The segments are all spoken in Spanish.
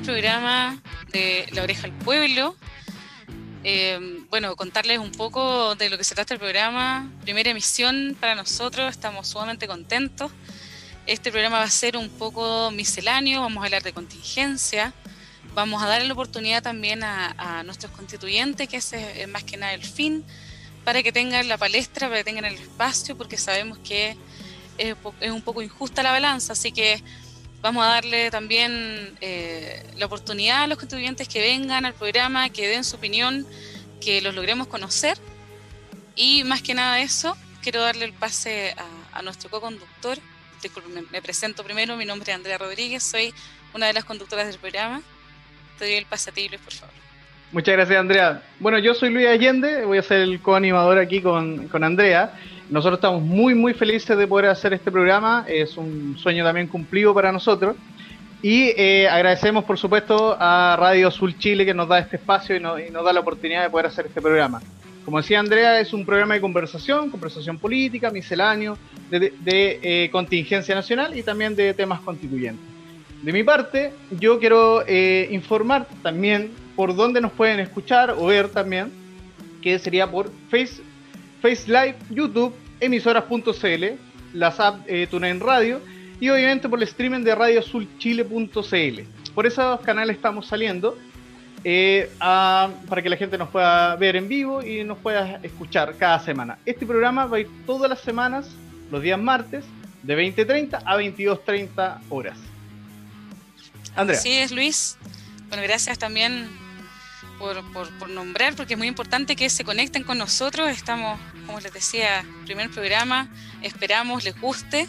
Primer programa de La Oreja al Pueblo. Eh, bueno, contarles un poco de lo que se trata el programa. Primera emisión para nosotros, estamos sumamente contentos. Este programa va a ser un poco misceláneo, vamos a hablar de contingencia, vamos a darle la oportunidad también a, nuestros constituyentes, que ese es más que nada el fin, para que tengan la palestra, para que tengan el espacio, porque sabemos que es, un poco injusta la balanza, así que vamos a darle también eh, la oportunidad a los constituyentes que vengan al programa, que den su opinión, que los logremos conocer. Y más que nada eso, quiero darle el pase a, nuestro co-conductor. Disculpen, me, presento primero, mi nombre es Andrea Rodríguez, soy una de las conductoras del programa. Te doy el pase a ti, Luis, por favor. Muchas gracias, Andrea. Bueno, yo soy Luis Allende, voy a ser el co-animador aquí con, con Andrea. Nosotros estamos muy, muy felices de poder hacer este programa. Es un sueño también cumplido para nosotros. Y eh, agradecemos, por supuesto, a Radio Azul Chile que nos da este espacio y, nos da la oportunidad de poder hacer este programa. Como decía Andrea, es un programa de conversación, conversación política, misceláneo, de, eh, contingencia nacional y también de temas constituyentes. De mi parte, yo quiero eh, informar también por dónde nos pueden escuchar o ver también, que sería por Face Face Live, YouTube, emisoras.cl, las app eh, TuneIn Radio y obviamente por el streaming de radioazulchile.cl. Por esos canales estamos saliendo eh, para que la gente nos pueda ver en vivo y nos pueda escuchar cada semana. Este programa va a ir todas las semanas, los días martes, de 20.30 a 22.30 horas. Andrea. Sí, es Luis. Bueno, gracias también por, por, nombrar, porque es muy importante que se conecten con nosotros. Estamos, como les decía, primer programa, esperamos les guste.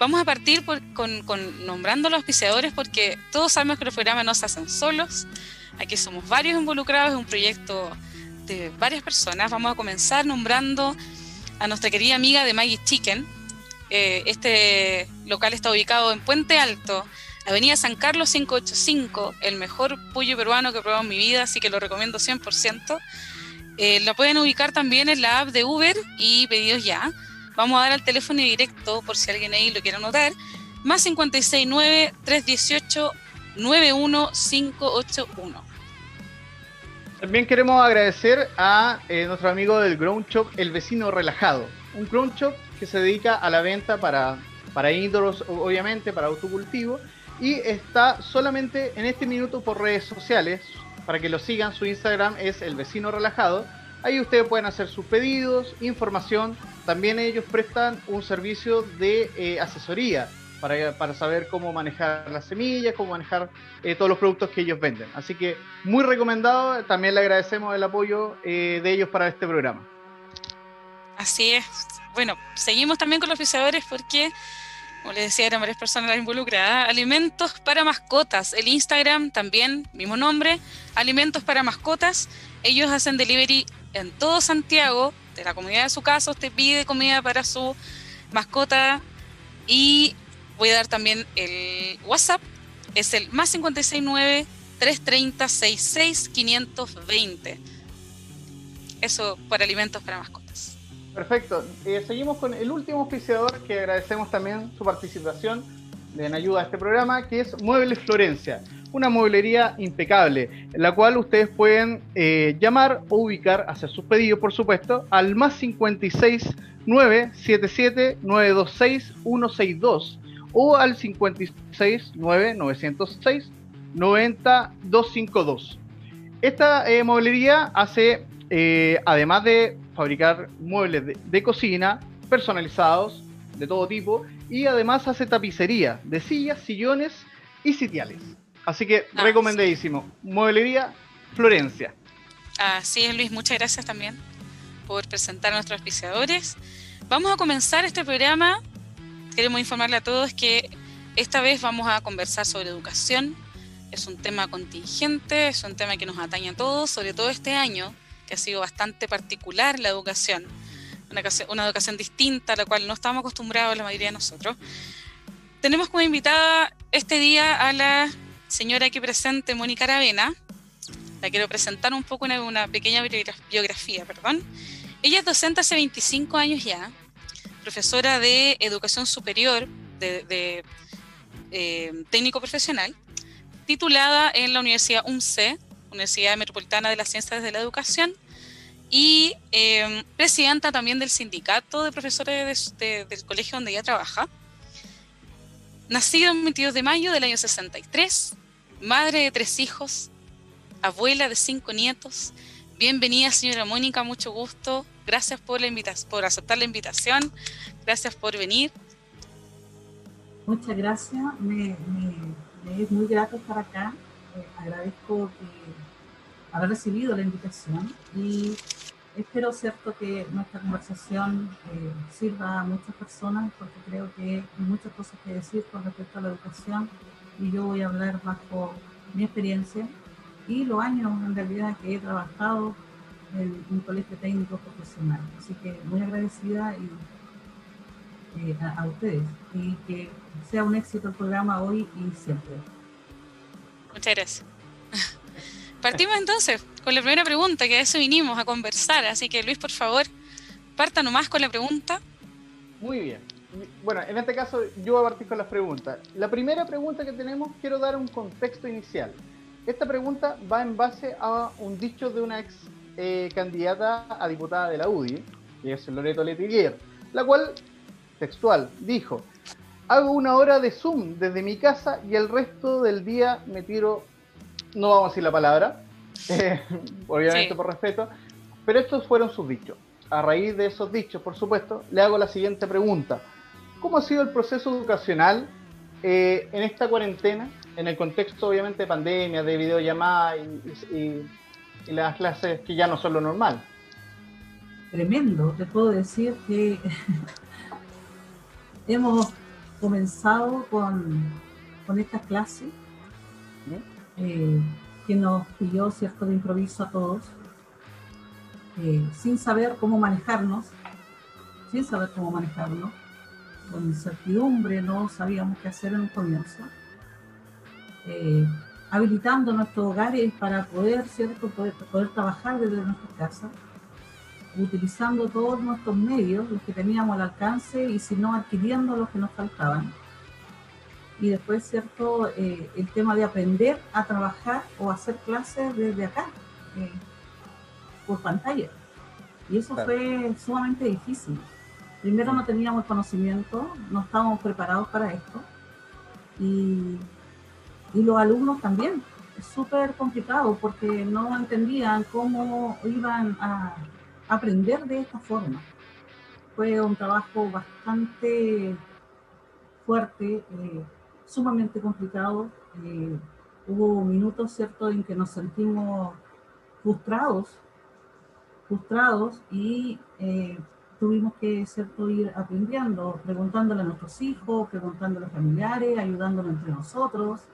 Vamos a partir con, con, nombrando a los auspiciadores, porque todos sabemos que los programas no se hacen solos. Aquí somos varios involucrados, en un proyecto de varias personas. Vamos a comenzar nombrando a nuestra querida amiga de Maggie Chicken. Eh, este local está ubicado en Puente Alto, Avenida San Carlos 585, el mejor pollo peruano que he probado en mi vida, así que lo recomiendo 100%. Eh, la pueden ubicar también en la app de Uber y pedidos ya. Vamos a dar el teléfono directo por si alguien ahí lo quiere anotar. Más 569-318-91581. También queremos agradecer a eh, nuestro amigo del Ground Shop, El Vecino Relajado. Un Ground Shop que se dedica a la venta para, para ídolos, obviamente, para autocultivo y está solamente en este minuto por redes sociales. Para que lo sigan, su Instagram es el vecino relajado. Ahí ustedes pueden hacer sus pedidos, información. También ellos prestan un servicio de eh, asesoría para, para, saber cómo manejar las semillas, cómo manejar eh, todos los productos que ellos venden. Así que muy recomendado. También le agradecemos el apoyo eh, de ellos para este programa. Así es. Bueno, seguimos también con los oficiadores porque como les decía, eran varias personas involucradas. Alimentos para mascotas. El Instagram también, mismo nombre, Alimentos para mascotas. Ellos hacen delivery en todo Santiago, de la comunidad de su casa, usted pide comida para su mascota. Y voy a dar también el WhatsApp, es el más 569 330 66 520. Eso para alimentos para mascotas. Perfecto. Eh, seguimos con el último auspiciador que agradecemos también su participación en ayuda a este programa, que es Muebles Florencia, una mueblería impecable, en la cual ustedes pueden eh, llamar o ubicar, hacer sus pedidos, por supuesto, al más 56 977 926 162 o al 56 906 9252. Esta eh, mueblería hace, además de fabricar muebles de, cocina personalizados de todo tipo y además hace tapicería de sillas, sillones y sitiales. Así que ah, recomendadísimo. Mueblería Florencia. Así es, Luis. Muchas gracias también por presentar a nuestros auspiciadores. Vamos a comenzar este programa. Queremos informarle a todos que esta vez vamos a conversar sobre educación. Es un tema contingente, es un tema que nos atañe a todos, sobre todo este año, ha sido bastante particular la educación, una, educación distinta a la cual no estamos acostumbrados la mayoría de nosotros. Tenemos como invitada este día a la señora aquí presente, Mónica Aravena. La quiero presentar un poco en una pequeña biografía, perdón. Ella es docente hace 25 años ya, profesora de educación superior, de, eh, técnico profesional, titulada en la Universidad UNCE, Universidad Metropolitana de las Ciencias de la Educación, y eh, presidenta también del sindicato de profesores del colegio donde ella trabaja. Nacida el 22 de mayo del año 63, madre de tres hijos, abuela de cinco nietos. Bienvenida, señora Mónica, mucho gusto. Gracias por, la por aceptar la invitación. Gracias por venir. Muchas gracias. Me, es muy grato estar acá. Eh, agradezco haber recibido la invitación y espero cierto que nuestra conversación eh, sirva a muchas personas porque creo que hay muchas cosas que decir con respecto a la educación y yo voy a hablar bajo mi experiencia y los años en realidad que he trabajado en un colegio técnico profesional. Así que muy agradecida y, eh, a, ustedes y que sea un éxito el programa hoy y siempre. Muchas gracias. Partimos entonces con la primera pregunta, que a eso vinimos a conversar. Así que Luis, por favor, parta nomás con la pregunta. Muy bien. Bueno, en este caso yo voy a partir con las preguntas. La primera pregunta que tenemos, quiero dar un contexto inicial. Esta pregunta va en base a un dicho de una ex eh, candidata a diputada de la UDI, que es Loreto Letiguier, la cual, textual, dijo, hago una hora de Zoom desde mi casa y el resto del día me tiro, no vamos a decir la palabra, eh, obviamente por respeto, pero estos fueron sus dichos. A raíz de esos dichos, por supuesto, le hago la siguiente pregunta. ¿Cómo ha sido el proceso educacional eh, en esta cuarentena en el contexto obviamente de pandemia, de videollamadas y, las clases que ya no son lo normal. Tremendo, te puedo decir que hemos comenzado con, con estas clases eh, que nos pilló cierto de improviso a todos, eh, sin saber cómo manejarnos, sin saber cómo manejarnos, con incertidumbre, no sabíamos qué hacer en un comienzo eh, habilitando nuestros hogares para poder, ¿cierto? Poder, trabajar desde nuestras casas, utilizando todos nuestros medios, los que teníamos al alcance, y si no, adquiriendo los que nos faltaban. Y después, ¿cierto? Eh, el tema de aprender a trabajar o hacer clases desde acá, eh, por pantalla. Y eso fue sumamente difícil. Primero no teníamos conocimiento, no estábamos preparados para esto. Y y los alumnos también. Es súper complicado porque no entendían cómo iban a aprender de esta forma. Fue un trabajo bastante fuerte, eh, sumamente complicado. Eh, hubo minutos, ¿cierto?, en que nos sentimos frustrados, frustrados y eh, tuvimos que, ¿cierto?, ir aprendiendo, preguntándole a nuestros hijos, preguntándole a los familiares, ayudándonos entre nosotros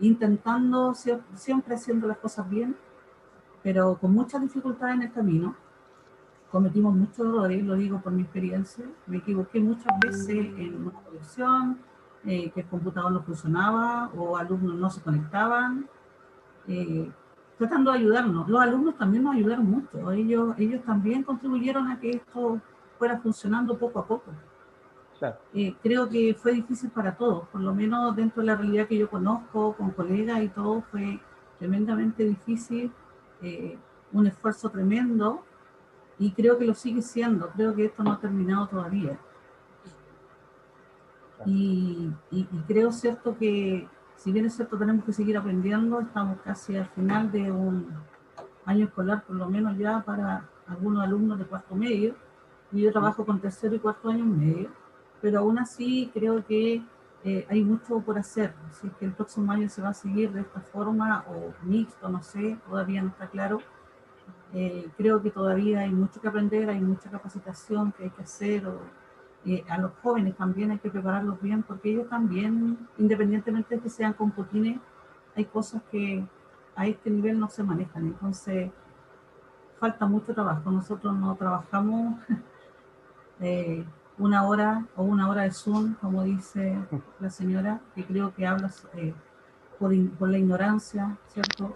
intentando siempre haciendo las cosas bien, pero con muchas dificultades en el camino. Cometimos muchos errores, lo digo por mi experiencia. Me equivoqué muchas veces en una conexión, eh, que el computador no funcionaba o alumnos no se conectaban, eh, tratando de ayudarnos. Los alumnos también nos ayudaron mucho. Ellos, ellos también contribuyeron a que esto fuera funcionando poco a poco. Eh, creo que fue difícil para todos, por lo menos dentro de la realidad que yo conozco, con colegas y todo, fue tremendamente difícil, eh, un esfuerzo tremendo y creo que lo sigue siendo, creo que esto no ha terminado todavía. Y, y, creo, cierto, que si bien es cierto, tenemos que seguir aprendiendo, estamos casi al final de un año escolar, por lo menos ya para algunos alumnos de cuarto medio, y yo trabajo con tercero y cuarto año medio pero aún así creo que eh, hay mucho por hacer. Si es que el próximo año se va a seguir de esta forma o mixto, no sé, todavía no está claro. Eh, creo que todavía hay mucho que aprender, hay mucha capacitación que hay que hacer. O, eh, a los jóvenes también hay que prepararlos bien, porque ellos también, independientemente de que sean computines, hay cosas que a este nivel no se manejan. Entonces, falta mucho trabajo. Nosotros no trabajamos una hora o una hora de Zoom, como dice la señora, que creo que habla eh, por, por, la ignorancia, ¿cierto?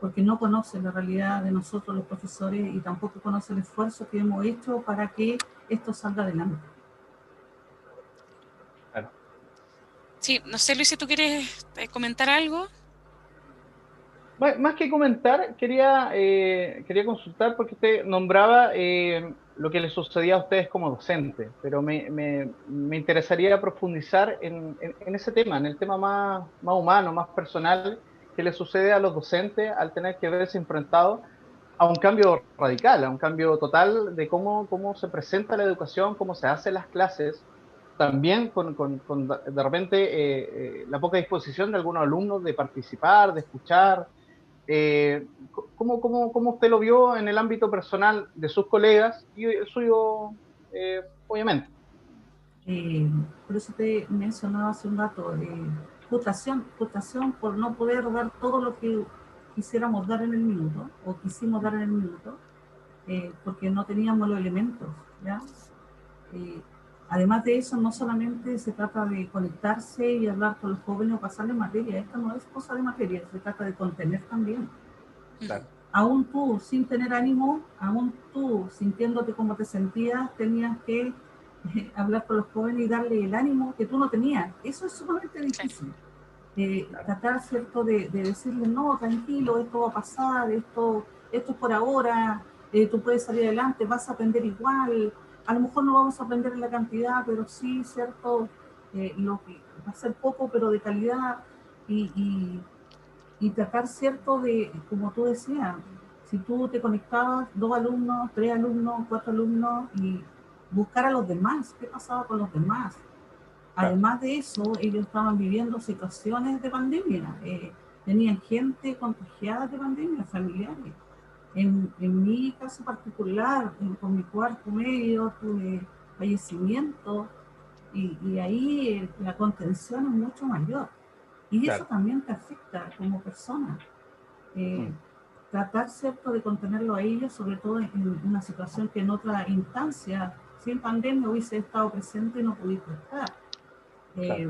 Porque no conoce la realidad de nosotros los profesores y tampoco conoce el esfuerzo que hemos hecho para que esto salga adelante. Claro. Sí, no sé, Luis, si tú quieres eh, comentar algo. Más que comentar, quería, eh, quería consultar porque usted nombraba eh, lo que le sucedía a ustedes como docente, pero me, me, interesaría profundizar en, en, ese tema, en el tema más, más humano, más personal, que le sucede a los docentes al tener que verse enfrentados a un cambio radical, a un cambio total de cómo, cómo se presenta la educación, cómo se hacen las clases, también con, con, de repente eh, la poca disposición de algunos alumnos de participar, de escuchar, eh, ¿cómo, cómo, cómo, usted lo vio en el ámbito personal de sus colegas y el suyo, eh, obviamente? Eh, por eso te mencionaba hace un rato, eh, frustración, frustración por no poder dar todo lo que quisiéramos dar en el minuto o quisimos dar en el minuto, porque no teníamos los elementos. ¿ya? Además de eso, no solamente se trata de conectarse y hablar con los jóvenes o pasarles materia, esto no es cosa de materia, se trata de contener también. Aún tú, sin tener ánimo, aún tú, sintiéndote como te sentías, tenías que eh, hablar con los jóvenes y darle el ánimo que tú no tenías. Eso es sumamente difícil. Eh, tratar, ¿cierto?, de, de decirle, no, tranquilo, esto va a pasar, esto, esto es por ahora, eh, tú puedes salir adelante, vas a aprender igual, a lo mejor no vamos a aprender en la cantidad, pero sí, ¿cierto? Eh, lo que va a ser poco, pero de calidad y, y, tratar, ¿cierto? De, como tú decías, si tú te conectabas, dos alumnos, tres alumnos, cuatro alumnos, y buscar a los demás, qué pasaba con los demás. Además de eso, ellos estaban viviendo situaciones de pandemia, eh, tenían gente contagiada de pandemia, familiares. En, en mi caso particular, con mi cuarto medio, tuve fallecimiento y, y, ahí la contención es mucho mayor. Y eso también te afecta como persona. Eh, mm. Tratar, ¿cierto?, de contenerlo a ellos, sobre todo en una situación que en otra instancia, sin pandemia, hubiese estado presente y no pudiste estar. Eh,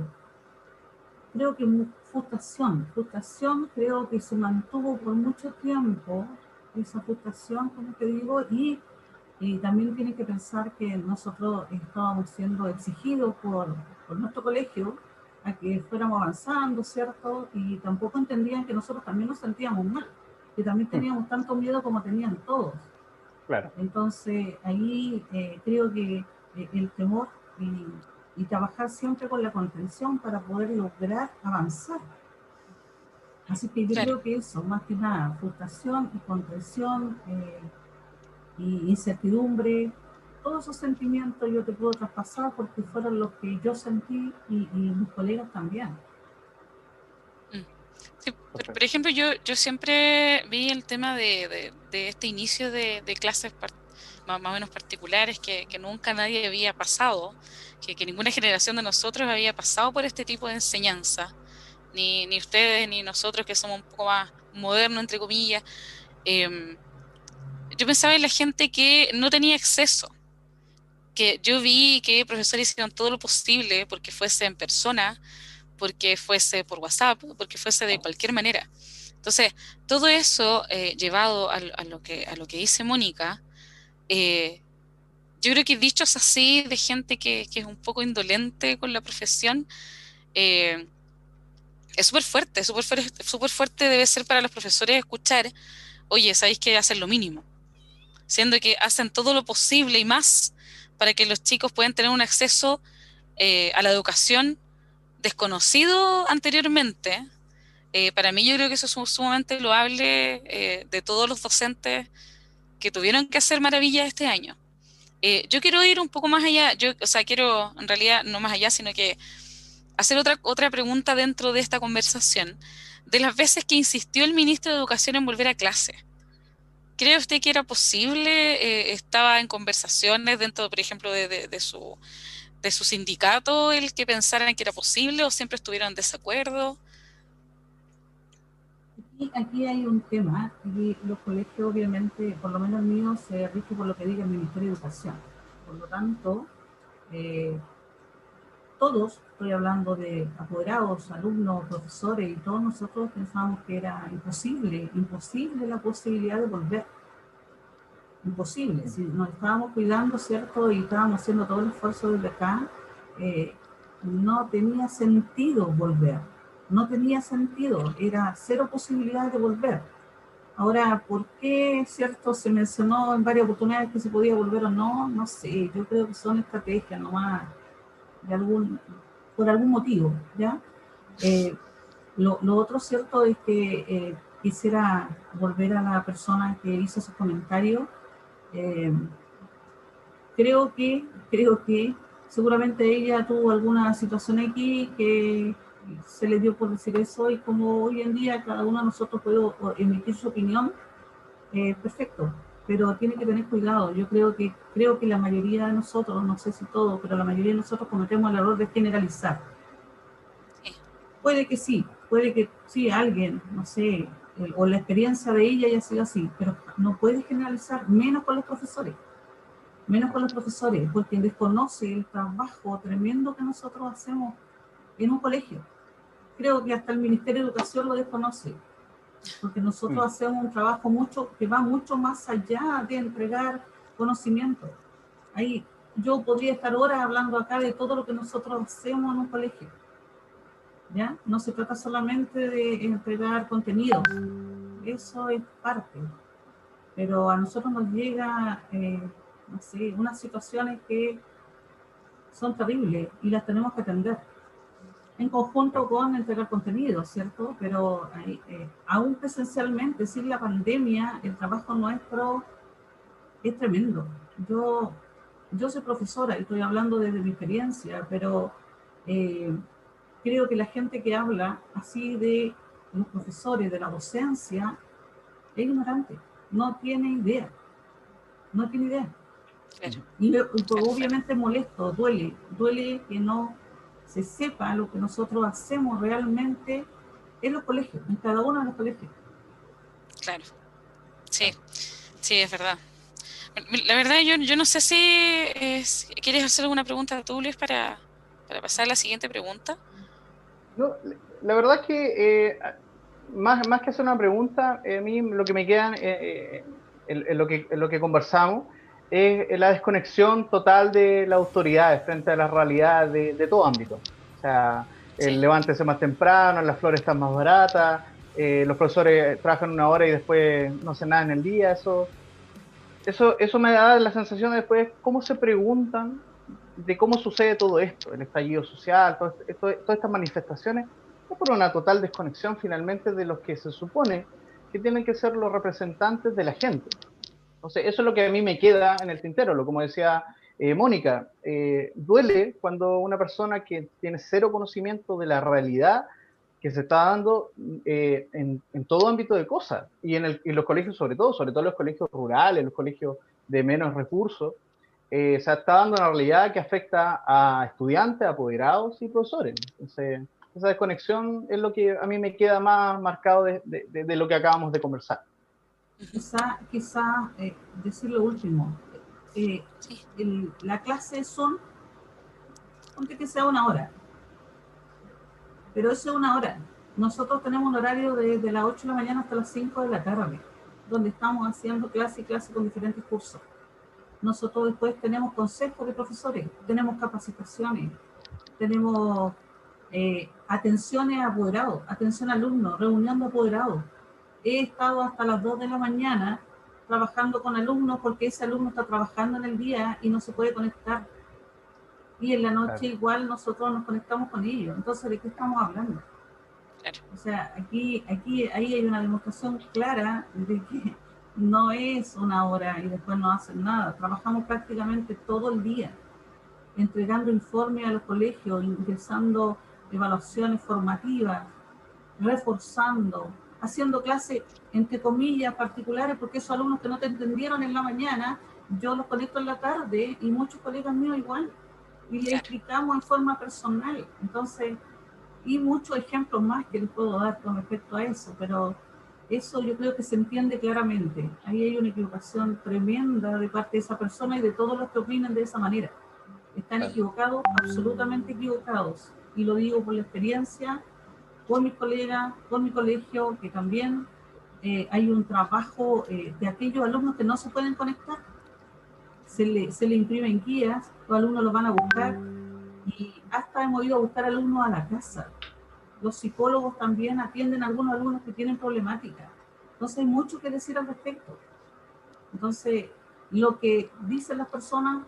creo que frustración, frustración creo que se mantuvo por mucho tiempo esa frustración, como te digo, y, y, también tienen que pensar que nosotros estábamos siendo exigidos por, por, nuestro colegio a que fuéramos avanzando, ¿cierto? Y tampoco entendían que nosotros también nos sentíamos mal, que también teníamos tanto miedo como tenían todos. Claro. Entonces, ahí eh, creo que eh, el temor y, y trabajar siempre con la contención para poder lograr avanzar Así que yo creo que eso, más que nada, frustración y contención eh, y incertidumbre, todos esos sentimientos yo te puedo traspasar porque fueron los que yo sentí y, mis colegas también. Mm. Sí, por, ejemplo, yo, yo siempre vi el tema de, de, este inicio de, de clases más, o menos particulares que, que, nunca nadie había pasado, que, que, ninguna generación de nosotros había pasado por este tipo de enseñanza ni, ni ustedes ni nosotros que somos un poco más modernos, entre comillas. Em, yo pensaba en la gente que no tenía acceso, que yo vi que profesores hicieron todo lo posible porque fuese en persona, porque fuese por WhatsApp, porque fuese de cualquier manera. Entonces, todo eso eh, llevado a, lo que, a lo que dice Mónica, eh, yo creo que dichos así de gente que, que, es un poco indolente con la profesión, eh, es súper fuerte, súper fuerte, super fuerte debe ser para los profesores escuchar, oye, sabéis que hacen lo mínimo, siendo que hacen todo lo posible y más para que los chicos puedan tener un acceso eh, a la educación desconocido anteriormente. Eh, para mí yo creo que eso es sumamente loable eh, de todos los docentes que tuvieron que hacer maravillas este año. yo quiero ir un poco más allá, yo, o sea, quiero en realidad no más allá, sino que hacer otra, otra pregunta dentro de esta conversación. De las veces que insistió el ministro de Educación en volver a clase, ¿cree usted que era posible? Eh, ¿Estaba en conversaciones dentro, por ejemplo, de, su, de su sindicato el que pensaran que era posible o siempre estuvieron en desacuerdo? Aquí, hay un tema, y los colegios obviamente, por lo menos el mío, se rige por lo que diga el Ministerio de Educación. Por lo tanto, eh, todos, estoy hablando de apoderados, alumnos, profesores, y todos nosotros pensábamos que era imposible, imposible la posibilidad de volver. Imposible. Si nos estábamos cuidando, ¿cierto? Y estábamos haciendo todo el esfuerzo desde acá, eh, no tenía sentido volver, no tenía sentido, era cero posibilidad de volver. Ahora, ¿por qué, cierto, se mencionó en varias oportunidades que se podía volver o no? No sé, yo creo que son estrategias nomás, de algún, por algún motivo, ¿ya? Eh, lo, otro cierto es que eh, quisiera volver a la persona que hizo ese comentario. Eh, creo que, creo que seguramente ella tuvo alguna situación aquí que se le dio por decir eso y como hoy en día cada uno de nosotros puede emitir su opinión, eh, perfecto, pero tiene que tener cuidado. Yo creo que, creo que la mayoría de nosotros, no sé si todo, pero la mayoría de nosotros cometemos el error de generalizar. Puede que sí, puede que sí, alguien, no sé, o la experiencia de ella haya sido así, pero no puede generalizar, menos con los profesores, menos con los profesores, porque desconoce el trabajo tremendo que nosotros hacemos en un colegio. Creo que hasta el Ministerio de Educación lo desconoce, porque nosotros mm. hacemos un trabajo mucho que va mucho más allá de entregar conocimiento. Ahí yo podría estar horas hablando acá de todo lo que nosotros hacemos en un colegio. ¿Ya? No se trata solamente de entregar contenido, eso es parte, pero a nosotros nos llega, eh, no sé, unas situaciones que son terribles y las tenemos que atender en conjunto con entregar contenido, ¿cierto? Pero eh, aún presencialmente, sin la pandemia, el trabajo nuestro es tremendo. Yo, yo soy profesora y estoy hablando desde mi experiencia, pero eh, creo que la gente que habla así de los profesores, de la docencia, es ignorante, no tiene idea, no tiene idea. Y, y obviamente molesto, duele, duele que no se sepa lo que nosotros hacemos realmente en los colegios, en cada uno de los colegios. Claro, sí, sí, es verdad. La verdad, yo, yo no sé si quieres hacer alguna pregunta tú, Luis, para, para pasar a la siguiente pregunta. No, la verdad es que eh, más, más que hacer una pregunta, a mí lo que me queda eh, eh, en, lo que, en lo que conversamos es la desconexión total de la autoridad frente a la realidad de, todo ámbito. O sea, el levántese más temprano, las flores están más baratas, eh, los profesores trabajan una hora y después no hacen nada en el día. Eso, eso, eso me da la sensación de después cómo se preguntan de cómo sucede todo esto, el estallido social, todo todas estas manifestaciones, es por una total desconexión finalmente de los que se supone que tienen que ser los representantes de la gente. Entonces, eso es lo que a mí me queda en el tintero, lo como decía eh, Mónica, eh, duele cuando una persona que tiene cero conocimiento de la realidad que se está dando eh, en, todo ámbito de cosas, y en, los colegios sobre todo, sobre todo los colegios rurales, los colegios de menos recursos, se está dando una realidad que afecta a estudiantes, apoderados y profesores. Entonces, esa desconexión es lo que a mí me queda más marcado de lo que acabamos de conversar. Quizá, quizá eh, decir lo último. Eh, la clase son, aunque que sea una hora, pero eso es una hora. Nosotros tenemos un horario desde las 8 de la mañana hasta las 5 de la tarde, donde estamos haciendo clase y clase con diferentes cursos. Nosotros después tenemos consejos de profesores, tenemos capacitaciones, tenemos eh, atenciones a apoderados, atención a alumnos, reunión de apoderados he estado hasta las 2 de la mañana trabajando con alumnos porque ese alumno está trabajando en el día y no se puede conectar. Y en la noche igual nosotros nos conectamos con ellos. Entonces, ¿de qué estamos hablando? O sea, aquí, aquí ahí hay una demostración clara de que no es una hora y después no hacen nada. Trabajamos prácticamente todo el día, entregando informes a los colegios, ingresando evaluaciones formativas, reforzando, haciendo clases, entre comillas, particulares, porque esos alumnos que no te entendieron en la mañana, yo los conecto en la tarde y muchos colegas míos igual, y les explicamos en forma personal. Entonces, y muchos ejemplos más que les puedo dar con respecto a eso, pero eso yo creo que se entiende claramente. Ahí hay una equivocación tremenda de parte de esa persona y de todos los que opinan de esa manera. Están equivocados, absolutamente equivocados. Y lo digo por la experiencia con mis colegas, con mi colegio, que también eh, hay un trabajo eh, de aquellos alumnos que no se pueden conectar. Se le, se le imprimen guías, los alumnos lo van a buscar Y hasta hemos ido a buscar alumnos a la casa. Los psicólogos también atienden a algunos alumnos que tienen problemática. Entonces hay mucho que decir al respecto. Entonces, lo que dicen las personas,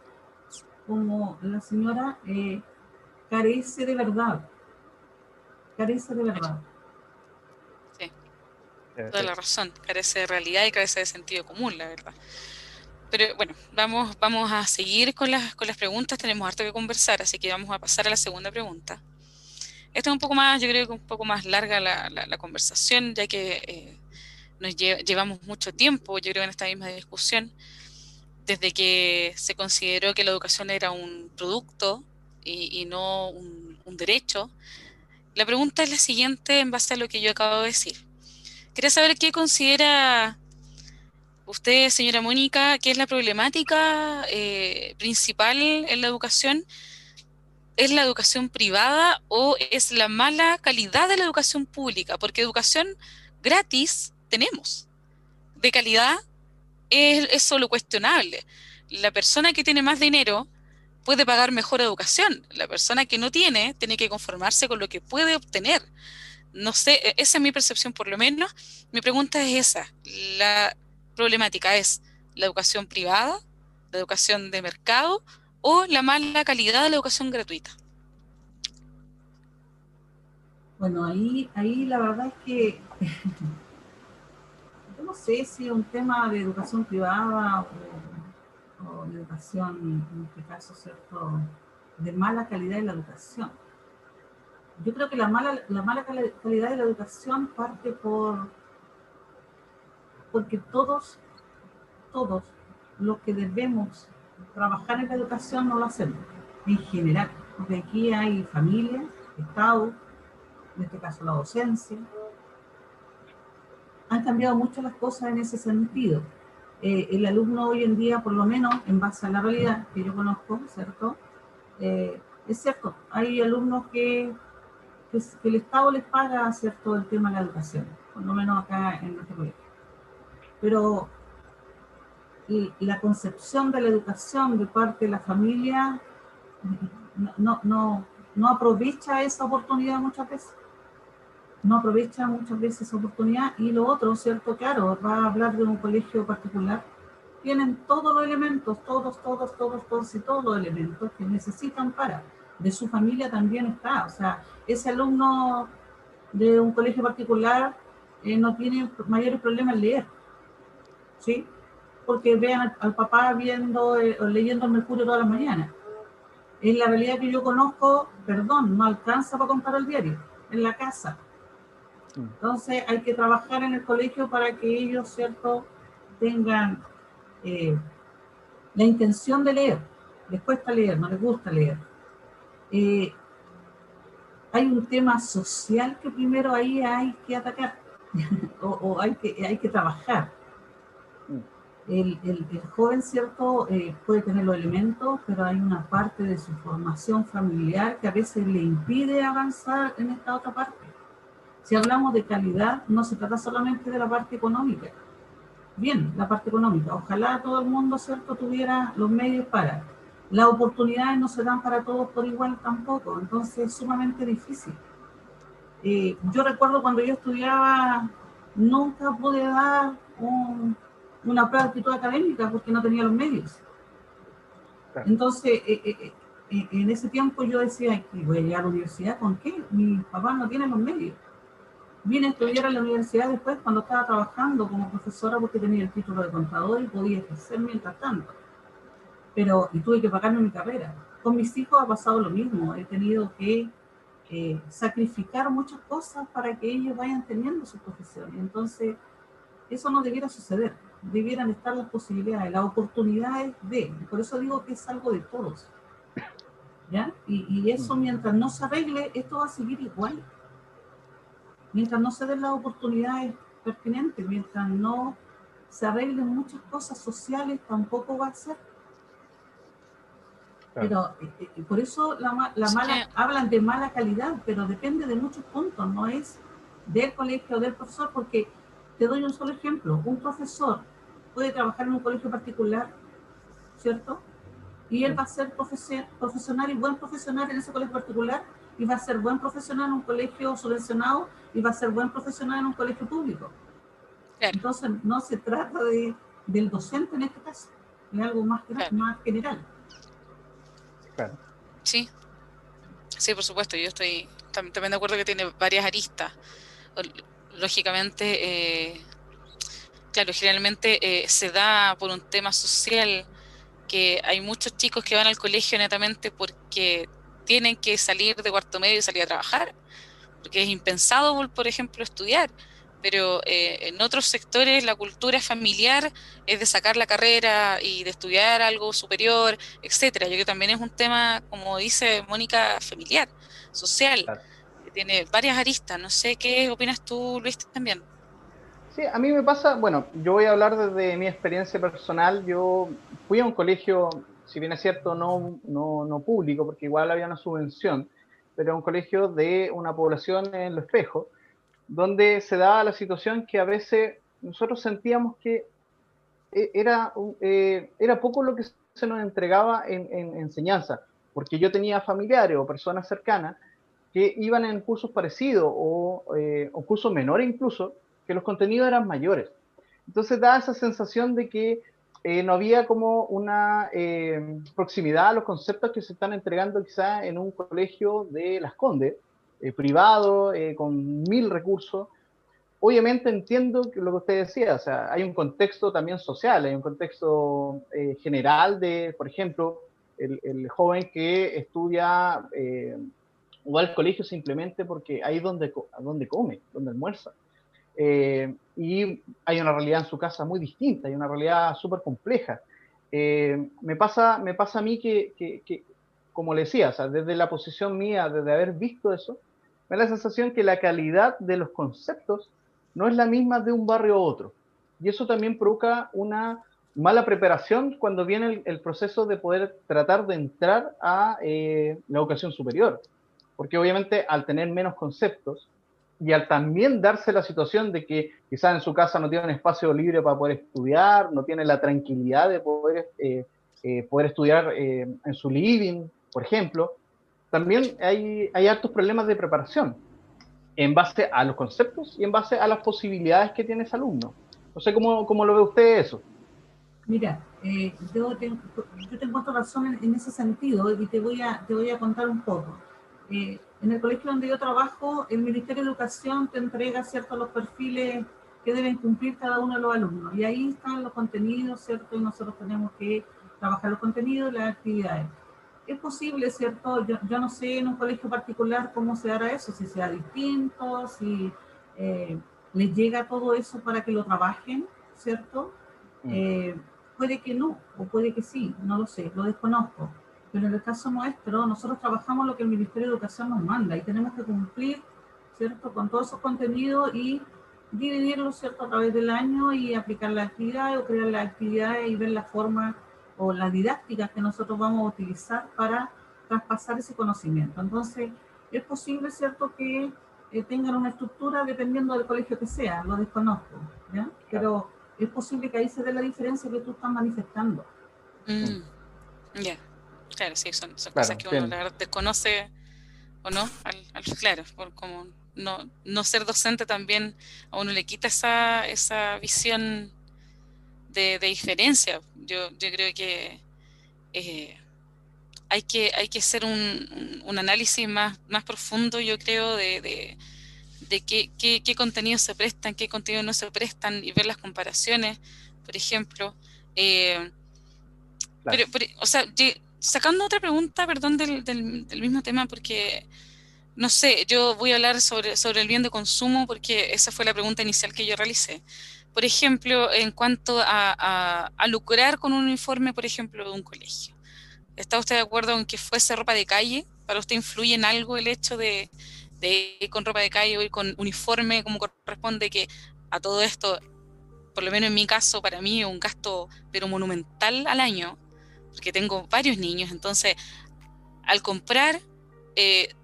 como la señora, eh, carece de verdad. Carece de verdad. Sí. Toda la razón. Carece de realidad y carece de sentido común, la verdad. Pero bueno, vamos, vamos a seguir con las, con las preguntas. Tenemos harto que conversar, así que vamos a pasar a la segunda pregunta. Esta es un poco más, yo creo que un poco más larga la, la, conversación, ya que eh, nos llevamos mucho tiempo, yo creo, en esta misma discusión, desde que se consideró que la educación era un producto y, y no un, un, derecho. La pregunta es la siguiente en base a lo que yo acabo de decir. Quería saber qué considera usted, señora Mónica, ¿qué es la problemática eh, principal en la educación? ¿Es la educación privada o es la mala calidad de la educación pública? Porque educación gratis tenemos. De calidad es, es solo cuestionable. La persona que tiene más dinero puede pagar mejor educación. La persona que no tiene tiene que conformarse con lo que puede obtener. No sé, e, esa es mi percepción por lo menos. Mi pregunta es esa. La problemática es la educación privada, la educación de mercado o la mala calidad de la educación gratuita. Bueno, ahí, ahí la verdad es que yo no sé si es un tema de educación privada o, de educación, en este caso, ¿cierto?, de mala calidad de la educación. Yo creo que la mala, la mala calidad de la educación parte por porque todos, todos los que debemos trabajar en la educación no lo hacemos, en general, porque aquí hay familia, Estado, en este caso la docencia. Han cambiado mucho las cosas en ese sentido. Eh, el alumno hoy en día, por lo menos en base a la realidad que yo conozco, ¿cierto? Eh, es cierto, hay alumnos que, que, el Estado les paga, ¿cierto?, el tema de la educación, por lo menos acá en este colegio pero la concepción de la educación de parte de la familia no, no, no aprovecha esa oportunidad muchas veces. No aprovecha muchas veces esa oportunidad. Y lo otro, ¿cierto? Claro, va a hablar de un colegio particular. Tienen todos los elementos, todos, todos, todos, todos y todos los elementos que necesitan para. De su familia también está. O sea, ese alumno de un colegio particular eh, no tiene mayores problemas en leer ¿sí? Porque vean al, papá viendo eh, leyendo el Mercurio todas las mañanas. En la realidad que yo conozco, perdón, no alcanza para comprar el diario, en la casa. Entonces hay que trabajar en el colegio para que ellos, ¿cierto?, tengan eh, la intención de leer. Les cuesta leer, no les gusta leer. Eh, hay un tema social que primero ahí hay que atacar o, o, hay, que, hay que trabajar el, el, joven, ¿cierto?, eh, puede tener los elementos, pero hay una parte de su formación familiar que a veces le impide avanzar en esta otra parte. Si hablamos de calidad, no se trata solamente de la parte económica. Bien, la parte económica. Ojalá todo el mundo, ¿cierto?, tuviera los medios para. Las oportunidades no se dan para todos por igual tampoco, entonces es sumamente difícil. Eh, yo recuerdo cuando yo estudiaba, nunca pude dar un, una prueba de actitud académica porque no tenía los medios. Entonces, eh, eh, en ese tiempo yo decía, voy a llegar a la universidad, ¿con qué? Mi papá no tiene los medios. Vine a estudiar en la universidad después cuando estaba trabajando como profesora porque tenía el título de contador y podía ejercer mientras tanto. Pero, y tuve que pagarme mi carrera. Con mis hijos ha pasado lo mismo. He tenido que sacrificar muchas cosas para que ellos vayan teniendo su profesión. Entonces, eso no debiera suceder debieran estar las posibilidades, las oportunidades de. Por eso digo que es algo de todos. ¿Ya? Y, y, eso mientras no se arregle, esto va a seguir igual. Mientras no se den las oportunidades pertinentes, mientras no se arreglen muchas cosas sociales, tampoco va a ser. Pero eh, eh, por eso la, la mala, hablan de mala calidad, pero depende de muchos puntos, no es del colegio o del profesor, porque te doy un solo ejemplo, un profesor puede trabajar en un colegio particular, ¿cierto? y él va a ser profesional y buen profesional en ese colegio particular y va a ser buen profesional en un colegio subvencionado y va a ser buen profesional en un colegio público. Entonces no se trata de, del docente en este caso, es algo más, más general. Claro. Sí, sí, por supuesto, yo estoy también de acuerdo que tiene varias aristas. Lógicamente, eh, claro, generalmente eh, se da por un tema social que hay muchos chicos que van al colegio netamente porque tienen que salir de cuarto medio y salir a trabajar, porque es impensado, por ejemplo, estudiar pero eh, en otros sectores la cultura familiar es de sacar la carrera y de estudiar algo superior, etcétera. Yo creo que también es un tema, como dice Mónica, familiar, social, que tiene varias aristas. No sé qué opinas tú, Luis, también. Sí, a mí me pasa, bueno, yo voy a hablar desde mi experiencia personal. Yo fui a un colegio, si bien es cierto, no, no, no público, porque igual había una subvención, pero un colegio de una población en Lo Espejo donde se daba la situación que a veces nosotros sentíamos que eh, era, eh, era poco lo que se nos entregaba en, enseñanza, porque yo tenía familiares o personas cercanas que iban en cursos parecidos o, eh, o cursos menores incluso, que los contenidos eran mayores. Entonces da esa sensación de que no había como una proximidad a los conceptos que se están entregando quizá en un colegio de Las Condes, eh, privado, eh, con mil recursos. Obviamente entiendo lo que usted decía, o sea, hay un contexto también social, hay un contexto eh, general de, por ejemplo, el, joven que estudia o va al colegio simplemente porque ahí donde, donde come, donde almuerza. Y hay una realidad en su casa muy distinta, hay una realidad súper compleja. me, pasa, me pasa a mí que, como le decía, desde la posición mía, desde haber visto eso, me da la sensación que la calidad de los conceptos no es la misma de un barrio a otro. Y eso también provoca una mala preparación cuando viene el, proceso de poder tratar de entrar a eh, la educación superior. Porque obviamente al tener menos conceptos y al también darse la situación de que quizás en su casa no tiene un espacio libre para poder estudiar, no tiene la tranquilidad de poder, eh, eh, poder estudiar en su living, por ejemplo, también hay, hay altos problemas de preparación en base a los conceptos y en base a las posibilidades que tiene ese alumno. No sé cómo, cómo lo ve usted eso. Mira, eh, yo, tengo, yo tengo razón en, ese sentido y te voy a, te voy a contar un poco. Eh, en el colegio donde yo trabajo, el Ministerio de Educación te entrega ciertos los perfiles que deben cumplir cada uno de los alumnos. Y ahí están los contenidos, ¿cierto? Y nosotros tenemos que trabajar los contenidos y las actividades es posible, ¿cierto? Yo, no sé en un colegio particular cómo se hará eso, si sea distinto, si eh, les llega todo eso para que lo trabajen, ¿cierto? Mm. Eh, puede que no, o puede que sí, no lo sé, lo desconozco. Pero en el caso nuestro, nosotros trabajamos lo que el Ministerio de Educación nos manda y tenemos que cumplir, ¿cierto? Con todos esos contenidos y dividirlos, ¿cierto? A través del año y aplicar la actividad o crear la actividad y ver la forma o las didácticas que nosotros vamos a utilizar para traspasar ese conocimiento. Entonces, es posible, ¿cierto?, que eh, tengan una estructura dependiendo del colegio que sea, lo desconozco, ¿ya? Pero es posible que ahí se dé la diferencia que tú estás manifestando. Mm, ya, claro, sí, son, cosas que uno la verdad desconoce o no, al, claro, por como no, no ser docente también a uno le quita esa, esa visión de, diferencia. Yo, yo creo que eh, hay que hay que hacer un, un, análisis más, más profundo, yo creo, de, de, de qué, qué, contenidos se prestan, qué contenidos no se prestan y ver las comparaciones, por ejemplo. Eh, pero, o sea, sacando otra pregunta, perdón, del, del, del, mismo tema, porque no sé, yo voy a hablar sobre, sobre el bien de consumo porque esa fue la pregunta inicial que yo realicé por ejemplo, en cuanto a, lucrar con un uniforme, por ejemplo, de un colegio. ¿Está usted de acuerdo en que fuese ropa de calle? ¿Para usted influye en algo el hecho de, ir con ropa de calle o ir con uniforme como corresponde? Que a todo esto, por lo menos en mi caso, para mí es un gasto pero monumental al año, porque tengo varios niños, entonces al comprar eh,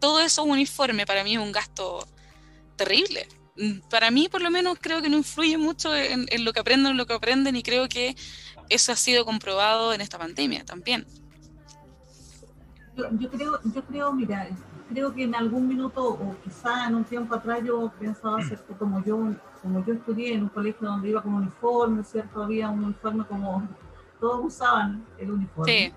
todo eso uniforme para mí es un gasto terrible. Mm, para mí por lo menos creo que no influye mucho en, lo que aprenden, en lo que aprenden y creo que eso ha sido comprobado en esta pandemia también. Yo, creo, yo creo, mira, creo que en algún minuto o quizá en un tiempo atrás yo pensaba hacer como yo, como yo estudié en un colegio donde iba con uniforme, ¿cierto? Había un uniforme como todos usaban el uniforme. Sí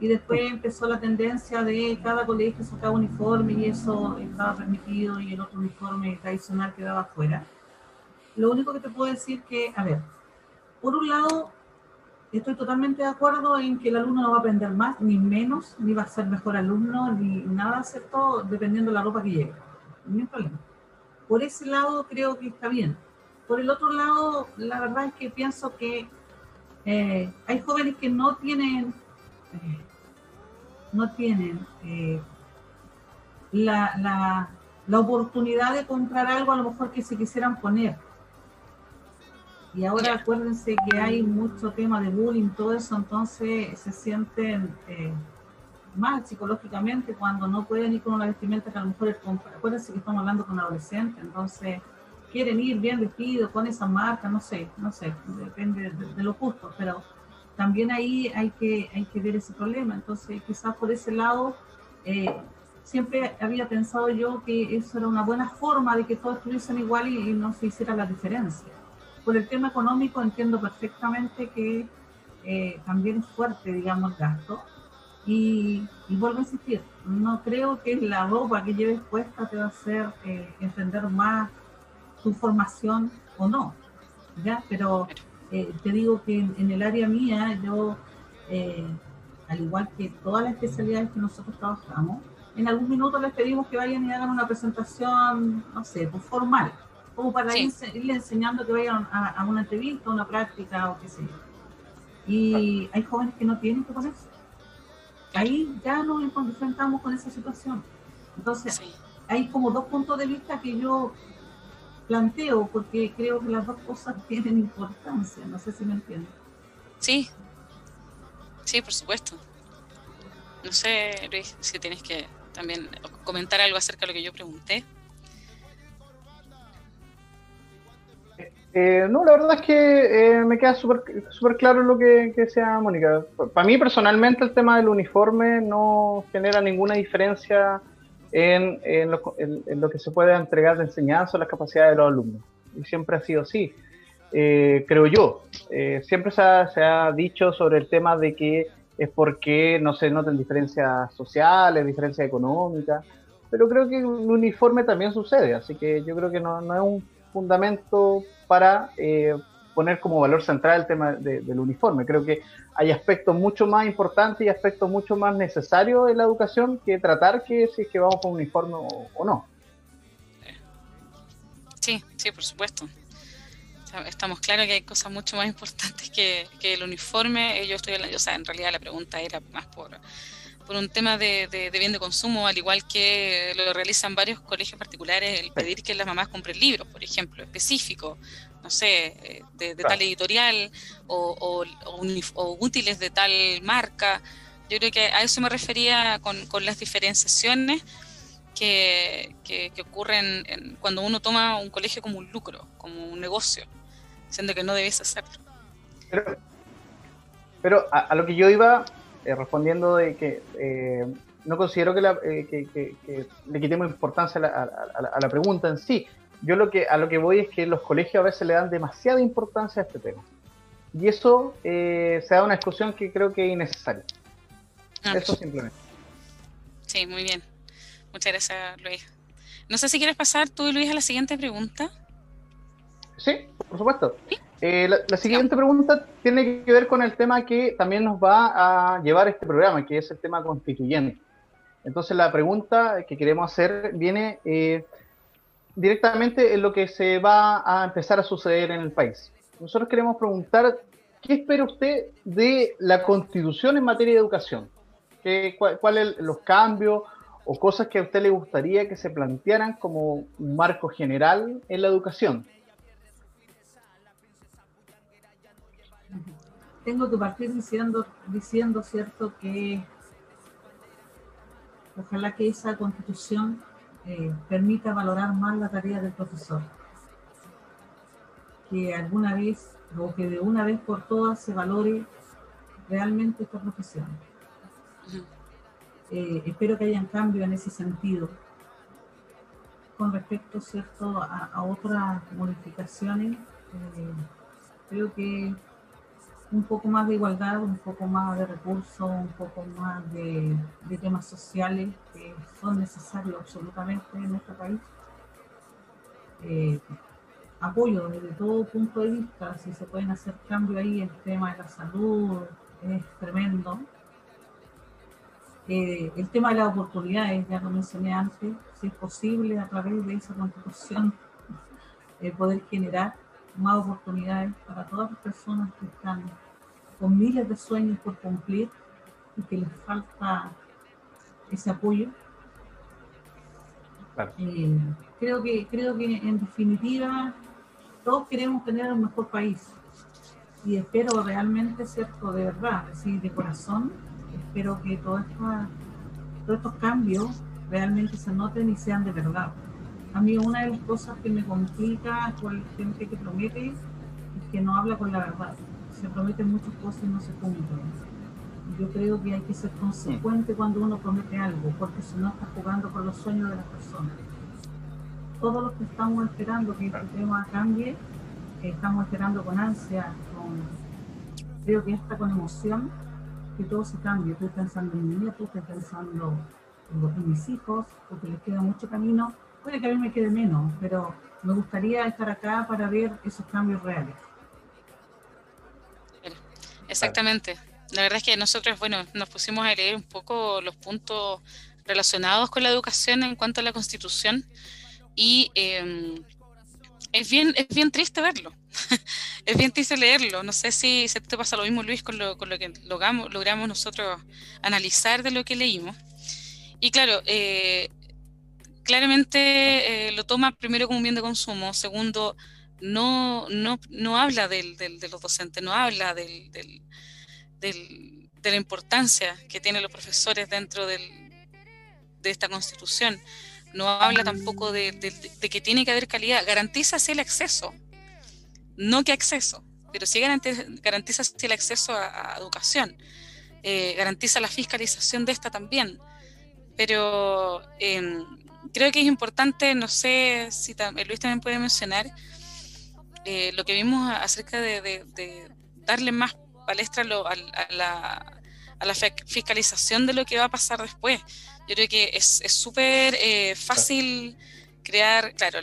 y después empezó la tendencia de cada colegio sacaba uniforme y eso estaba permitido y el otro uniforme tradicional quedaba afuera. Lo único que te puedo decir que, a ver, por un lado, estoy totalmente de acuerdo en que el alumno no va a aprender más, ni menos, ni va a ser mejor alumno, ni nada, todo dependiendo de la ropa que lleve. Hay problema. Por ese lado creo que está bien. Por el otro lado, la verdad es que pienso que eh, hay jóvenes que no tienen eh, no tienen eh, la, la, la, oportunidad de comprar algo a lo mejor que se quisieran poner. Y ahora acuérdense que hay mucho tema de bullying, todo eso, entonces se sienten eh, mal psicológicamente cuando no pueden ir con una vestimenta que a lo mejor es Acuérdense que estamos hablando con adolescentes, entonces quieren ir bien vestidos con esa marca, no sé, no sé, depende de, de lo justo, pero también ahí hay que, hay que ver ese problema. Entonces, quizás por ese lado, eh, siempre había pensado yo que eso era una buena forma de que todos estuviesen igual y, no se hiciera la diferencia. Por el tema económico entiendo perfectamente que eh, también es fuerte, digamos, el gasto. Y, vuelvo a insistir, no creo que la ropa que lleves puesta te va a hacer eh, entender más tu formación o no, ¿ya? Pero eh, te digo que en, el área mía, yo, eh, al igual que todas las especialidades que nosotros trabajamos, en algún minuto les pedimos que vayan y hagan una presentación, no sé, pues formal, como para irle enseñando que vayan a, una entrevista, una práctica o qué sé yo. Y hay jóvenes que no tienen que ponerse. Ahí ya nos enfrentamos con esa situación. Entonces, hay como dos puntos de vista que yo planteo, porque creo que las dos cosas tienen importancia, no sé si me entiendes. Sí, sí, por supuesto. No sé, Luis, si tienes que también comentar algo acerca de lo que yo pregunté. Eh, no, la verdad es que eh, me queda súper claro lo que, que decía Mónica. Para mí personalmente el tema del uniforme no genera ninguna diferencia en, lo, que se puede entregar de enseñanza o las capacidades de los alumnos. Y siempre ha sido así, eh, creo yo. Eh, siempre se ha, dicho sobre el tema de que es porque no se notan diferencias sociales, diferencias económicas, pero creo que el uniforme también sucede, así que yo creo que no, no es un fundamento para eh, poner como valor central el tema del uniforme. Creo que hay aspectos mucho más importantes y aspectos mucho más necesarios en la educación que tratar que si es que vamos con uniforme o, no. Sí, sí, por supuesto. Estamos claros que hay cosas mucho más importantes que, el uniforme. Yo estoy, o sea, en realidad la pregunta era más por, por un tema de, bien de consumo, al igual que lo realizan varios colegios particulares, el pedir que las mamás compren libros, por ejemplo, específicos, no sé, eh, de, tal editorial o, útiles de tal marca. Yo creo que a eso me refería con, las diferenciaciones que, ocurren cuando uno toma un colegio como un lucro, como un negocio, siendo que no debes hacerlo. Pero, a, lo que yo iba eh, respondiendo de que eh, no considero que, le quitemos importancia a la pregunta en sí, yo lo que a lo que voy es que los colegios a veces le dan demasiada importancia a este tema. Y eso eh, se da una discusión que creo que es innecesaria. Ah. eso simplemente. Sí, muy bien. Muchas gracias, Luis. No sé si quieres pasar tú, y Luis, a la siguiente pregunta. Sí, por supuesto. Eh, la, siguiente pregunta tiene que ver con el tema que también nos va a llevar este programa, que es el tema constituyente. Entonces, la pregunta que queremos hacer viene eh, directamente en lo que se va a empezar a suceder en el país. Nosotros queremos preguntar, ¿qué espera usted de la constitución en materia de educación? ¿Qué, ¿Cuáles son los cambios o cosas que a usted le gustaría que se plantearan como un marco general en la educación? Tengo que partir diciendo, diciendo cierto, que ojalá que esa constitución eh, permita valorar más la tarea del profesor. que alguna vez o que de una vez por todas se valore realmente esta profesión. Eh, espero que haya un cambio en ese sentido. Con respecto ¿cierto? A, otras modificaciones, eh, creo que un poco más de igualdad, un poco más de recursos, un poco más de, temas sociales que son necesarios absolutamente en nuestro país. Eh, apoyo desde todo punto de vista, si se pueden hacer cambios ahí el tema de la salud, es tremendo. Eh, el tema de las oportunidades, ya lo mencioné antes, si es posible a través de esa constitución eh, poder generar más oportunidades para todas las personas que están con miles de sueños por cumplir y que les falta ese apoyo. Eh, creo, que, creo que en definitiva todos queremos tener un mejor país y espero realmente, ¿cierto? De verdad, así de corazón, espero que todo todos estos cambios realmente se noten y sean de verdad. A mí una de las cosas que me complica con la gente que promete es que no habla con la verdad. Se prometen muchas cosas y no se cumplen. Yo creo que hay que ser consecuente cuando uno promete algo, porque si no está jugando con los sueños de las personas. Todos los que estamos esperando que este tema cambie, estamos esperando con ansia, con, creo que hasta con emoción, que todo se cambie. Estoy pensando en mi nieto, estoy pensando en mis hijos, porque les queda mucho camino. Puede que a mí me quede menos, pero me gustaría estar acá para ver esos cambios reales. Exactamente. La verdad es que nosotros, bueno, nos pusimos a leer un poco los puntos relacionados con la educación en cuanto a la constitución y em, es, bien, es bien triste verlo. es bien triste leerlo. No sé si se te pasa lo mismo, Luis, con lo, con lo que logramos, logramos nosotros analizar de lo que leímos. Y claro, eh, claramente eh, lo toma primero como un bien de consumo, segundo, no, no, no habla del, del, de los docentes, no habla del, del, de la importancia que tienen los profesores dentro de esta constitución, no habla tampoco de, que tiene que haber calidad, garantiza el acceso, no que acceso, pero sí garantiza, garantiza el acceso a, educación, eh, garantiza la fiscalización de esta también. Pero em, creo que es importante, no sé si Luis también puede mencionar, eh, lo que vimos acerca de, darle más palestra a, la, fiscalización de lo que va a pasar después. Yo creo que es súper eh, fácil crear, claro,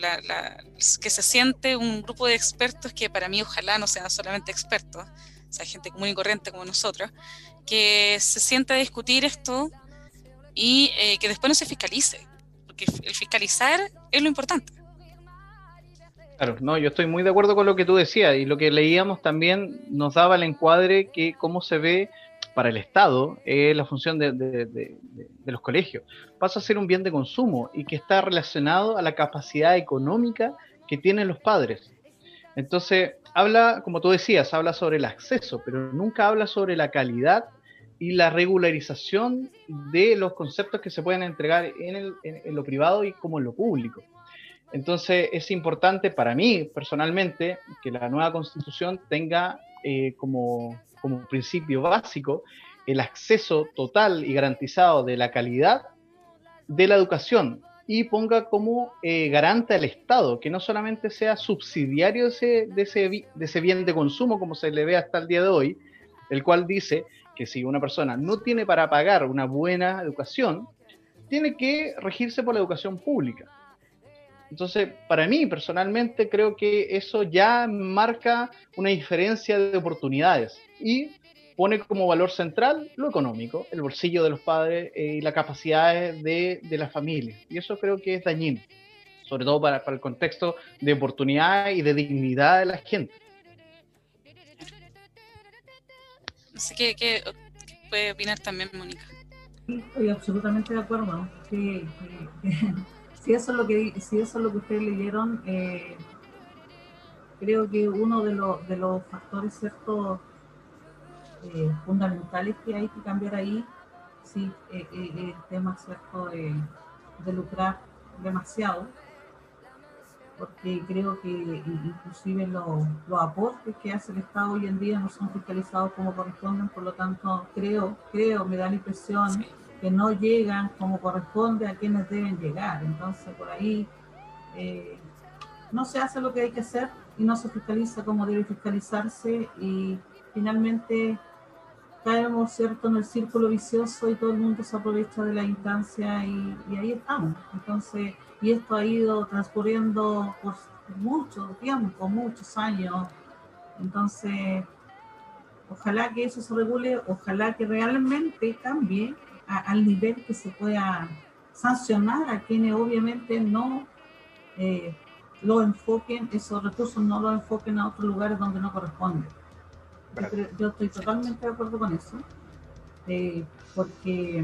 que se siente un grupo de expertos que para mí ojalá no sean solamente expertos, o sea, gente común y corriente como nosotros, que se sienta a discutir esto y eh, que después no se fiscalice, porque el fiscalizar es lo importante. Claro, no, yo estoy muy de acuerdo con lo que tú decías y lo que leíamos también nos daba el encuadre que cómo se ve para el Estado eh, la función de, de, los colegios. Pasa a ser un bien de consumo y que está relacionado a la capacidad económica que tienen los padres. Entonces, habla, como tú decías, habla sobre el acceso, pero nunca habla sobre la calidad y la regularización de los conceptos que se pueden entregar en, lo privado y como en lo público. Entonces es importante para mí personalmente que la nueva constitución tenga eh, como, como principio básico el acceso total y garantizado de la calidad de la educación y ponga como eh, garante al Estado, que no solamente sea subsidiario ese, de, ese, de ese bien de consumo como se le ve hasta el día de hoy, el cual dice que si una persona no tiene para pagar una buena educación, tiene que regirse por la educación pública. Entonces, para mí personalmente creo que eso ya marca una diferencia de oportunidades y pone como valor central lo económico, el bolsillo de los padres eh, y la capacidad de, de la familia. Y eso creo que es dañino, sobre todo para, para el contexto de oportunidad y de dignidad de la gente. Así que, ¿qué, puede opinar también Mónica? Estoy absolutamente de acuerdo. si, eso es lo que, si eso es lo que ustedes leyeron, eh, creo que uno de, los, de los factores ciertos eh, fundamentales que hay que cambiar ahí, sí, eh, el tema cierto de, de lucrar demasiado porque creo que inclusive los, los, aportes que hace el Estado hoy en día no son fiscalizados como corresponden, por lo tanto creo, creo, me da la impresión que no llegan como corresponde a quienes deben llegar. Entonces por ahí eh, no se hace lo que hay que hacer y no se fiscaliza como debe fiscalizarse y finalmente caemos cierto en el círculo vicioso y todo el mundo se aprovecha de la instancia y, y ahí estamos. Entonces y esto ha ido transcurriendo por mucho tiempo, muchos años. Entonces, ojalá que eso se regule, ojalá que realmente cambie al nivel que se pueda sancionar a quienes obviamente no eh, lo enfoquen, esos recursos no lo enfoquen a otros lugares donde no corresponde. Yo, estoy totalmente de acuerdo con eso, eh, porque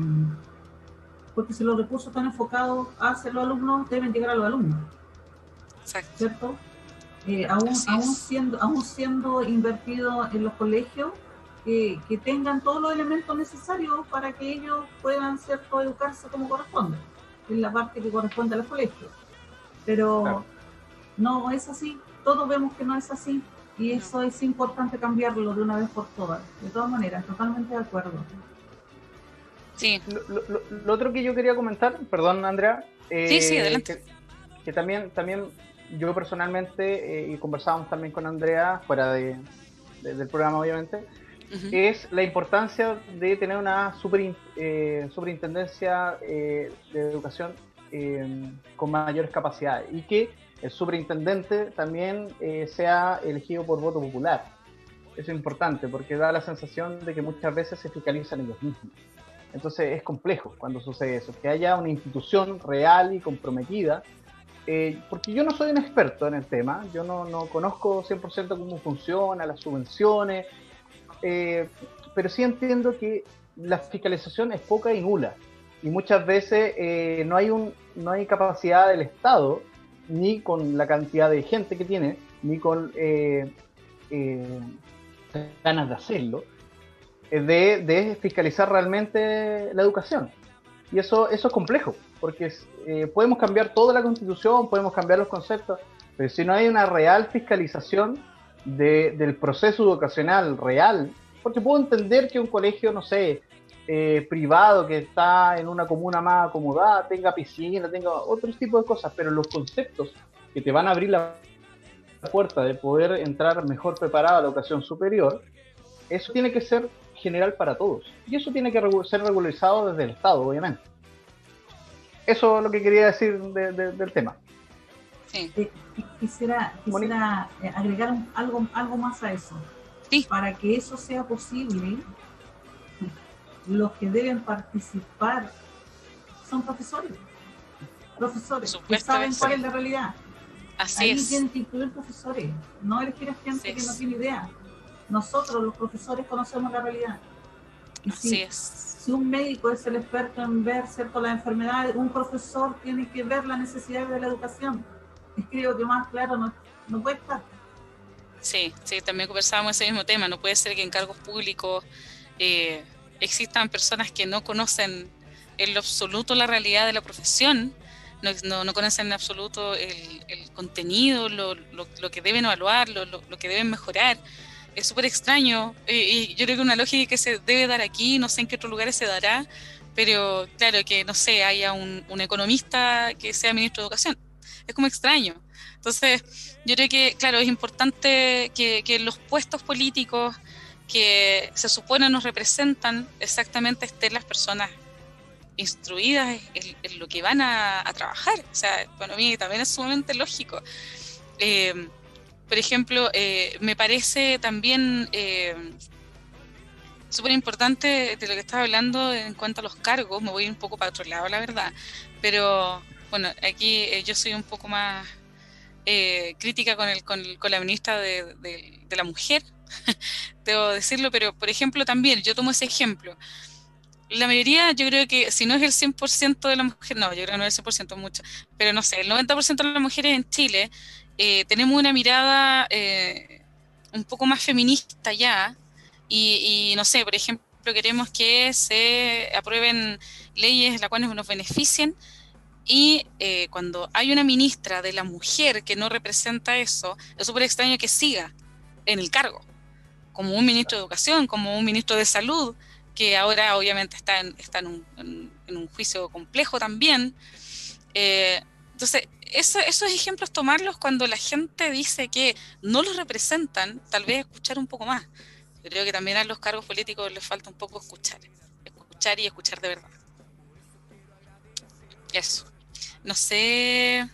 porque si los recursos están enfocados hacia los alumnos, deben llegar a los alumnos. Exacto. ¿Cierto? Eh, aún, siendo, aún siendo invertido en los colegios, que tengan todos los elementos necesarios para que ellos puedan ¿cierto? educarse como corresponde, en la parte que corresponde a los colegios. Pero no es así, todos vemos que no es así y eso es importante cambiarlo de una vez por todas. De todas maneras, totalmente de acuerdo. Sí. Lo, otro que yo quería comentar, perdón Andrea, sí, sí, eh, adelante. Que, también, también yo personalmente, eh, y conversábamos también con Andrea, fuera de, del programa obviamente, es la importancia de tener una super, eh, superintendencia de educación con mayores capacidades y que el superintendente también sea elegido por voto popular. Eso es importante porque da la sensación de que muchas veces se fiscalizan ellos mismos. Entonces es complejo cuando sucede eso, que haya una institución real y comprometida, eh, porque yo no soy un experto en el tema, yo no, no conozco 100% cómo funciona, las subvenciones, eh, pero sí entiendo que la fiscalización es poca y nula, y muchas veces eh, no, hay un, no hay capacidad del Estado, ni con la cantidad de gente que tiene, ni con ganas de hacerlo, de, fiscalizar realmente la educación. Y eso, eso es complejo, porque eh, podemos cambiar toda la constitución, podemos cambiar los conceptos, pero si no hay una real fiscalización del proceso educacional real, porque puedo entender que un colegio, no sé, eh, privado que está en una comuna más acomodada, tenga piscina, tenga otro tipo de cosas, pero los conceptos que te van a abrir la puerta de poder entrar mejor preparado a la educación superior, eso tiene que ser general para todos. Y eso tiene que ser regularizado desde el Estado, obviamente. Eso es lo que quería decir del tema. Sí. Eh, quisiera, quisiera eh, agregar algo, algo más a eso. Para que eso sea posible, los que deben participar son profesores. Profesores que saben cuál es la realidad. Así Ahí tienen que incluir profesores, no elegir a gente que no tiene idea nosotros los profesores conocemos la realidad. Y si, es. si un médico es el experto en ver cierto las enfermedades, un profesor tiene que ver las necesidades de la educación. Es creo que más claro no, no puede estar. Sí, sí, también conversábamos ese mismo tema. No puede ser que en cargos públicos eh, existan personas que no conocen en lo absoluto la realidad de la profesión, no, no, conocen en absoluto el, el contenido, lo, lo, lo, que deben evaluar, lo, lo que deben mejorar es súper extraño y yo creo que una lógica que se debe dar aquí, no sé en qué otros lugares se dará, pero claro, que no sé, haya un, economista que sea ministro de Educación. Es como extraño. Entonces, yo creo que, claro, es importante que, que los puestos políticos que se supone nos representan exactamente estén las personas instruidas en, lo que van a, trabajar. O sea, para mí también es sumamente lógico. Eh, por ejemplo, eh, me parece también eh, súper importante de lo que estaba hablando en cuanto a los cargos, me voy un poco para otro lado, la verdad, pero bueno, aquí eh, yo soy un poco más crítica con, el, con, la ministra de, la mujer, debo decirlo, pero por ejemplo también, yo tomo ese ejemplo. La mayoría, yo creo que si no es el 100% de las mujeres, no, yo creo que no es el 100% mucho, pero no sé, el 90% de las mujeres en Chile eh, tenemos una mirada eh, un poco más feminista ya. Y, no sé, por ejemplo, queremos que se aprueben leyes las cuales nos beneficien. Y eh, cuando hay una ministra de la mujer que no representa eso, es súper extraño que siga en el cargo, como un ministro de educación, como un ministro de salud, que ahora obviamente está en, está en, un, juicio complejo también. Eh, entonces, esos ejemplos tomarlos cuando la gente dice que no los representan, tal vez escuchar un poco más. Yo creo que también a los cargos políticos les falta un poco escuchar, escuchar y escuchar de verdad. Eso. No sé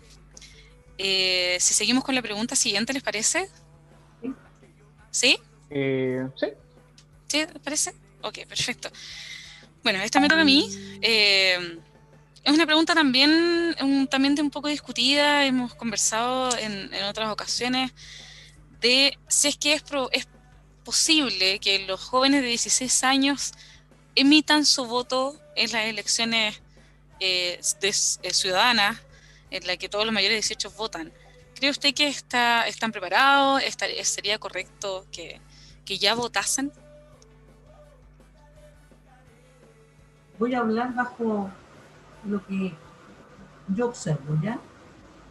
eh, si seguimos con la pregunta siguiente, ¿les parece? ¿Sí? Eh, sí. ¿Sí? ¿Les parece? Ok, perfecto. Bueno, esta me toca a mí. Eh, es una pregunta también, un, también de un poco discutida, hemos conversado en, otras ocasiones, de si es que es, es posible que los jóvenes de 16 años emitan su voto en las elecciones eh, eh, ciudadanas, en las que todos los mayores de 18 votan. ¿Cree usted que está, están preparados? ¿Sería correcto que ya votasen? Voy a hablar bajo lo que yo observo, ¿ya?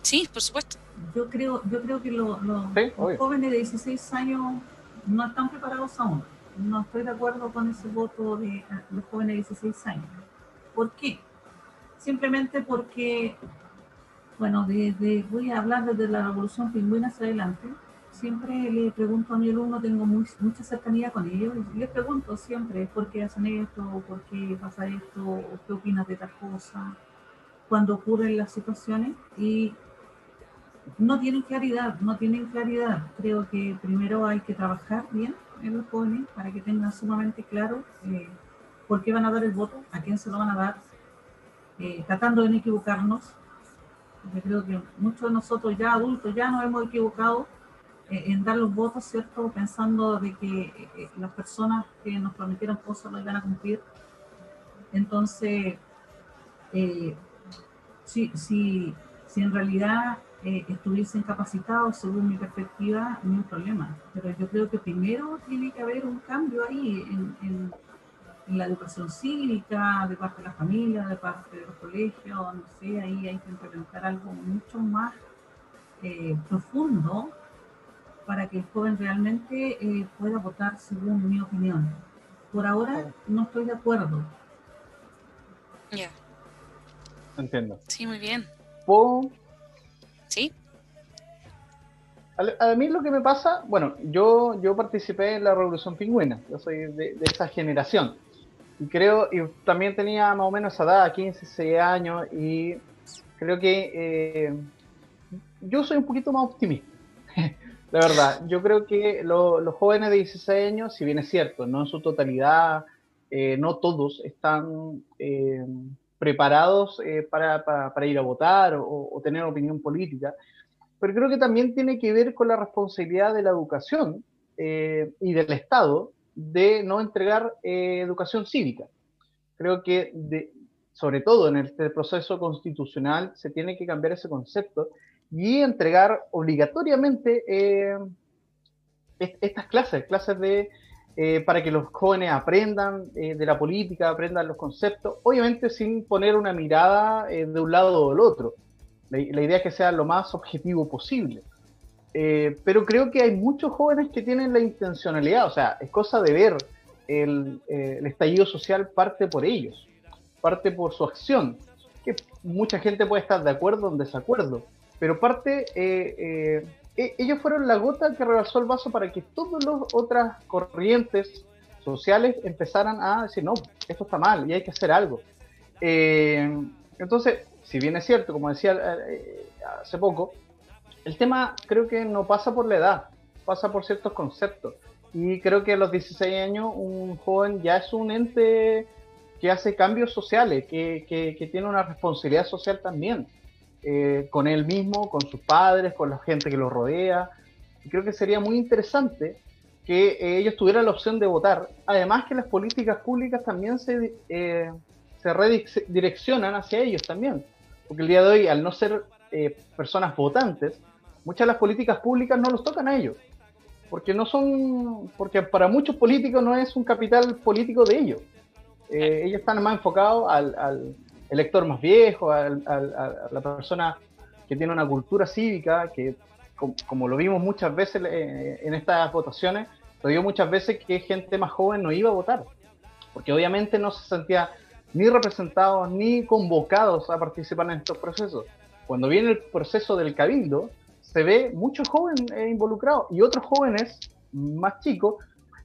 Sí, por supuesto. Yo creo, yo creo que los jóvenes de 16 años no están preparados aún. No estoy de acuerdo con ese voto de los jóvenes de 16 años. ¿Por qué? Simplemente porque, bueno, desde, voy a hablar desde la revolución pingüina hacia adelante. Siempre le pregunto a mi alumno, tengo mucha cercanía con ellos, les pregunto siempre por qué hacen esto, por qué pasa esto, qué opinas de tal cosa, cuando ocurren las situaciones. Y no tienen claridad, no tienen claridad. Creo que primero hay que trabajar bien en los jóvenes para que tengan sumamente claro eh, por qué van a dar el voto, a quién se lo van a dar, eh, tratando de no equivocarnos. Yo creo que muchos de nosotros ya adultos ya nos hemos equivocado en dar los votos, ¿cierto? Pensando de que las personas que nos prometieron cosas lo iban a cumplir. Entonces, si, si, si en realidad eh, estuviesen capacitados, según mi perspectiva, ni un problema. Pero yo creo que primero tiene que haber un cambio ahí en, en, la educación cívica, de parte de la familia, de parte de los colegios, no sé, ahí hay que implementar algo mucho más eh, profundo para que el joven realmente eh, pueda votar según mi opinión. Por ahora no estoy de acuerdo. Ya. Entiendo. Sí, muy bien. ¿Sí? A, mí lo que me pasa, bueno, yo, yo participé en la Revolución Pingüina, yo soy de, esa generación. Y creo, y también tenía más o menos esa edad, 15, 16 años, y creo que eh, yo soy un poquito más optimista. La verdad, yo creo que los jóvenes de 16 años, si bien es cierto, no en su totalidad, eh, no todos están eh, preparados eh, para, para, ir a votar o, tener opinión política, pero creo que también tiene que ver con la responsabilidad de la educación eh, y del Estado de no entregar eh, educación cívica. Creo que, de, sobre todo en este proceso constitucional, se tiene que cambiar ese concepto y entregar obligatoriamente estas clases, clases de eh, para que los jóvenes aprendan eh, de la política, aprendan los conceptos, obviamente sin poner una mirada eh, de un lado o del otro. La, idea es que sea lo más objetivo posible. pero creo que hay muchos jóvenes que tienen la intencionalidad, o sea, es cosa de ver el, el estallido social parte por ellos, parte por su acción, que mucha gente puede estar de acuerdo o en desacuerdo, pero parte e, ellos fueron la gota que rebasó el vaso para que todas las otras corrientes sociales empezaran a decir, no, esto está mal y hay que hacer algo. Eh, entonces, si bien es cierto, como decía eh, hace poco, el tema creo que no pasa por la edad, pasa por ciertos conceptos. Y creo que a los 16 años un joven ya es un ente que hace cambios sociales, que, que tiene una responsabilidad social también. Eh, con él mismo, con sus padres, con la gente que lo rodea. Y creo que sería muy interesante que eh, ellos tuvieran la opción de votar. Además que las políticas públicas también se, eh, se redireccionan hacia ellos también. Porque el día de hoy, al no ser personas votantes, muchas de las políticas públicas no los tocan a ellos. Porque no son, porque para muchos políticos no es un capital político de ellos. ellos están más enfocados al elector más viejo, a, la persona que tiene una cultura cívica, que como, lo vimos muchas veces eh, en estas votaciones, lo digo muchas veces que gente más joven no iba a votar, porque obviamente no se sentía ni representados ni convocados a participar en estos procesos. Cuando viene el proceso del cabildo, se ve muchos jóvenes eh, involucrados y otros jóvenes más chicos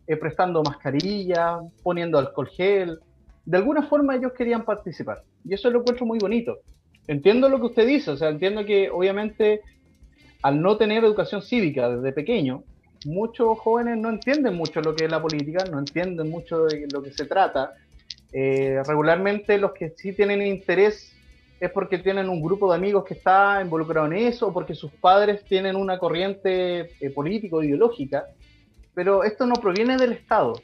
eh, prestando mascarilla, poniendo alcohol gel. De alguna forma ellos querían participar y eso lo encuentro muy bonito. Entiendo lo que usted dice, o sea, entiendo que obviamente al no tener educación cívica desde pequeño, muchos jóvenes no entienden mucho lo que es la política, no entienden mucho de lo que se trata. Eh, regularmente los que sí tienen interés es porque tienen un grupo de amigos que está involucrado en eso, o porque sus padres tienen una corriente eh, político-ideológica, pero esto no proviene del Estado,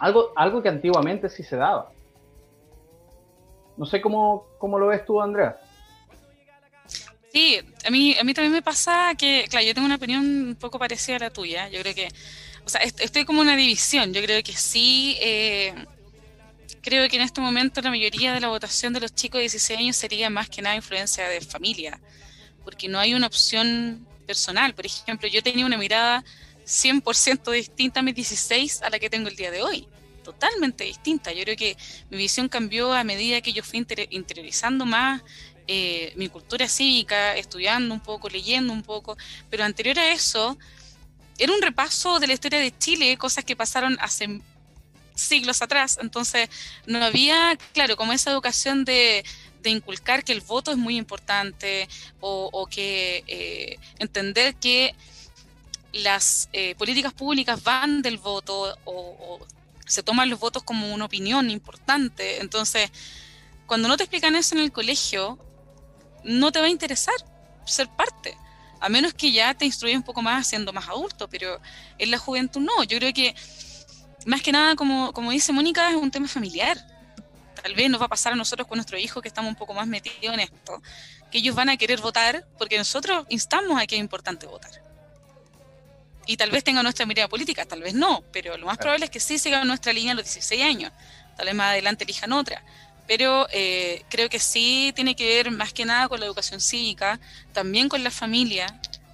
algo, algo que antiguamente sí se daba. No sé cómo, cómo lo ves tú, Andrea. Sí, a mí, a mí también me pasa que, claro, yo tengo una opinión un poco parecida a la tuya. Yo creo que, o sea, estoy como una división. Yo creo que sí, eh, creo que en este momento la mayoría de la votación de los chicos de 16 años sería más que nada influencia de familia, porque no hay una opción personal. Por ejemplo, yo tenía una mirada 100% distinta a mis 16 a la que tengo el día de hoy. Totalmente distinta. Yo creo que mi visión cambió a medida que yo fui interiorizando más eh, mi cultura cívica, estudiando un poco, leyendo un poco, pero anterior a eso, era un repaso de la historia de Chile, cosas que pasaron hace siglos atrás, entonces no había, claro, como esa educación de, inculcar que el voto es muy importante o, que eh, entender que las eh, políticas públicas van del voto o, se toman los votos como una opinión importante. Entonces, cuando no te explican eso en el colegio, no te va a interesar ser parte, a menos que ya te instruyas un poco más siendo más adulto, pero en la juventud no. Yo creo que más que nada, como, como dice Mónica, es un tema familiar. Tal vez nos va a pasar a nosotros con nuestros hijos que estamos un poco más metidos en esto, que ellos van a querer votar porque nosotros instamos a que es importante votar. Y tal vez tengan nuestra mirada política, tal vez no, pero lo más probable es que sí sigan nuestra línea a los 16 años. Tal vez más adelante elijan otra pero eh, creo que sí tiene que ver más que nada con la educación cívica, también con la familia,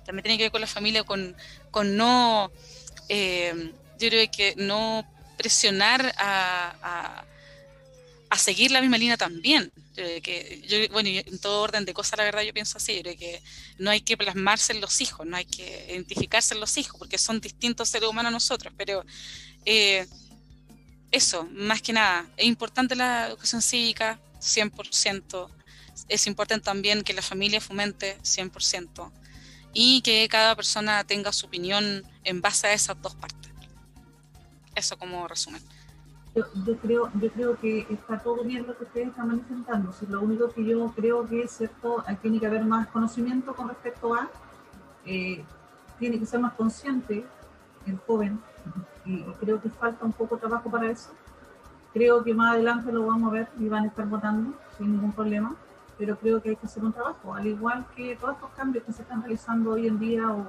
también tiene que ver con la familia, con, con no, eh, yo creo que no presionar a, a, seguir la misma línea también. que, bueno, en todo orden de cosas, la verdad, yo pienso así, yo que no hay que plasmarse en los hijos, no hay que identificarse en los hijos, porque son distintos seres humanos a nosotros, pero... Eh, eso, más que nada, es importante la educación cívica, 100%. Es importante también que la familia fomente 100% y que cada persona tenga su opinión en base a esas dos partes. Eso como resumen. Yo, creo, yo creo que está todo bien lo que ustedes están manifestando. Si lo único que yo creo que es cierto, tiene que haber más conocimiento con respecto a, eh, tiene que ser más consciente el joven y creo que falta un poco de trabajo para eso. Creo que más adelante lo vamos a ver y van a estar votando sin ningún problema, pero creo que hay que hacer un trabajo, al igual que todos estos cambios que se están realizando hoy en día o,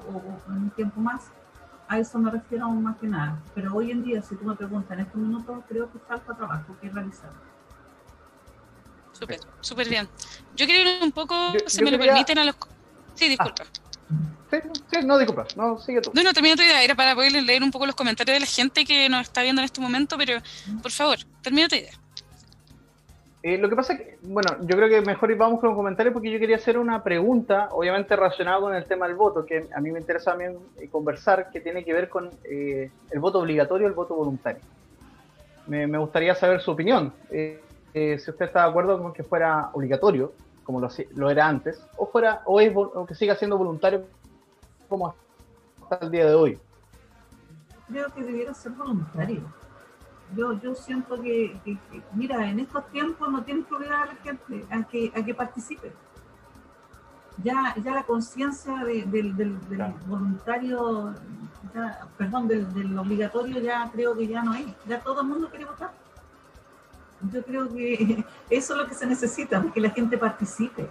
en un tiempo más, a eso me refiero aún más que nada. Pero hoy en día, si tú me preguntas en estos minutos, creo que falta trabajo que realizar. Súper, súper bien. Yo quiero ir un poco, si me lo permiten, a los... Sí, disculpa. Sí, no, disculpa, no, sigue tú. No, no, termina tu idea, era para poder leer un poco los comentarios de la gente que nos está viendo en este momento, pero por favor, termina tu idea. Eh, lo que pasa es que, bueno, yo creo que mejor vamos con los comentarios porque yo quería hacer una pregunta, obviamente relacionada con el tema del voto, que a mí me interesa también eh, conversar, que tiene que ver con eh, el voto obligatorio y el voto voluntario. Me, gustaría saber su opinión, si usted está de acuerdo con que fuera obligatorio, como lo, era antes, o, fuera, o, es, que siga siendo voluntario como hasta el día de hoy? Creo que debiera ser voluntario. Yo, yo siento que, mira, en estos tiempos no tienes que obligar a la gente a que, a que participe. Ya, ya la conciencia del, del, voluntario, perdón, del, del, obligatorio ya creo que ya no hay. Ya todo el mundo quiere votar. Yo creo que eso es lo que se necesita, que la gente participe.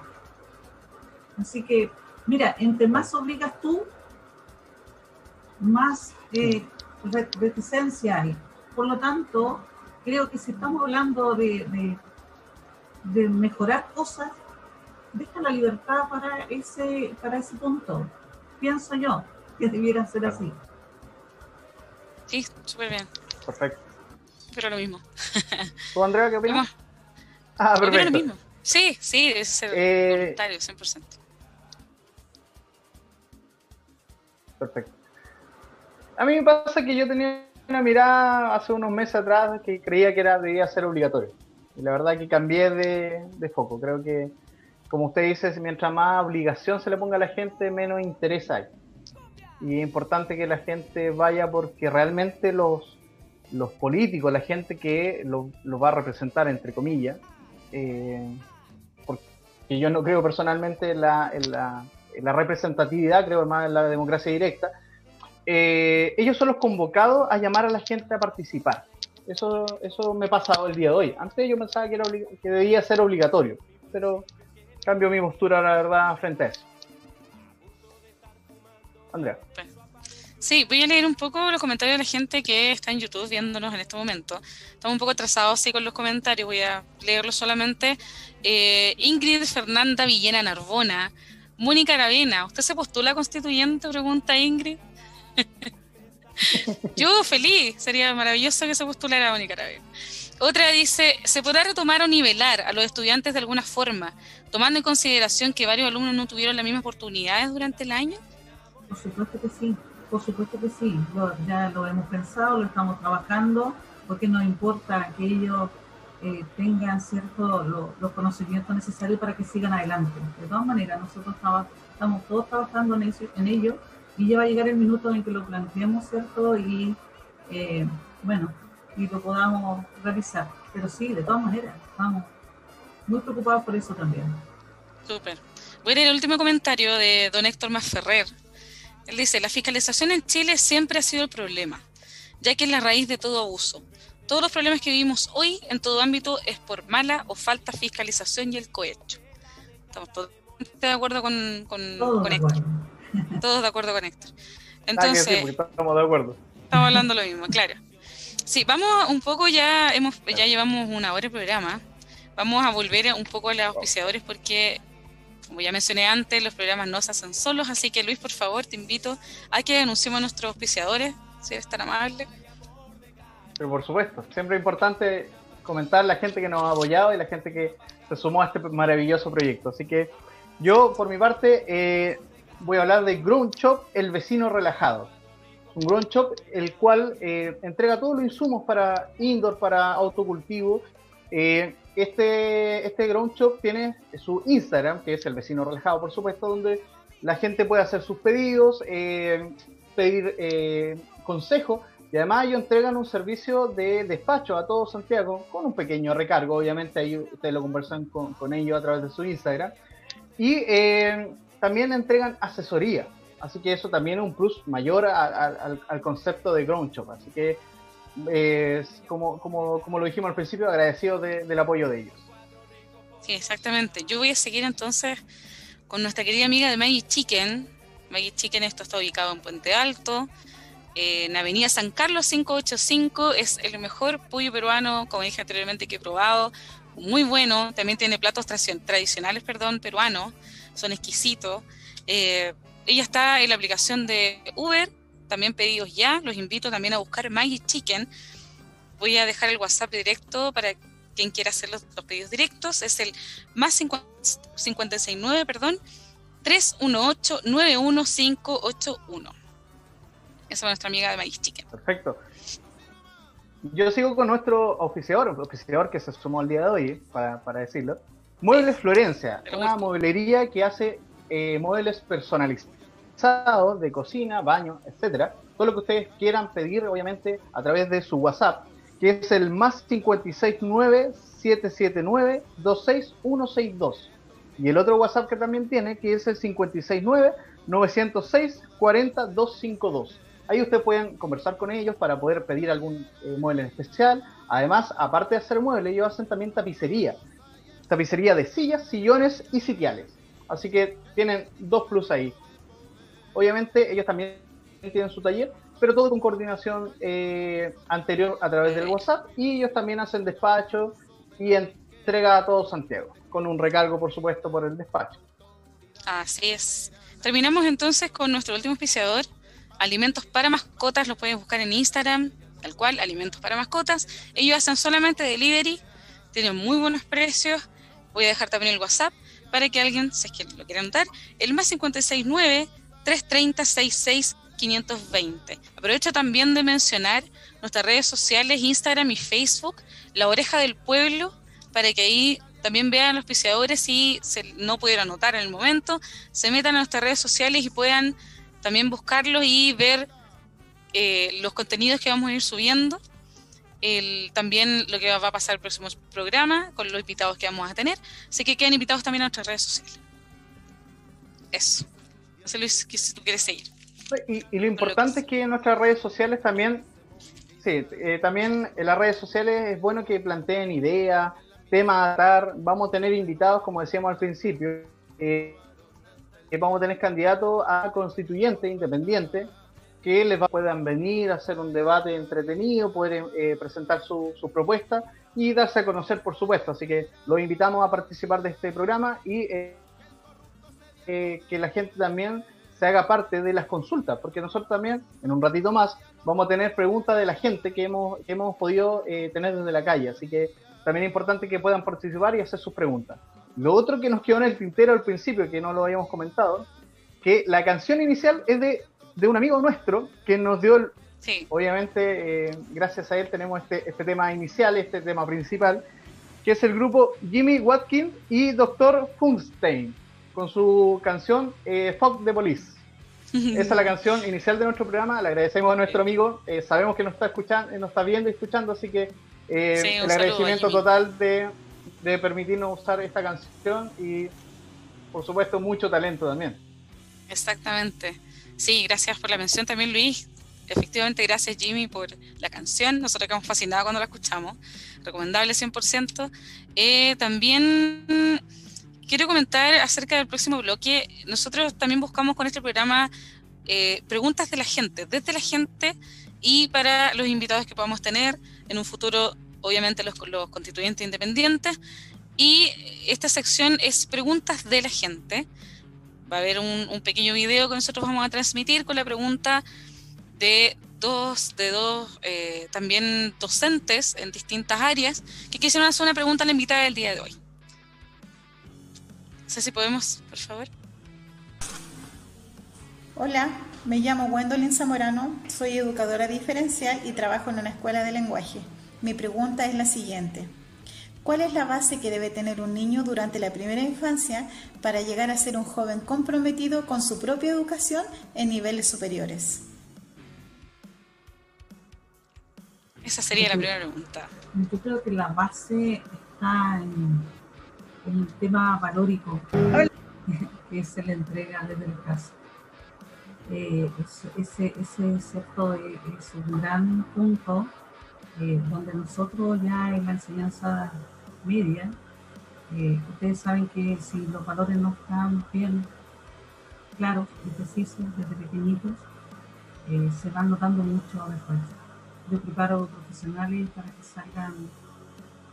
Así que Mira, entre más obligas tú, más eh, reticencia hay. Por lo tanto, creo que si estamos hablando de, de mejorar cosas, deja la libertad para ese, para ese punto. Pienso yo que debiera ser así. Sí, súper bien. Perfecto. Pero lo mismo. ¿Tú, Andrea, qué opinas? Ah, perfecto. Lo mismo. Sí, sí, ser eh, voluntario, 100%. Perfecto. A mí me pasa que yo tenía una mirada hace unos meses atrás que creía que era debía ser obligatorio. Y la verdad que cambié de, de foco. Creo que, como usted dice, mientras más obligación se le ponga a la gente, menos interés hay. Y es importante que la gente vaya porque realmente los, los políticos, la gente que lo, va a representar, entre comillas, eh, porque yo no creo personalmente en la, la, representatividad, creo más en la democracia directa, eh, ellos son los convocados a llamar a la gente a participar. Eso, eso me ha pasado el día de hoy. Antes yo pensaba que, era que debía ser obligatorio, pero cambio mi postura, la verdad, frente a eso. Andrea. Sí, voy a leer un poco los comentarios de la gente que está en YouTube viéndonos en este momento. Estamos un poco atrasados sí con los comentarios, voy a leerlos solamente. Eh, Ingrid Fernanda Villena Narbona, Mónica Aravena, ¿usted se postula constituyente? Pregunta Ingrid. Yo feliz, sería maravilloso que se postulara Mónica Aravena. Otra dice, ¿se podrá retomar o nivelar a los estudiantes de alguna forma, tomando en consideración que varios alumnos no tuvieron las mismas oportunidades durante el año? Por supuesto que sí, por supuesto que sí. ya lo hemos pensado, lo estamos trabajando, porque nos importa que ellos eh, tengan cierto los conocimientos necesarios para que sigan adelante. De todas maneras, nosotros estamos todos trabajando en, eso, en ello y ya va a llegar el minuto en que lo planteemos, ¿cierto? Y eh, bueno, y lo podamos realizar. Pero sí, de todas maneras, estamos muy preocupados por eso también. Súper. Voy a leer el último comentario de don Héctor Masferrer, él dice, la fiscalización en Chile siempre ha sido el problema, ya que es la raíz de todo abuso. Todos los problemas que vivimos hoy en todo ámbito es por mala o falta fiscalización y el cohecho. Estamos todos de acuerdo con, con, Héctor. Todos de acuerdo con Héctor. Entonces, estamos de acuerdo. Estamos hablando lo mismo, claro. Sí, vamos un poco ya, hemos, ya llevamos una hora de programa. Vamos a volver un poco a los auspiciadores porque como ya mencioné antes, los programas no se hacen solos, así que Luis, por favor, te invito a que anunciemos a nuestros auspiciadores, si eres tan amable. Pero por supuesto, siempre es importante comentar la gente que nos ha apoyado y la gente que se sumó a este maravilloso proyecto. Así que yo, por mi parte, eh, voy a hablar de Ground Shop, el vecino relajado. Un Ground Shop el cual eh, entrega todos los insumos para indoor, para autocultivo, eh, este, este Ground Shop tiene su Instagram, que es el vecino relajado, por supuesto, donde la gente puede hacer sus pedidos, eh, pedir eh, consejo y además ellos entregan un servicio de despacho a todo Santiago con un pequeño recargo, obviamente ahí ustedes lo conversan con, con ellos a través de su Instagram. Y eh, también entregan asesoría, así que eso también es un plus mayor al, al concepto de Ground Shop. Así que como, como, como, lo dijimos al principio, agradecido del apoyo de ellos. Sí, exactamente. Yo voy a seguir entonces con nuestra querida amiga de Maggie Chicken. Maggie Chicken, esto está ubicado en Puente Alto, en Avenida San Carlos 585. Es el mejor pollo peruano, como dije anteriormente, que he probado. Muy bueno. También tiene platos tradicionales, perdón, peruanos. Son exquisitos. Eh, ella está en la aplicación de Uber también pedidos ya. Los invito también a buscar Maggie Chicken. Voy a dejar el WhatsApp directo para quien quiera hacer los, pedidos directos. Es el más 569, perdón, 318-91581. Esa es nuestra amiga de Maggie Chicken. Perfecto. Yo sigo con nuestro oficiador, oficiador que se sumó el día de hoy, para, para decirlo. Muebles Florencia, una mueblería que hace eh, muebles personalizados de cocina, baño, etcétera. Todo lo que ustedes quieran pedir, obviamente, a través de su WhatsApp, que es el más 569-779-26162. Y el otro WhatsApp que también tiene, que es el 569-906-40252. Ahí ustedes pueden conversar con ellos para poder pedir algún eh, mueble en especial. Además, aparte de hacer muebles, ellos hacen también tapicería. Tapicería de sillas, sillones y sitiales. Así que tienen dos plus ahí. Obviamente ellos también tienen su taller, pero todo con coordinación eh, anterior a través del WhatsApp y ellos también hacen despacho y entrega a todo Santiago, con un recargo, por supuesto, por el despacho. Así es. Terminamos entonces con nuestro último auspiciador, Alimentos para Mascotas, lo pueden buscar en Instagram, tal cual, Alimentos para Mascotas. Ellos hacen solamente delivery, tienen muy buenos precios. Voy a dejar también el WhatsApp para que alguien, si es que lo quiera anotar, el más 569 330 66 520. Aprovecho también de mencionar nuestras redes sociales, Instagram y Facebook, La Oreja del Pueblo, para que ahí también vean los auspiciadores si no pudieron anotar en el momento, se metan a nuestras redes sociales y puedan también buscarlos y ver eh, los contenidos que vamos a ir subiendo. También lo que va a pasar el próximo programa con los invitados que vamos a tener. Así que quedan invitados también a nuestras redes sociales. Eso. No sé, Luis, si tú quieres seguir. Y, lo importante es que en nuestras redes sociales también, sí, eh, también en las redes sociales es bueno que planteen ideas, temas a dar. Vamos a tener invitados, como decíamos al principio. Eh, vamos a tener candidatos a constituyente independiente que les puedan venir a hacer un debate entretenido, poder eh, presentar sus su propuestas y darse a conocer, por supuesto. Así que los invitamos a participar de este programa y eh, eh, que la gente también se haga parte de las consultas, porque nosotros también, en un ratito más, vamos a tener preguntas de la gente que hemos, que hemos podido tener desde la calle. Así que también es importante que puedan participar y hacer sus preguntas. Lo otro que nos quedó en el tintero al principio, que no lo habíamos comentado, que la canción inicial es de, de un amigo nuestro que nos dio, el, obviamente, eh, gracias a él tenemos este, este tema inicial, este tema principal, que es el grupo Jimmy Watkins y Dr. Funkstein, con su canción eh, Fuck the Police. Esa es la canción inicial de nuestro programa. Le agradecemos a nuestro amigo. Eh, sabemos que nos está escuchando, nos está viendo y escuchando, así que eh, el agradecimiento total de, de permitirnos usar esta canción y, por supuesto, mucho talento también. Exactamente. Sí, gracias por la mención también, Luis. Efectivamente, gracias Jimmy por la canción. Nosotros quedamos fascinados cuando la escuchamos. Recomendable 100%. Eh, también quiero comentar acerca del próximo bloque. Nosotros también buscamos con este programa eh, preguntas de la gente, desde la gente y para los invitados que podamos tener en un futuro obviamente los, los constituyentes independientes. Y esta sección es preguntas de la gente. Va a haber un, pequeño video que nosotros vamos a transmitir con la pregunta de dos, de dos eh, también docentes en distintas áreas que quisieron hacer una pregunta a la invitada del día de hoy. No sé si podemos, por favor. Hola, me llamo Gwendolyn Zamorano, soy educadora diferencial y trabajo en una escuela de lenguaje. Mi pregunta es la siguiente. ¿Cuál es la base que debe tener un niño durante la primera infancia para llegar a ser un joven comprometido con su propia educación en niveles superiores? Esa sería la primera pregunta. Yo creo que la base está en, el tema valórico, que se le entrega desde el caso. Eh, ese, ese, cierto, es un gran punto eh, donde nosotros ya en la enseñanza media, eh, ustedes saben que si los valores no están bien claros y precisos desde pequeñitos, eh, se van notando mucho después. Yo preparo profesionales para que salgan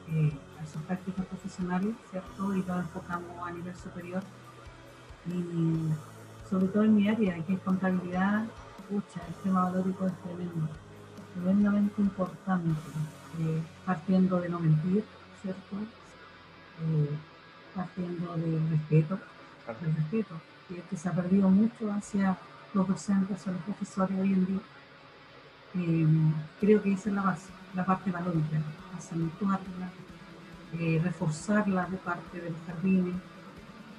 a sus prácticas profesionales, ¿cierto? Y lo enfocamos a nivel superior. Y sobre todo en mi área, que es contabilidad, escucha, el tema valórico es tremendo tremendamente importante, eh, partiendo de no mentir, ¿cierto? Eh, partiendo del respeto, del respeto, que, se ha perdido mucho hacia los docentes o los profesores hoy en día. Eh, creo que esa es la base, la parte valórica, acentuarla, reforzarla de parte de los jardines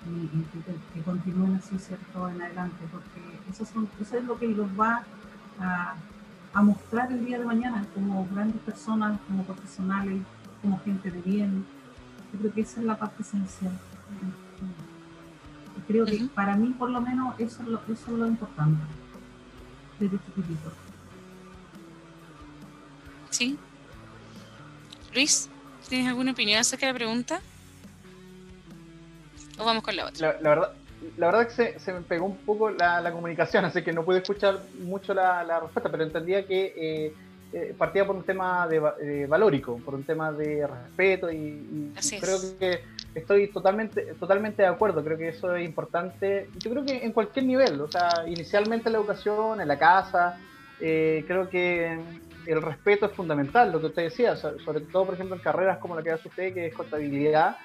y, que, continúen así, ¿cierto?, en adelante, porque eso, son, eso es lo que los va a a mostrar el día de mañana como grandes personas, como profesionales, como gente de bien. Yo creo que esa es la parte esencial. creo que para mí, por lo menos, eso es lo, eso es lo importante desde chiquitito. Sí. Luis, ¿tienes alguna opinión acerca de la pregunta? ¿O vamos con la otra? la verdad, la verdad que se, me pegó un poco la, comunicación, así que no pude escuchar mucho la, respuesta, pero entendía que eh, eh, partía por un tema de, valórico, por un tema de respeto y, creo que estoy totalmente, totalmente de acuerdo, creo que eso es importante, yo creo que en cualquier nivel, o sea, inicialmente en la educación, en la casa, eh, creo que el respeto es fundamental, lo que usted decía, sobre todo, por ejemplo, en carreras como la que hace usted, que es contabilidad,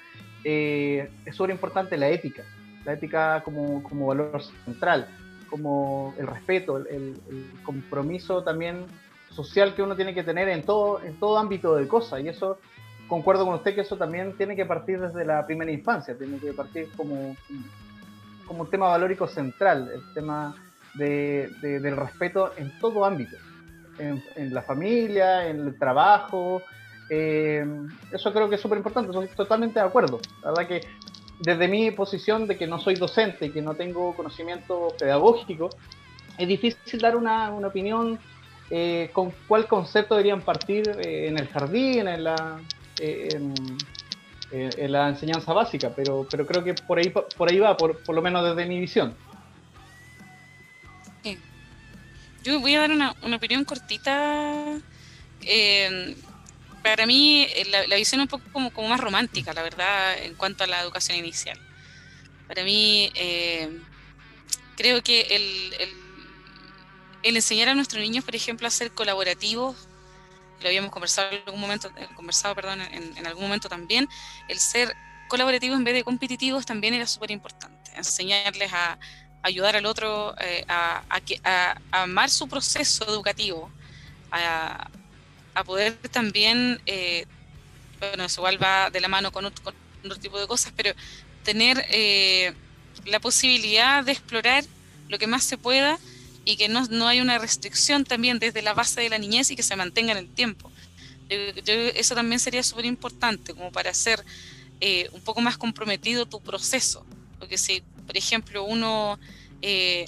eh, es súper importante la ética, la ética como, como valor central, como el respeto, el compromiso también social que uno tiene que tener en todo, en todo ámbito de cosas. Y eso, concuerdo con usted que eso también tiene que partir desde la primera infancia, tiene que partir como, como un tema valórico central, el tema de, del respeto en todo ámbito, en, la familia, en el trabajo. Eh, eso creo que es súper importante, estoy totalmente de acuerdo. La verdad que desde mi posición de que no soy docente que no tengo conocimiento pedagógico, es difícil dar una, una opinión eh, con cuál concepto deberían partir eh, en el jardín, en la, eh, en, la enseñanza básica, pero, pero creo que por ahí, por ahí va, por, por lo menos desde mi visión. Yo voy a dar una, una opinión cortita. para mí, la, visión es un poco como, como, más romántica, la verdad, en cuanto a la educación inicial. Para mí, creo que el enseñar a nuestros niños, por ejemplo, a ser colaborativos, lo habíamos conversado en algún momento, eh, conversado, perdón, en, algún momento también, el ser colaborativos en vez de competitivos también era súper importante. Enseñarles a, ayudar al otro eh, a, amar su proceso educativo, a, poder también, eh, bueno, eso igual va de la mano con otro, tipo de cosas, pero tener la posibilidad de explorar lo que más se pueda y que no, no hay una restricción también desde la base de la niñez y que se mantenga en el tiempo. eso también sería súper importante como para hacer eh, un poco más comprometido tu proceso. Porque si, por ejemplo, uno eh,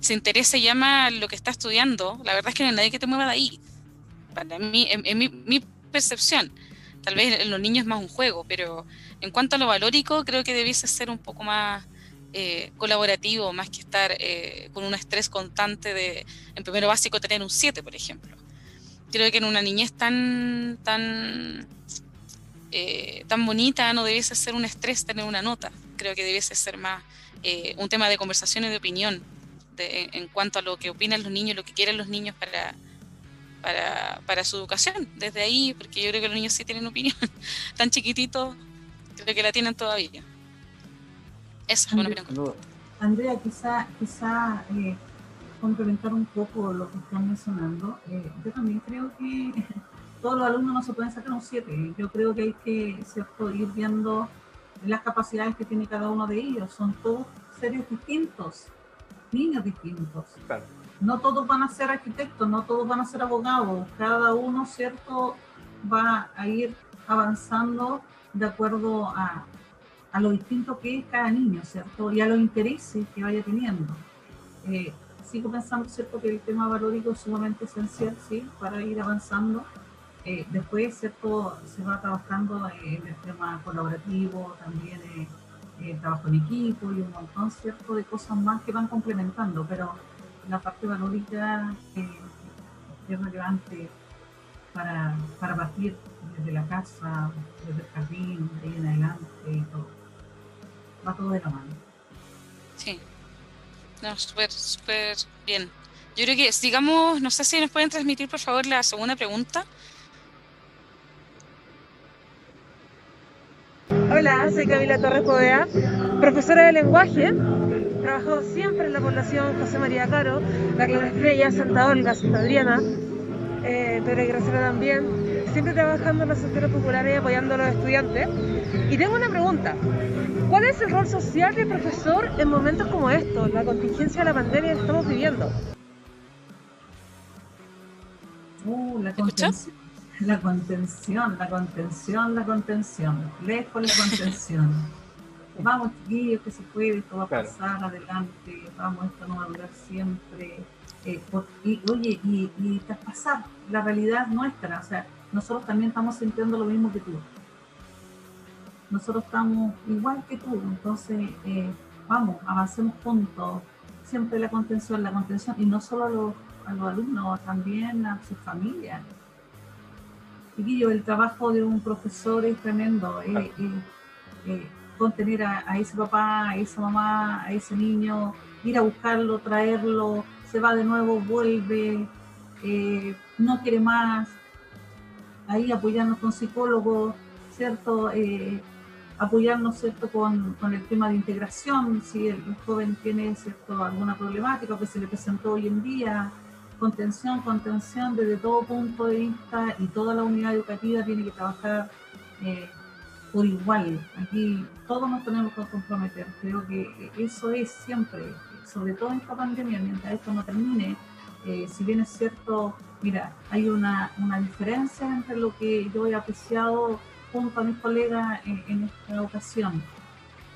se interesa y llama lo que está estudiando, la verdad es que no hay nadie que te mueva de ahí. Para mí, en, mi, mi, percepción, tal vez en los niños es más un juego, pero en cuanto a lo valórico, creo que debiese ser un poco más eh, colaborativo más que estar eh, con un estrés constante de, en primero básico, tener un 7, por ejemplo. Creo que en una niñez tan, tan, eh, tan bonita no debiese ser un estrés tener una nota. Creo que debiese ser más un tema de conversación y de opinión en cuanto a lo que opinan los niños, lo que quieren los niños para, para, para, su educación. Desde ahí, porque yo creo que los niños sí tienen opinión, tan chiquititos, creo que la tienen todavía. Andrea, quizá, quizá eh, complementar un poco lo que están mencionando. Eh, yo también creo que todos los alumnos no se pueden sacar un 7. Yo creo que hay que ¿cierto? ir viendo las capacidades que tiene cada uno de ellos. Son todos seres distintos, niños distintos. No todos van a ser arquitectos, no todos van a ser abogados. Cada uno, ¿cierto?, va a ir avanzando de acuerdo a, a lo distinto que es cada niño, ¿cierto? Y a los intereses que vaya teniendo. Eh, sigo pensando, ¿cierto?, que el tema valórico es sumamente esencial, ¿sí?, para ir avanzando. Eh, después, ¿cierto?, se va trabajando en el tema colaborativo, también eh, el trabajo en equipo y un montón, ¿cierto?, de cosas más que van complementando, pero la parte valórica es relevante para, para partir desde la casa, desde el jardín, de ahí en adelante y todo va todo de la mano. Sí. No, súper, súper bien. Yo creo que sigamos, no sé si nos pueden transmitir por favor la segunda pregunta. Hola, soy Camila Torres Povea, profesora de lenguaje. Trabajo siempre en la población José María Caro, la Clara Estrella, Santa Olga, Santa Adriana, eh, Pedro también. Siempre trabajando en los sectores populares y apoyando a los estudiantes. Y tengo una pregunta. ¿Cuál es el rol social del profesor en momentos como estos, la contingencia de la pandemia que estamos viviendo? Uh, la contención, la contención, la contención, la contención, lejos la contención. vamos chiquillos, que se puede, esto va a pasar adelante, vamos, esto no va a durar siempre. Eh, y, oye, y, y traspasar la realidad nuestra, o sea, nosotros también estamos sintiendo lo mismo que tú nosotros estamos igual que tú, entonces eh, vamos, avancemos juntos, siempre la contención, la contención, y no solo a los alumnos, también a sus familias. Chiquillo, el trabajo de un profesor es tremendo. Eh, eh, eh, contener a, a, ese papá, a esa mamá, a ese niño, ir a buscarlo, traerlo, se va de nuevo, vuelve, no quiere más. Ahí apoyarnos con psicólogos, ¿cierto? apoyarnos ¿cierto? Con, con, el tema de integración, si el, joven tiene ¿cierto? alguna problemática que se le presentó hoy en día, contención, contención desde todo punto de vista y toda la unidad educativa tiene que trabajar eh, por igual. Aquí todos nos tenemos que comprometer. Creo que eso es siempre, sobre todo en esta pandemia, mientras esto no termine, eh, si bien es cierto, mira, hay una, una diferencia entre lo que yo he apreciado junto a mis colegas en, esta ocasión.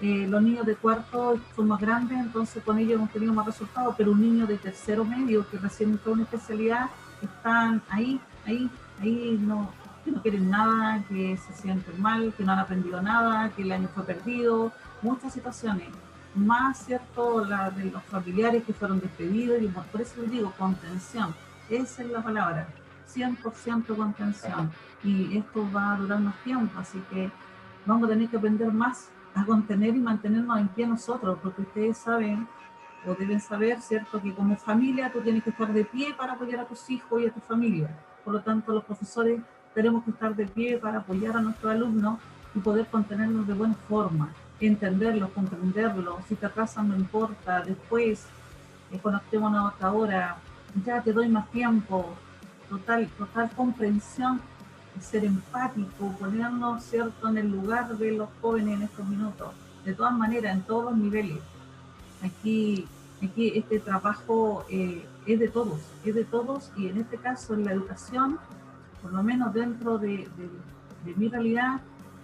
Eh, los niños de cuarto son más grandes, entonces con ellos hemos tenido más resultados, pero un niño de tercero medio que recién entró en especialidad, están ahí, ahí, ahí, no, que no quieren nada, que se sienten mal, que no han aprendido nada, que el año fue perdido, muchas situaciones. Más, ¿cierto?, la de los familiares que fueron despedidos, y por eso les digo, contención, esa es la palabra 100% contención y esto va a durar más tiempo, así que vamos a tener que aprender más a contener y mantenernos en pie nosotros, porque ustedes saben o deben saber, ¿cierto?, que como familia tú tienes que estar de pie para apoyar a tus hijos y a tu familia. Por lo tanto, los profesores tenemos que estar de pie para apoyar a nuestros alumnos y poder contenernos de buena forma, entenderlos, comprenderlos. Si te atrasan, no importa, después eh, conectémonos a otra hora, ya te doy más tiempo, total, total comprensión, ser empático, ponernos cierto en el lugar de los jóvenes en estos minutos, de todas maneras, en todos los niveles. Aquí, aquí este trabajo eh, es de todos, es de todos y en este caso en la educación, por lo menos dentro de, de, mi realidad,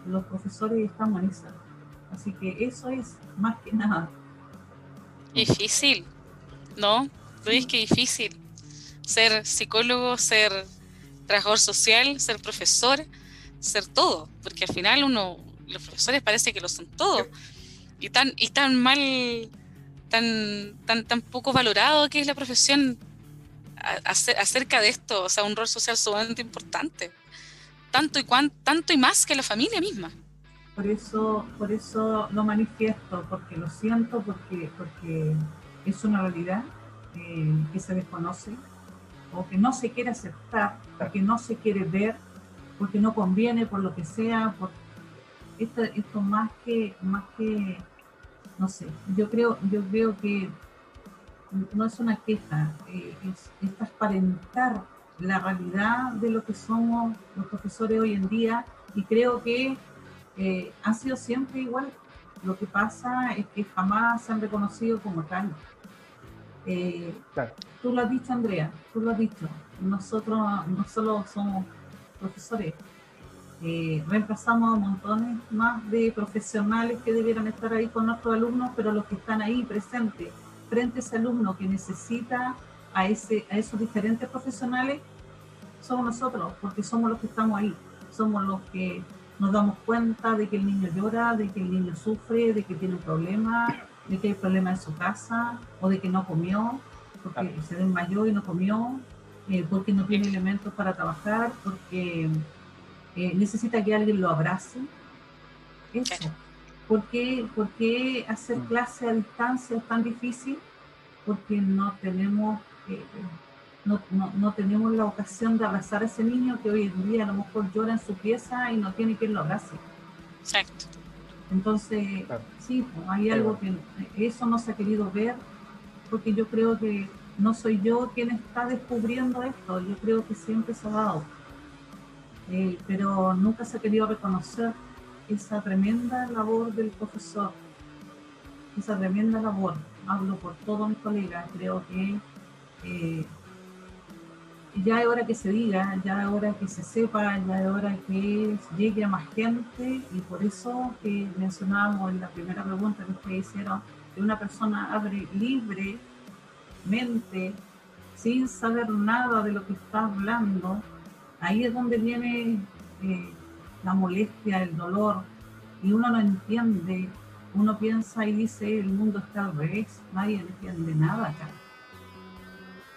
los profesores estamos en esa. Así que eso es más que nada. Difícil, ¿no? ¿Veis que difícil? Ser psicólogo, ser trabajador social, ser profesor, ser todo, porque al final uno, los profesores parece que lo son todo, y tan, y tan mal, tan, tan, tan poco valorado que es la profesión acerca de esto, o sea, un rol social sumamente importante, tanto y cuan, tanto y más que la familia misma. Por eso, por eso lo manifiesto, porque lo siento, porque, porque es una realidad eh, que se desconoce, o que no se quiere aceptar, porque no se quiere ver, porque no conviene, por lo que sea, por esto, esto más que, más que, no sé, yo creo, yo veo que no es una queja, eh, es, es, transparentar la realidad de lo que somos los profesores hoy en día y creo que eh, ha sido siempre igual. Lo que pasa es que jamás se han reconocido como tal. Eh, tú lo has dicho, Andrea, tú lo has dicho. Nosotros no solo somos profesores, eh, reemplazamos a montones más de profesionales que debieran estar ahí con nuestros alumnos, pero los que están ahí presentes frente a ese alumno que necesita a, ese, a esos diferentes profesionales, somos nosotros, porque somos los que estamos ahí, somos los que nos damos cuenta de que el niño llora, de que el niño sufre, de que tiene un problema, de que hay problema en su casa o de que no comió, porque se desmayó y no comió, eh, porque no tiene elementos para trabajar, porque eh, necesita que alguien lo abrace. Eso. ¿Por qué, ¿Por qué hacer mm. clase a distancia es tan difícil? Porque no tenemos, eh, no, no, no, tenemos la ocasión de abrazar a ese niño que hoy en día a lo mejor llora en su pieza y no tiene quien lo abrace. Exacto. Entonces, sí, pues, hay algo que eso no se ha querido ver, porque yo creo que no soy yo quien está descubriendo esto, yo creo que siempre se ha dado, eh, pero nunca se ha querido reconocer esa tremenda labor del profesor, esa tremenda labor, hablo por todos mis colegas, creo que eh, ya es hora que se diga, ya es hora que se sepa, ya es hora que llegue a más gente. Y por eso que mencionábamos en la primera pregunta que ustedes hicieron, que una persona abre libremente, sin saber nada de lo que está hablando, ahí es donde viene eh, la molestia, el dolor, y uno no entiende, uno piensa y dice, el mundo está al revés, nadie entiende nada acá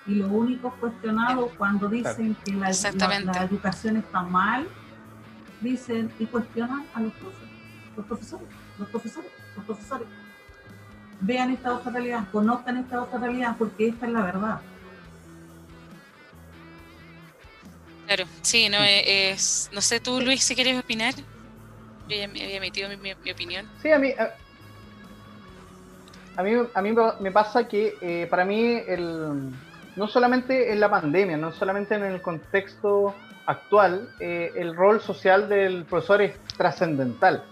Y lo único cuestionado cuando dicen que la, la, educación está mal, dicen y cuestionan a los profesores, los profesores, los profesores, los profesores. Vean esta otra realidad, conozcan esta otra realidad, porque esta es la verdad. Claro, sí, no es, no sé tú Luis si quieres opinar. Yo ya me había emitido mi, opinión. Sí, a mí, a, mí, a mí me pasa que eh, para mí el, no solamente en la pandemia, no solamente en el contexto actual, eh, el rol social del profesor es trascendental.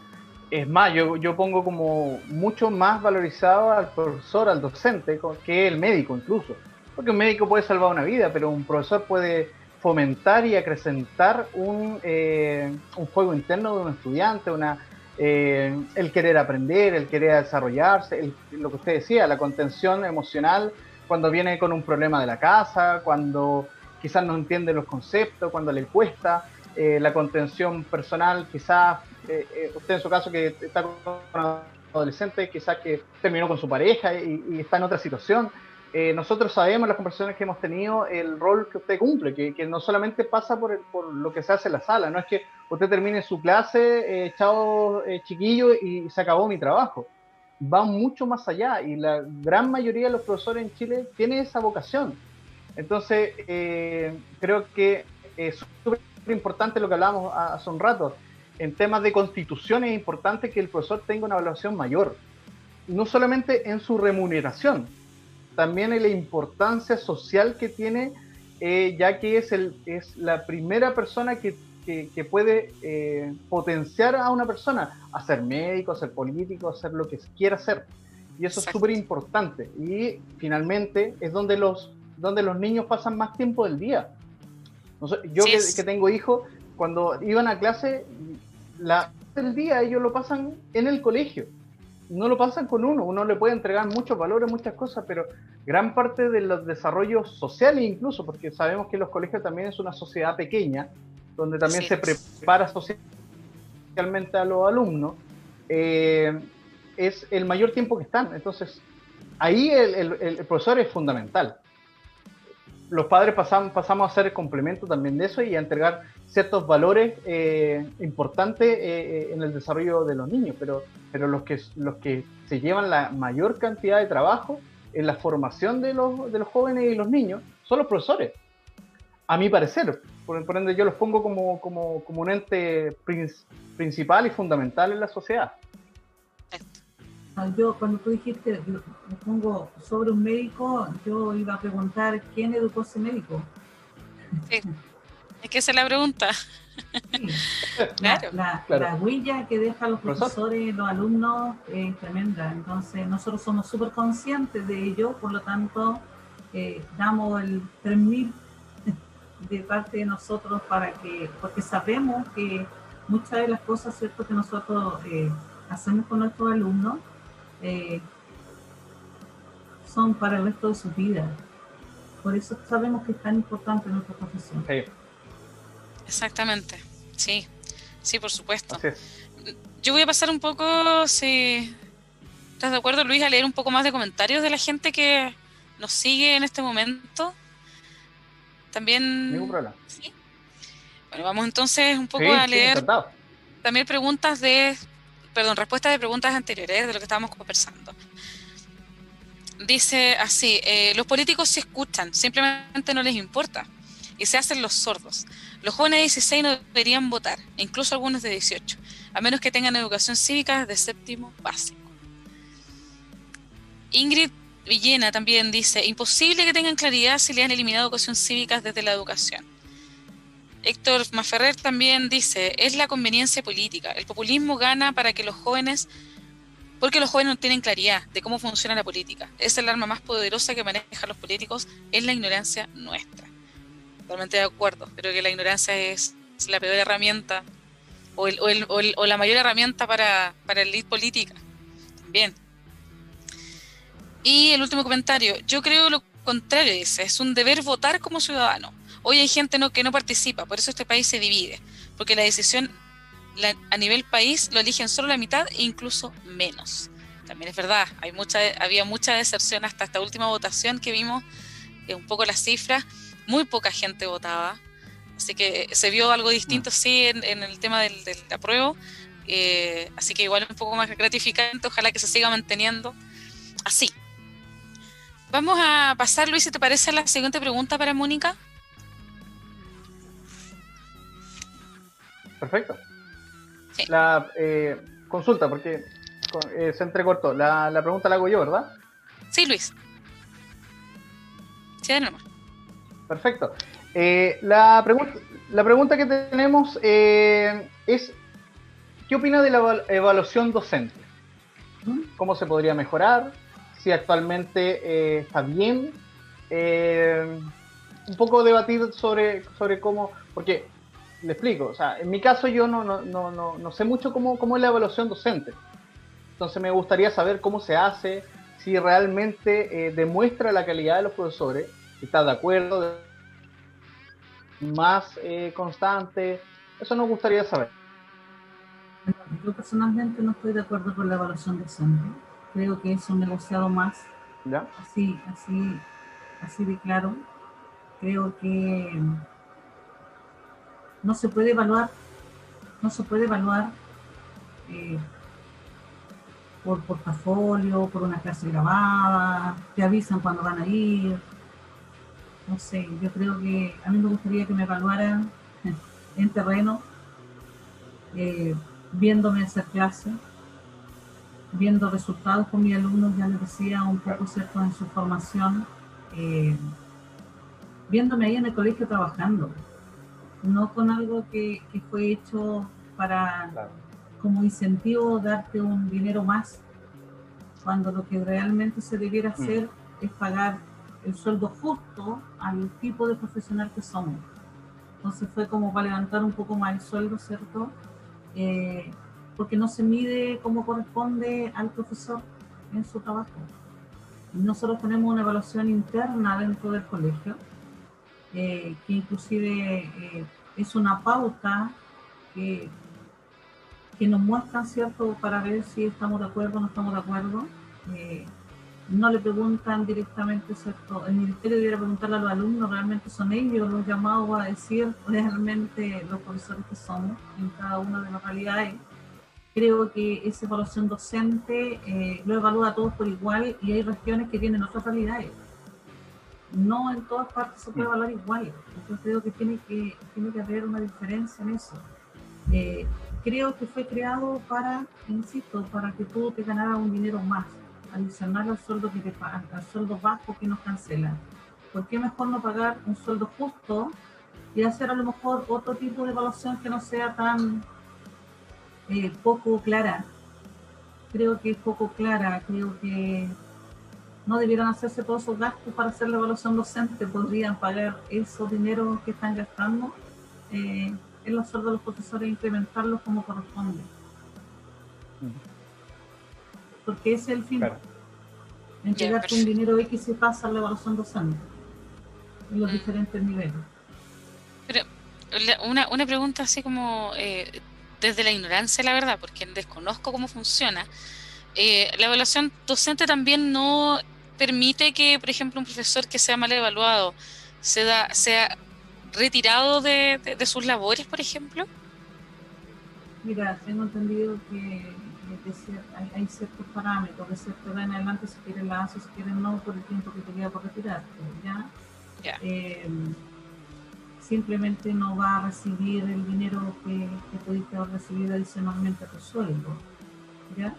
Es más, yo, yo pongo como mucho más valorizado al profesor, al docente, que el médico incluso. Porque un médico puede salvar una vida, pero un profesor puede fomentar y acrecentar un, eh, un juego interno de un estudiante, una, eh, el querer aprender, el querer desarrollarse, lo que usted decía, la contención emocional cuando viene con un problema de la casa, cuando quizás no entiende los conceptos, cuando le cuesta, eh, la contención personal, quizás usted en su caso que está con un adolescente, quizás que terminó con su pareja y está en otra situación, eh, nosotros sabemos, las conversaciones que hemos tenido, el rol que usted cumple, que, no solamente pasa por, por, lo que se hace en la sala, no es que usted termine su clase, eh, chao eh, chiquillo, y se acabó mi trabajo. Va mucho más allá y la gran mayoría de los profesores en Chile tiene esa vocación. Entonces, eh, creo que es súper importante lo que hablábamos hace un rato. En temas de constitución es importante que el profesor tenga una evaluación mayor, no solamente en su remuneración, también en la importancia social que tiene, eh, ya que es, el, es la primera persona que, que, puede eh, potenciar a una persona a ser médico, a ser político, a ser lo que quiera ser. Y eso es súper importante. Y finalmente es donde los, donde los niños pasan más tiempo del día. yo que, que, tengo hijos, cuando iban a clase, la del día ellos lo pasan en el colegio no lo pasan con uno, uno le puede entregar muchos valores, muchas cosas, pero gran parte de los desarrollos sociales incluso, porque sabemos que los colegios también es una sociedad pequeña, donde también se prepara socialmente a los alumnos, eh, es el mayor tiempo que están. Entonces, ahí el profesor es fundamental los padres pasamos, pasamos a ser el complemento también de eso y a entregar ciertos valores eh, importantes eh, en el desarrollo de los niños, pero, pero los, que, los que se llevan la mayor cantidad de trabajo en la formación de los, de los jóvenes y los niños son los profesores, a mi parecer. Por, por ende, yo los pongo como, como, como un ente principal y fundamental en la sociedad. Yo cuando tú dijiste, me pongo sobre un médico, yo iba a preguntar quién educó a ese médico. Sí. Es que esa es la pregunta. claro. La, huella que dejan los profesores los alumnos es tremenda. Entonces, nosotros somos súper conscientes de ello, por lo tanto, eh, damos el 3000 de parte de nosotros para que, porque sabemos que muchas de las cosas cierto que nosotros eh, hacemos con nuestros alumnos eh, son para el resto de su vida. Por eso sabemos que es tan importante nuestra profesión. Exactamente, sí, sí, por supuesto. Yo voy a pasar un poco, si estás de acuerdo, Luis, a leer un poco más de comentarios de la gente que nos sigue en este momento. También. Bueno, vamos entonces un poco a leer también preguntas de perdón, respuestas de preguntas anteriores de lo que estábamos conversando. Dice así, eh, los políticos se escuchan, simplemente no les importa y se hacen los sordos. Los jóvenes de 16 no deberían votar, incluso algunos de 18, a menos que tengan educación cívica de séptimo básico. Ingrid Villena también dice, imposible que tengan claridad si le han eliminado educación cívica desde la educación. Héctor Maferrer también dice, es la conveniencia política. El populismo gana para que los jóvenes, porque los jóvenes no tienen claridad de cómo funciona la política. Es el arma más poderosa que manejan los políticos, es la ignorancia nuestra. Totalmente de acuerdo, creo que la ignorancia es, la peor herramienta o, la mayor herramienta para, para el lead política. También. Y el último comentario, yo creo lo contrario, dice, es un deber votar como ciudadano Hoy hay gente no, que no participa, por eso este país se divide, porque la decisión a nivel país lo eligen solo la mitad e incluso menos. También es verdad, hay mucha, había mucha deserción hasta esta última votación que vimos eh, un poco las cifras, muy poca gente votaba, así que se vio algo distinto, mm. sí, en, el tema del, del apruebo, eh, así que igual un poco más gratificante, ojalá que se siga manteniendo así. Vamos a pasar, Luis, si te parece, a la siguiente pregunta para Mónica. Perfecto. La eh, consulta, porque eh, se entrecortó. La, la, pregunta la hago yo, ¿verdad? Sí, Luis. Sí, de Perfecto. Eh, la, pregunta, la pregunta que tenemos es, ¿qué opina de la evaluación docente? ¿Cómo se podría mejorar? Si actualmente está bien. un poco debatir sobre, sobre cómo, porque le explico, o sea, en mi caso yo no, no, no, no sé mucho cómo, cómo, es la evaluación docente. Entonces me gustaría saber cómo se hace, si realmente eh, demuestra la calidad de los profesores, si está de acuerdo, más eh, constante. Eso nos gustaría saber. Yo personalmente no estoy de acuerdo con la evaluación docente. Creo que es un negociado más. ¿Ya? Así, así, así de claro. Creo que no se puede evaluar, no se puede evaluar eh, por portafolio, por una clase grabada, te avisan cuando van a ir. No sé, yo creo que a mí me gustaría que me evaluaran en terreno, eh, viéndome hacer clase, viendo resultados con mis alumnos, ya les decía, un poco cierto en su formación, eh, viéndome ahí en el colegio trabajando no con algo que, fue hecho para como incentivo darte un dinero más, cuando lo que realmente se debiera mm. hacer es pagar el sueldo justo al tipo de profesional que somos. Entonces fue como para levantar un poco más el sueldo, ¿cierto? Eh, porque no se mide como corresponde al profesor en su trabajo. Nosotros tenemos una evaluación interna dentro del colegio, eh, que inclusive eh, es una pauta que, que, nos muestra, ¿cierto?, para ver si estamos de acuerdo o no estamos de acuerdo. Eh, no le preguntan directamente, ¿cierto? El ministerio debería preguntarle a los alumnos, realmente son ellos los llamados a decir realmente los profesores que somos en cada una de las realidades. Creo que esa evaluación docente lo evalúa a todos por igual y hay regiones que tienen otras realidades no en todas partes se puede evaluar igual. Yo creo que tiene que, tiene que haber una diferencia en eso. Eh, creo que fue creado para, insisto, para que tú te ganaras un dinero más, adicional al sueldo que te pagan, al sueldo bajo que nos cancelan. ¿Por qué mejor no pagar un sueldo justo y hacer a lo mejor otro tipo de evaluación que no sea tan eh, poco clara? Creo que es poco clara, creo que no debieran hacerse todos esos gastos para hacer la evaluación docente, podrían pagar esos dineros que están gastando eh, en los sueldos de los profesores e incrementarlos como corresponde. Porque ese es el fin. Claro. Entregarte un dinero X y pasa la evaluación docente en los mm. diferentes niveles. Pero una, una pregunta así como eh, desde la ignorancia, la verdad, porque desconozco cómo funciona. Eh, la evaluación docente también no permite que, por ejemplo, un profesor que sea mal evaluado sea, sea retirado de, sus labores, por ejemplo? Mira, tengo entendido que, hay, ciertos parámetros, de cierta edad en adelante, si quieren la hace, si quieren no, por el tiempo que te queda por retirarte, ¿ya? Eh, simplemente no va a recibir el dinero que, pudiste haber recibido adicionalmente a tu sueldo, ¿ya?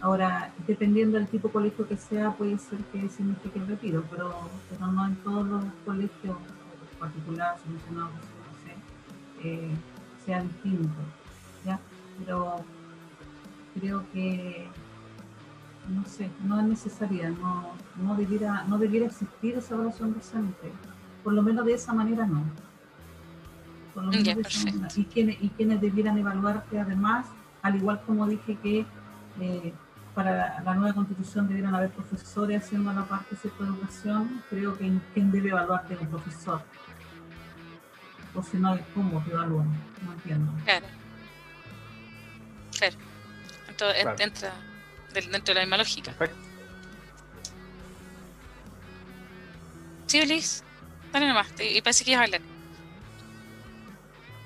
Ahora, dependiendo del tipo de colegio que sea, puede ser que signifique el retiro, pero, pero no en todos los colegios particulares, mencionados, eh, sea distinto. ¿ya? Pero creo que, no sé, no es necesaria, no, no, debiera, no debiera existir esa evaluación docente. Por lo menos de esa manera no. Y quienes, y quienes debieran evaluarte además, al igual como dije que eh, para la, nueva constitución debieran haber profesores haciendo la parte de educación, creo que quién debe evaluarte un profesor. O si no, ¿cómo te evalúan? No entiendo. Claro. Claro. Entonces, entra dentro de la misma lógica. Sí, Liz, dale nomás, y parece que ibas a hablar.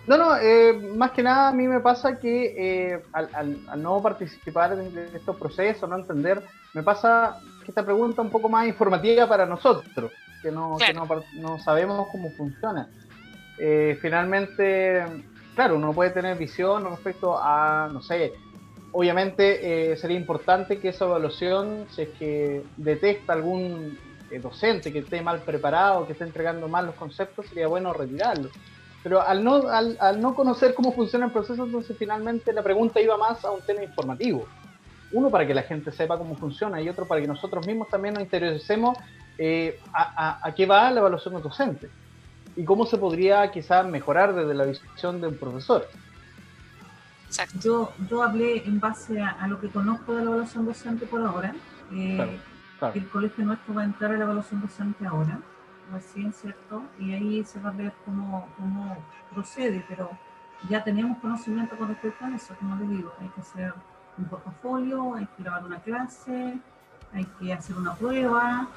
No, no, eh, más que nada a mí me pasa que eh, al, no participar en estos procesos, no entender, me pasa que esta pregunta es un poco más informativa para nosotros, que no, no, sabemos cómo funciona. Eh, finalmente, claro, uno puede tener visión respecto a, no sé, obviamente sería importante que esa evaluación, si es que detecta algún docente que esté mal preparado, que esté entregando mal los conceptos, sería bueno retirarlo pero al no, al, al, no conocer cómo funciona el proceso, entonces finalmente la pregunta iba más a un tema informativo. Uno para que la gente sepa cómo funciona y otro para que nosotros mismos también nos interesemos eh, a, a, qué va la evaluación docente y cómo se podría quizás mejorar desde la visión de un profesor. Yo, yo hablé en base a, lo que conozco de la evaluación docente por ahora. Eh, El colegio nuestro va a entrar a la evaluación docente ahora recién, ¿cierto? Y ahí se va a ver cómo, cómo procede, pero ya tenemos conocimiento con respecto a eso, como les digo, hay que hacer un portafolio, hay que grabar una clase, hay que hacer una prueba,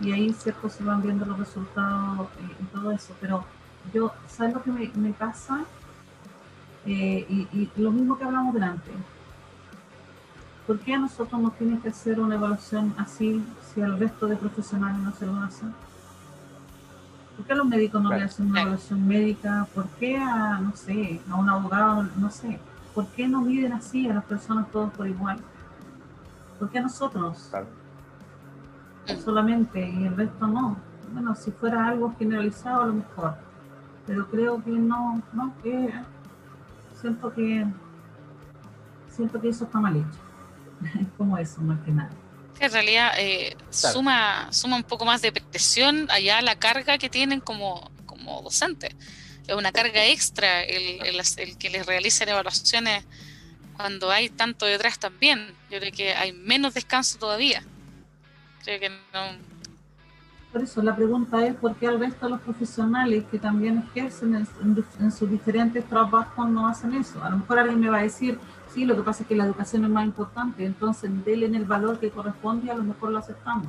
y ahí, ¿cierto? Se van viendo los resultados eh, y todo eso, pero yo, ¿sabes lo que me, pasa? Eh, y, y, lo mismo que hablamos delante. ¿Por qué a nosotros nos tienen que hacer una evaluación así si al resto de profesionales no se lo hacen? ¿Por qué a los médicos no le hacen una evaluación médica? ¿Por qué a, no sé, a un abogado, no sé? ¿Por qué no miden así a las personas todos por igual? ¿Por qué a nosotros? Solamente y el resto no. Bueno, si fuera algo generalizado a lo mejor. Pero creo que no, no, que siento que siento que eso está mal hecho. como eso, más que nada en realidad eh, suma, suma un poco más de presión allá la carga que tienen como, como docentes. Es una carga extra el, el, que les realicen evaluaciones cuando hay tanto detrás también. Yo creo que hay menos descanso todavía. Creo que no. Por eso la pregunta es por qué al resto de los profesionales que también ejercen en, en sus diferentes trabajos no hacen eso. A lo mejor alguien me va a decir, Sí, lo que pasa es que la educación es más importante, entonces denle en el valor que corresponde y a lo mejor lo aceptamos.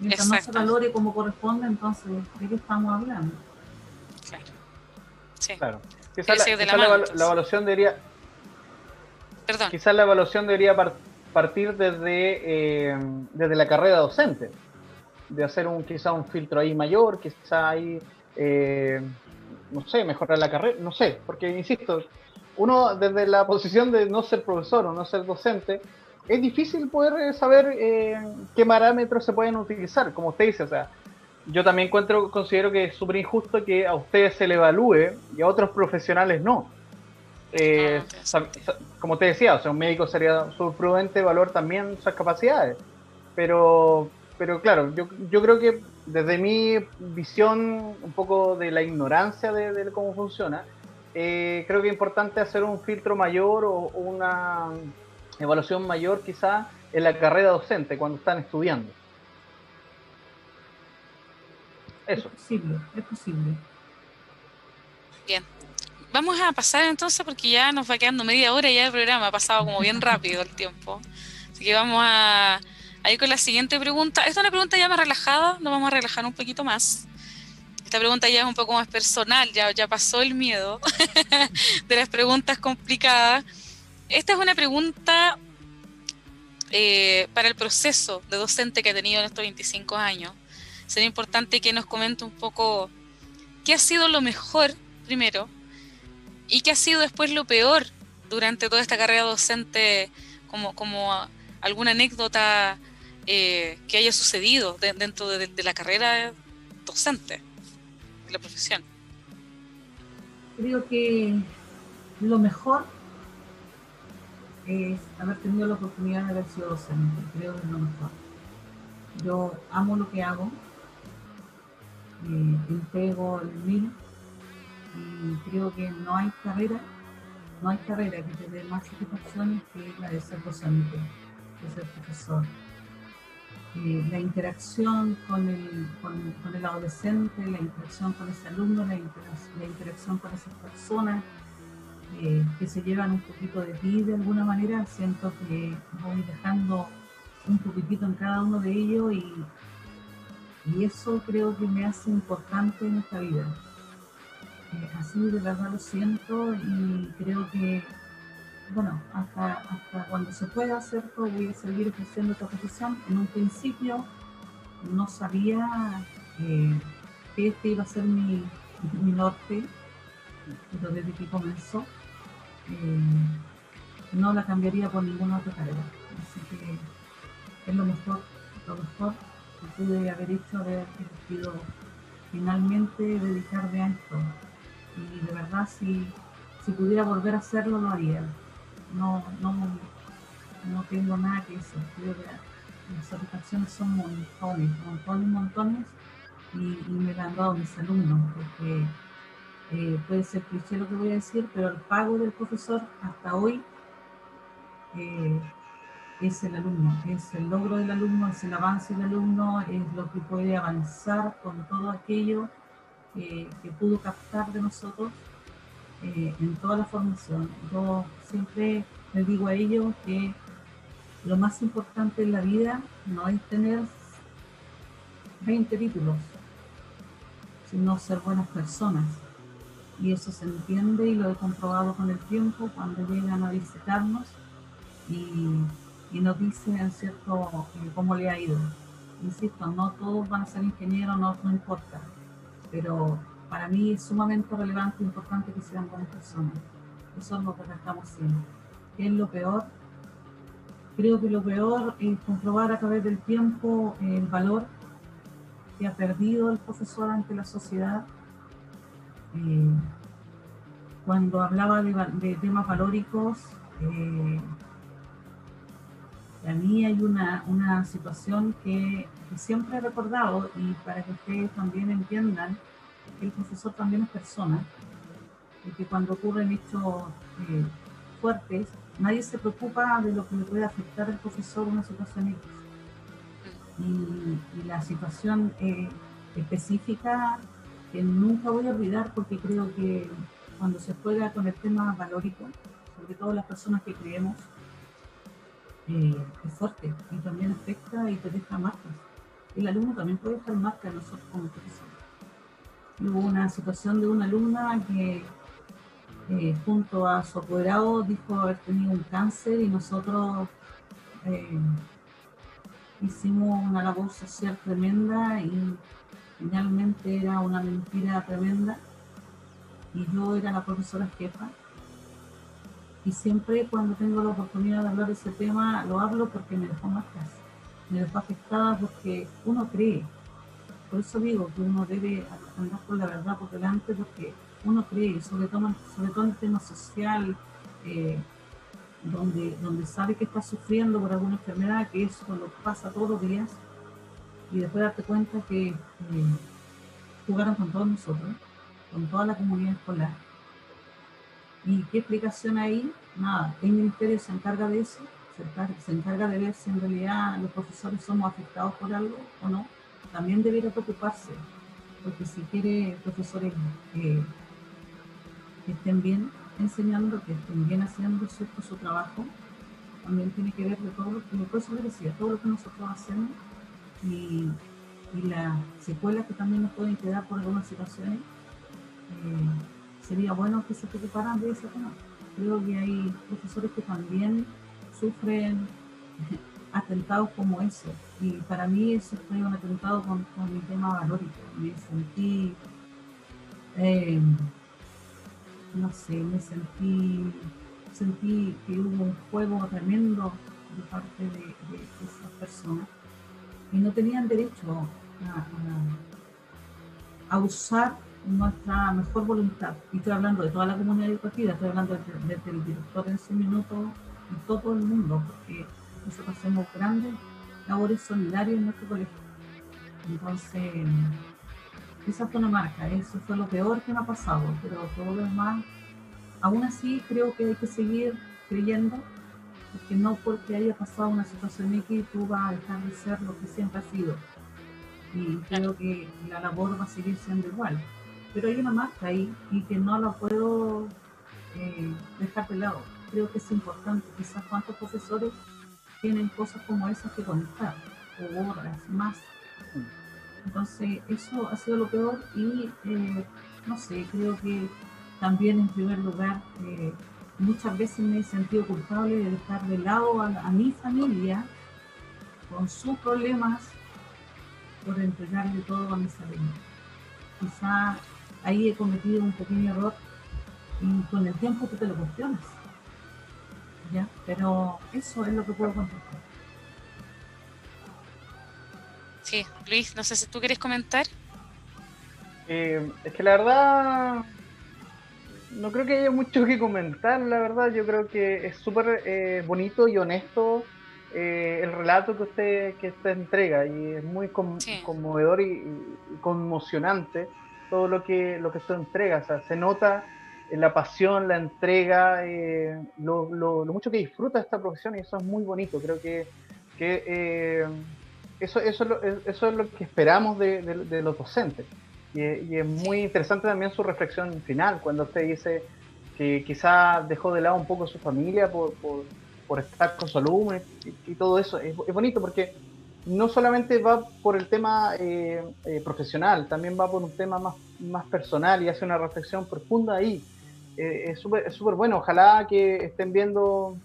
Mientras no se valore como corresponde, entonces, ¿de qué estamos hablando? Claro. Sí. Claro. Quizás la, evaluación debería. Perdón. Quizás la evaluación debería partir desde, eh, desde la carrera docente. De hacer un quizá un filtro ahí mayor, quizá ahí. Eh, no sé, mejorar la carrera, no sé, porque insisto, uno desde la posición de no ser profesor o no ser docente, es difícil poder eh, saber eh, qué parámetros se pueden utilizar, como usted dice, o sea, yo también encuentro, considero que es súper injusto que a ustedes se le evalúe y a otros profesionales no. Eh, ah, como te decía, o sea, un médico sería súper prudente evaluar también sus capacidades, pero, pero claro, yo, yo creo que desde mi visión un poco de la ignorancia de cómo funciona, eh, creo que es importante hacer un filtro mayor o, una evaluación mayor quizá en la carrera docente cuando están estudiando. Eso. Es posible, es posible. Bien. Vamos a pasar entonces porque ya nos va quedando media hora ya el programa, ha pasado como bien rápido el tiempo. Así que vamos a, a ir con la siguiente pregunta. Esta es una pregunta ya más relajada, nos vamos a relajar un poquito más esta pregunta ya es un poco más personal, ya, ya pasó el miedo de las preguntas complicadas. Esta es una pregunta eh, para el proceso de docente que ha tenido en estos 25 años. Sería importante que nos comente un poco qué ha sido lo mejor primero y qué ha sido después lo peor durante toda esta carrera docente, como, como alguna anécdota eh, que haya sucedido dentro de la carrera docente la profesión? Creo que lo mejor es haber tenido la oportunidad de haber sido docente. Creo que es lo mejor. Yo amo lo que hago, eh, entrego el mil y creo que no hay carrera, no hay carrera que te dé más satisfacciones que la de ser docente, de ser profesor. Eh, la interacción con el, con, el, adolescente, la interacción con ese alumno, la, interacción con esas personas eh, que se llevan un poquito de ti de alguna manera, siento que voy dejando un poquitito en cada uno de ellos y, Y eso creo que me hace importante en esta vida. Eh, así de verdad lo siento y creo que, bueno, hasta, cuando se pueda hacer, voy a seguir ejerciendo esta profesión. En un principio no sabía eh, que este iba a ser mi, norte, pero desde que comenzó eh, no la cambiaría por ninguna otra carrera. Así que es lo mejor, lo mejor que pude haber hecho, haber elegido finalmente dedicarme a esto. Y de verdad, si pudiera volver a hacerlo, lo haría. No, no, no tengo nada que decir. Las satisfacciones son montones, montones, montones, y, me la han dado mis alumnos, porque eh, puede ser cliché lo que voy a decir, pero el pago del profesor hasta hoy eh, es el alumno, es el logro del alumno, es el avance del alumno, es lo que puede avanzar con todo aquello que pudo captar de nosotros eh, en toda la formación. Yo siempre les digo a ellos que lo más importante en la vida no es tener 20 títulos, sino ser buenas personas. Y eso se entiende y lo he comprobado con el tiempo cuando llegan a visitarnos y, nos dicen, ¿cierto?, eh, cómo le ha ido. Insisto, no todos van a ser ingenieros, no importa, pero para mí es sumamente relevante e importante que sean buenas personas. Eso es lo que tratamos siempre. ¿Qué es lo peor? Creo que lo peor es comprobar a través del tiempo el valor que ha perdido el profesor ante la sociedad. Eh, cuando hablaba de, de temas valóricos, eh, a mí hay una, una situación que, que, siempre he recordado y para que ustedes también entiendan el profesor también es persona y que cuando ocurren hechos eh, fuertes, nadie se preocupa de lo que le puede afectar al profesor una situación X. Y, la situación eh, específica que nunca voy a olvidar porque creo que cuando se juega con el tema valórico, sobre todo las personas que creemos, eh, es fuerte y también afecta y te deja marcas. El alumno también puede dejar marcas en nosotros como profesores. Hubo una situación de una alumna que eh, junto a su apoderado dijo haber tenido un cáncer y nosotros eh, hicimos una labor social tremenda y finalmente era una mentira tremenda y yo era la profesora jefa y siempre cuando tengo la oportunidad de hablar de ese tema lo hablo porque me dejó marcas, me dejó afectada porque uno cree. Por eso digo que uno debe andar con la verdad por delante porque uno cree, sobre todo, sobre todo en el tema social, eh, donde, donde sabe que está sufriendo por alguna enfermedad, que eso lo pasa todos los días, y después darte cuenta que eh, jugaron con todos nosotros, con toda la comunidad escolar, ¿Y qué explicación hay? Nada, el ministerio se encarga de eso, se encarga, se encarga, de ver si en realidad los profesores somos afectados por algo o no. También debería preocuparse, porque si quiere profesores que estén bien enseñando, que estén bien haciendo su, trabajo, también tiene que ver de todo lo que, todo lo que nosotros hacemos y, y las secuelas que también nos pueden quedar por algunas situaciones. Eh, sería bueno que se preocuparan de ese tema. Creo que hay profesores que también sufren atentados como eso. Y para mí eso fue un atentado con, con mi tema valórico. Me sentí, eh, no sé, me sentí, sentí que hubo un juego tremendo de parte de, de esas personas y no tenían derecho a, a, a usar nuestra mejor voluntad. Y estoy hablando de toda la comunidad educativa, estoy hablando desde, el director en su minuto y todo el mundo, porque nosotros hacemos grandes labores solidarias en nuestro colegio. Entonces, esa fue una marca, eso fue lo peor que me ha pasado, pero todo lo demás, aún así creo que hay que seguir creyendo, porque no porque haya pasado una situación X tú vas a dejar de ser lo que siempre has sido. Y creo que la labor va a seguir siendo igual pero hay una marca ahí y que no la puedo eh, dejar de lado. Creo que es importante, quizás cuántos profesores tienen cosas como esas que contar, o otras más. Entonces, eso ha sido lo peor y eh, no sé, creo que también en primer lugar, eh, muchas veces me he sentido culpable de dejar de lado a, mi familia con sus problemas por entregarle todo a mis alumnos. Quizá ahí he cometido un pequeño error y con el tiempo tú te lo cuestionas. ¿Ya? Pero eso es lo que puedo contestar. Sí, Luis, no sé si tú quieres comentar. Eh, es que la verdad, no creo que haya mucho que comentar, la verdad. Yo creo que es súper eh, bonito y honesto eh, el relato que usted, que usted entrega y es muy conmovedor y, conmocionante todo lo que, lo que usted entrega. O sea, se nota la pasión, la entrega, lo, lo, mucho que disfruta esta profesión y eso es muy bonito. Creo que, que eso, eso, eso es lo que esperamos de, de, los docentes. Y, es muy interesante también su reflexión final, cuando usted dice que quizá dejó de lado un poco su familia por, por, por estar con su alumno y, todo eso. Es, es, bonito porque no solamente va por el tema eh, eh, profesional, también va por un tema más, más personal y hace una reflexión profunda ahí. Eh, es súper bueno. Ojalá que estén viendo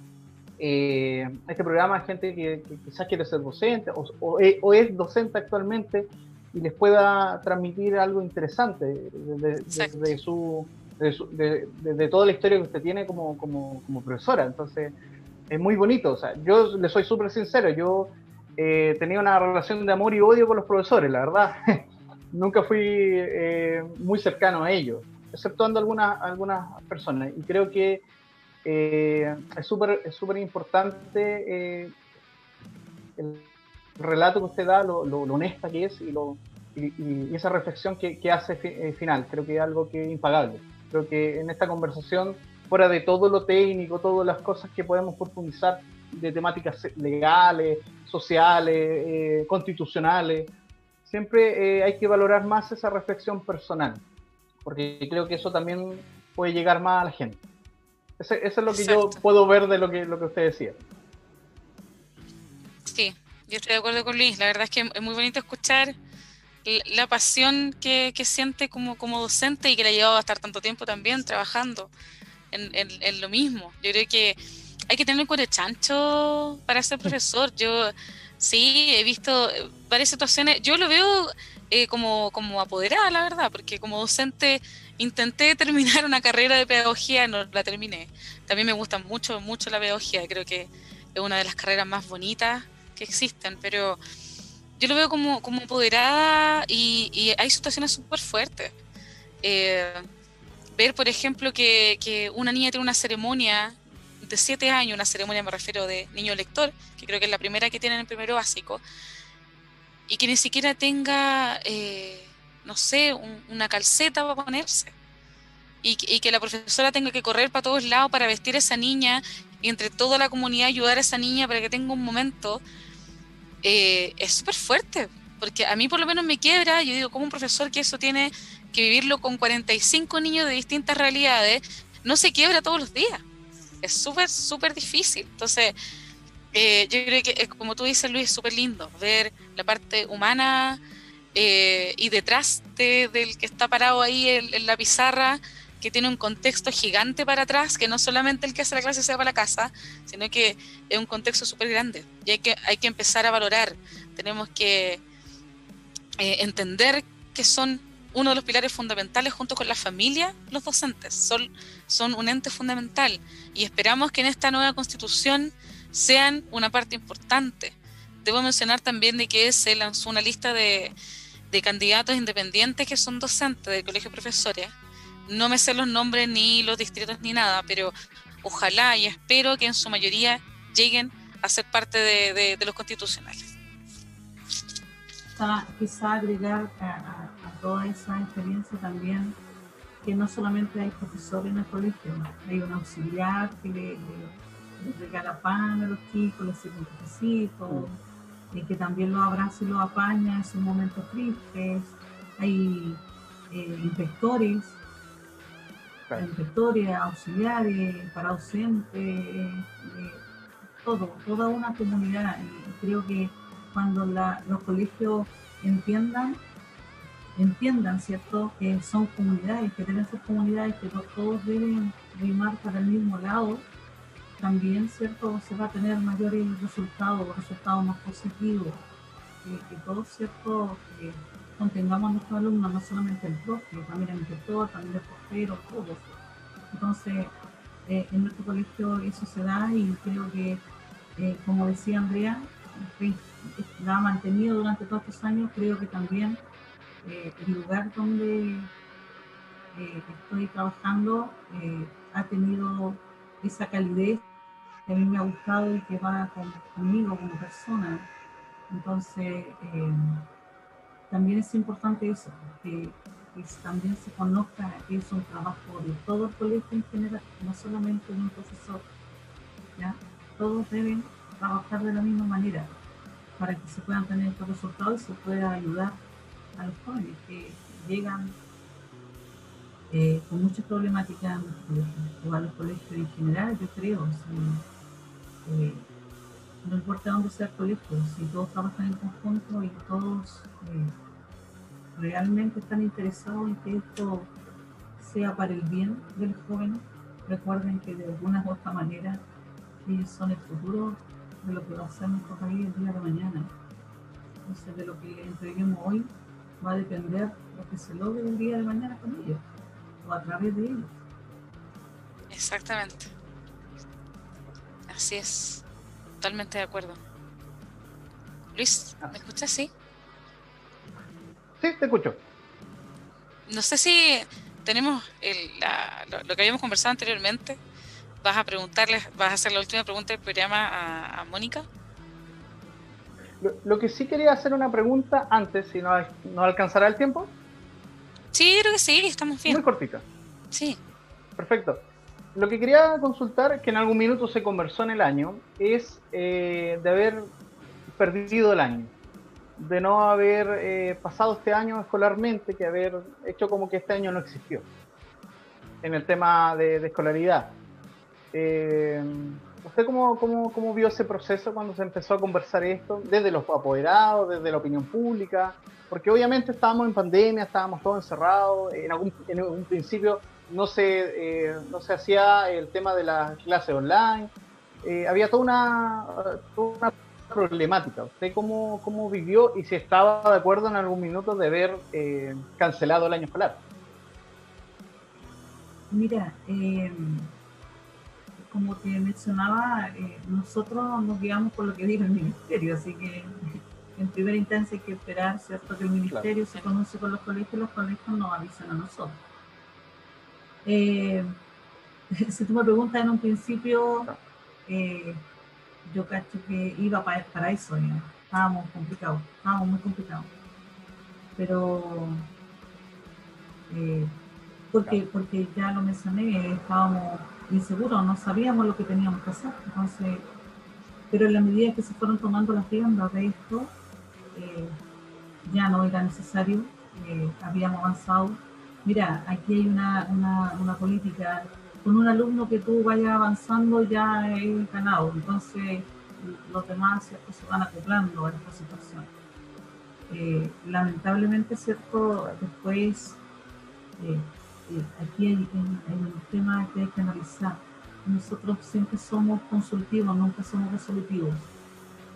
eh, este programa gente que, quizás quiere ser docente o, es docente actualmente y les pueda transmitir algo interesante de, su, de, toda la historia que usted tiene como, como, profesora. Entonces, es muy bonito. O sea, yo le soy súper sincero, yo eh, tenía una relación de amor y odio con los profesores, la verdad. Nunca fui eh, muy cercano a ellos, exceptuando algunas, algunas personas. Y creo que eh, es súper es súper importante eh, el relato que usted da, lo, lo, honesta que es y, lo, y, esa reflexión que, que hace eh, final. Creo que es algo que es impagable. Creo que en esta conversación, fuera de todo lo técnico, todas las cosas que podemos profundizar de temáticas legales, sociales, constitucionales, siempre hay que valorar más esa reflexión personal, porque creo que eso también puede llegar más a la gente. Eso, es lo que yo puedo ver de lo que, lo que usted decía. Sí, yo estoy de acuerdo con Luis. La verdad es que es muy bonito escuchar la pasión que, siente como, como docente y que le ha llevado a estar tanto tiempo también trabajando en, lo mismo. Yo creo que hay que tener un de chancho para ser profesor. Yo sí he visto varias situaciones. Yo lo veo eh, como, como apoderada, la verdad, porque como docente intenté terminar una carrera de pedagogía, no la terminé. También me gusta mucho, mucho la pedagogía, creo que es una de las carreras más bonitas que existen, pero yo lo veo como, como apoderada y, hay situaciones súper fuertes. Eh, ver, por ejemplo, que, que, una niña tiene una ceremonia de siete años, una ceremonia me refiero de niño lector, que creo que es la primera que tienen en primero básico, y que ni siquiera tenga... Eh, no sé, una calceta para ponerse. Y, que la profesora tenga que correr para todos lados para vestir a esa niña y entre toda la comunidad ayudar a esa niña para que tenga un momento, eh, es súper fuerte. Porque a mí por lo menos me quiebra, yo digo, como un profesor que eso tiene que vivirlo con 45 niños de distintas realidades, no se quiebra todos los días. Es súper, súper difícil. Entonces, eh, yo creo que, como tú dices, Luis, es súper lindo ver la parte humana eh, y detrás del que está parado ahí en, la pizarra, que tiene un contexto gigante para atrás, que no solamente el que hace la clase sea para la casa, sino que es un contexto súper grande. Y hay que, hay que empezar a valorar. Tenemos que eh, entender que son uno de los pilares fundamentales junto con la familia, los docentes. Son, son un ente fundamental. Y esperamos que en esta nueva constitución sean una parte importante. Debo mencionar también de que se lanzó una lista de, de candidatos independientes que son docentes del colegio de profesores. No me sé los nombres ni los distritos ni nada, pero ojalá y espero que en su mayoría lleguen a ser parte de, los constitucionales. Quizá, agregar a, toda esa experiencia también que no solamente hay profesores en el colegio, hay un auxiliar que le, regala pan a los chicos, les sirve un cafecito, y que también lo abraza y lo apaña en sus momentos tristes. Hay eh, inspectores, inspectores, auxiliares, para docentes, eh, todo, toda una comunidad. Y creo que cuando los colegios entiendan, entiendan, ¿cierto?, que son comunidades, que deben ser comunidades, que todos deben rimar para el mismo lado, también, ¿cierto?, se va a tener mayores resultados, resultados más positivos, que, todos, ¿cierto?, que contengamos a nuestros alumnos, no solamente el profe, también el inspector, también el portero, todos. Entonces, eh, en nuestro colegio eso se da y creo que, eh, como decía Andrea, la ha mantenido durante todos estos años, creo que también eh, el lugar donde estoy trabajando ha tenido esa calidez que a mí me ha gustado y que va conmigo como persona. Entonces, también es importante eso, que también se conozca que es un trabajo de todo el colegio en general, no solamente de un profesor. ¿ya? Todos deben trabajar de la misma manera para que se puedan tener estos resultados y se pueda ayudar a los jóvenes que llegan eh, con muchas problemáticas o a los colegios en general, yo creo. No importa dónde sea el colegio, si todos trabajan en conjunto y todos eh, realmente están interesados en que esto sea para el bien del joven, recuerden que de alguna u otra manera ellos son el futuro de lo que va a ser nuestro país el día de mañana. Entonces, de lo que entreguemos hoy va a depender lo que se logre el día de mañana con ellos o a través de ellos. Exactamente. Así es. Totalmente de acuerdo. Luis, ¿me escuchas? Sí. Sí, te escucho. No sé si tenemos lo, que habíamos conversado anteriormente. ¿Vas a preguntarle, vas a hacer la última pregunta del programa a, Mónica? Lo, que sí quería hacer una pregunta antes, si no, no alcanzará el tiempo. Sí, creo que sí, estamos bien. Muy cortita. Sí. Perfecto. Lo que quería consultar, que en algún minuto se conversó en el año, es eh, de haber perdido el año de no haber eh, pasado este año escolarmente, que haber hecho como que este año no existió en el tema de, escolaridad. Eh, ¿Usted cómo, cómo, cómo, vio ese proceso cuando se empezó a conversar esto? Desde los apoderados, desde la opinión pública, porque obviamente estábamos en pandemia, estábamos todos encerrados, en, algún, en un principio no se, eh, no se hacía el tema de la clase online, había toda una, toda una problemática. ¿Usted cómo, cómo vivió y si estaba de acuerdo en algún minuto de haber eh, cancelado el año escolar? Mira, eh, como te mencionaba, eh, nosotros nos guiamos por lo que dijo el ministerio, así que en primera instancia hay que esperar, ¿cierto? Que el ministerio se conoce con los colegios y los colegios nos avisan a nosotros. si tú me preguntas en un principio, yo cacho que iba para, para eso, estábamos complicados, estábamos muy complicados. Pero, eh, porque, porque ya lo mencioné, estábamos inseguros, no sabíamos lo que teníamos que hacer. Entonces, pero en la medida que se fueron tomando las riendas de esto, eh, ya no era necesario, eh, habíamos avanzado. Mira, aquí hay una, una, política con un alumno que tú vayas avanzando ya es ganado. Entonces, los demás ¿cierto? se van acoplando a esta situación. Eh, lamentablemente, ¿cierto? Después, eh, eh, aquí hay, un tema que hay que analizar. Nosotros siempre somos consultivos, nunca somos resolutivos.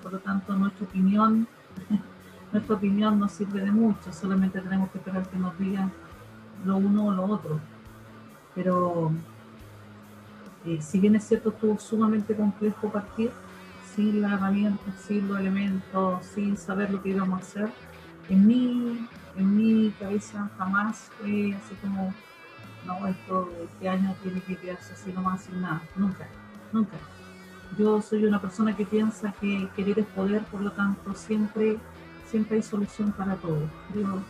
Por lo tanto, nuestra opinión, nuestra opinión no sirve de mucho, solamente tenemos que esperar que nos digan lo uno o lo otro. Pero eh, si bien es cierto, estuvo sumamente complejo partir, sin la herramienta, sin los elementos, sin saber lo que íbamos a hacer, en mi, en mi cabeza jamás fue así como, no, esto, este año tiene que quedarse así nomás sin nada, nunca, nunca. Yo soy una persona que piensa que querer es poder, por lo tanto siempre, siempre hay solución para todo. Creo,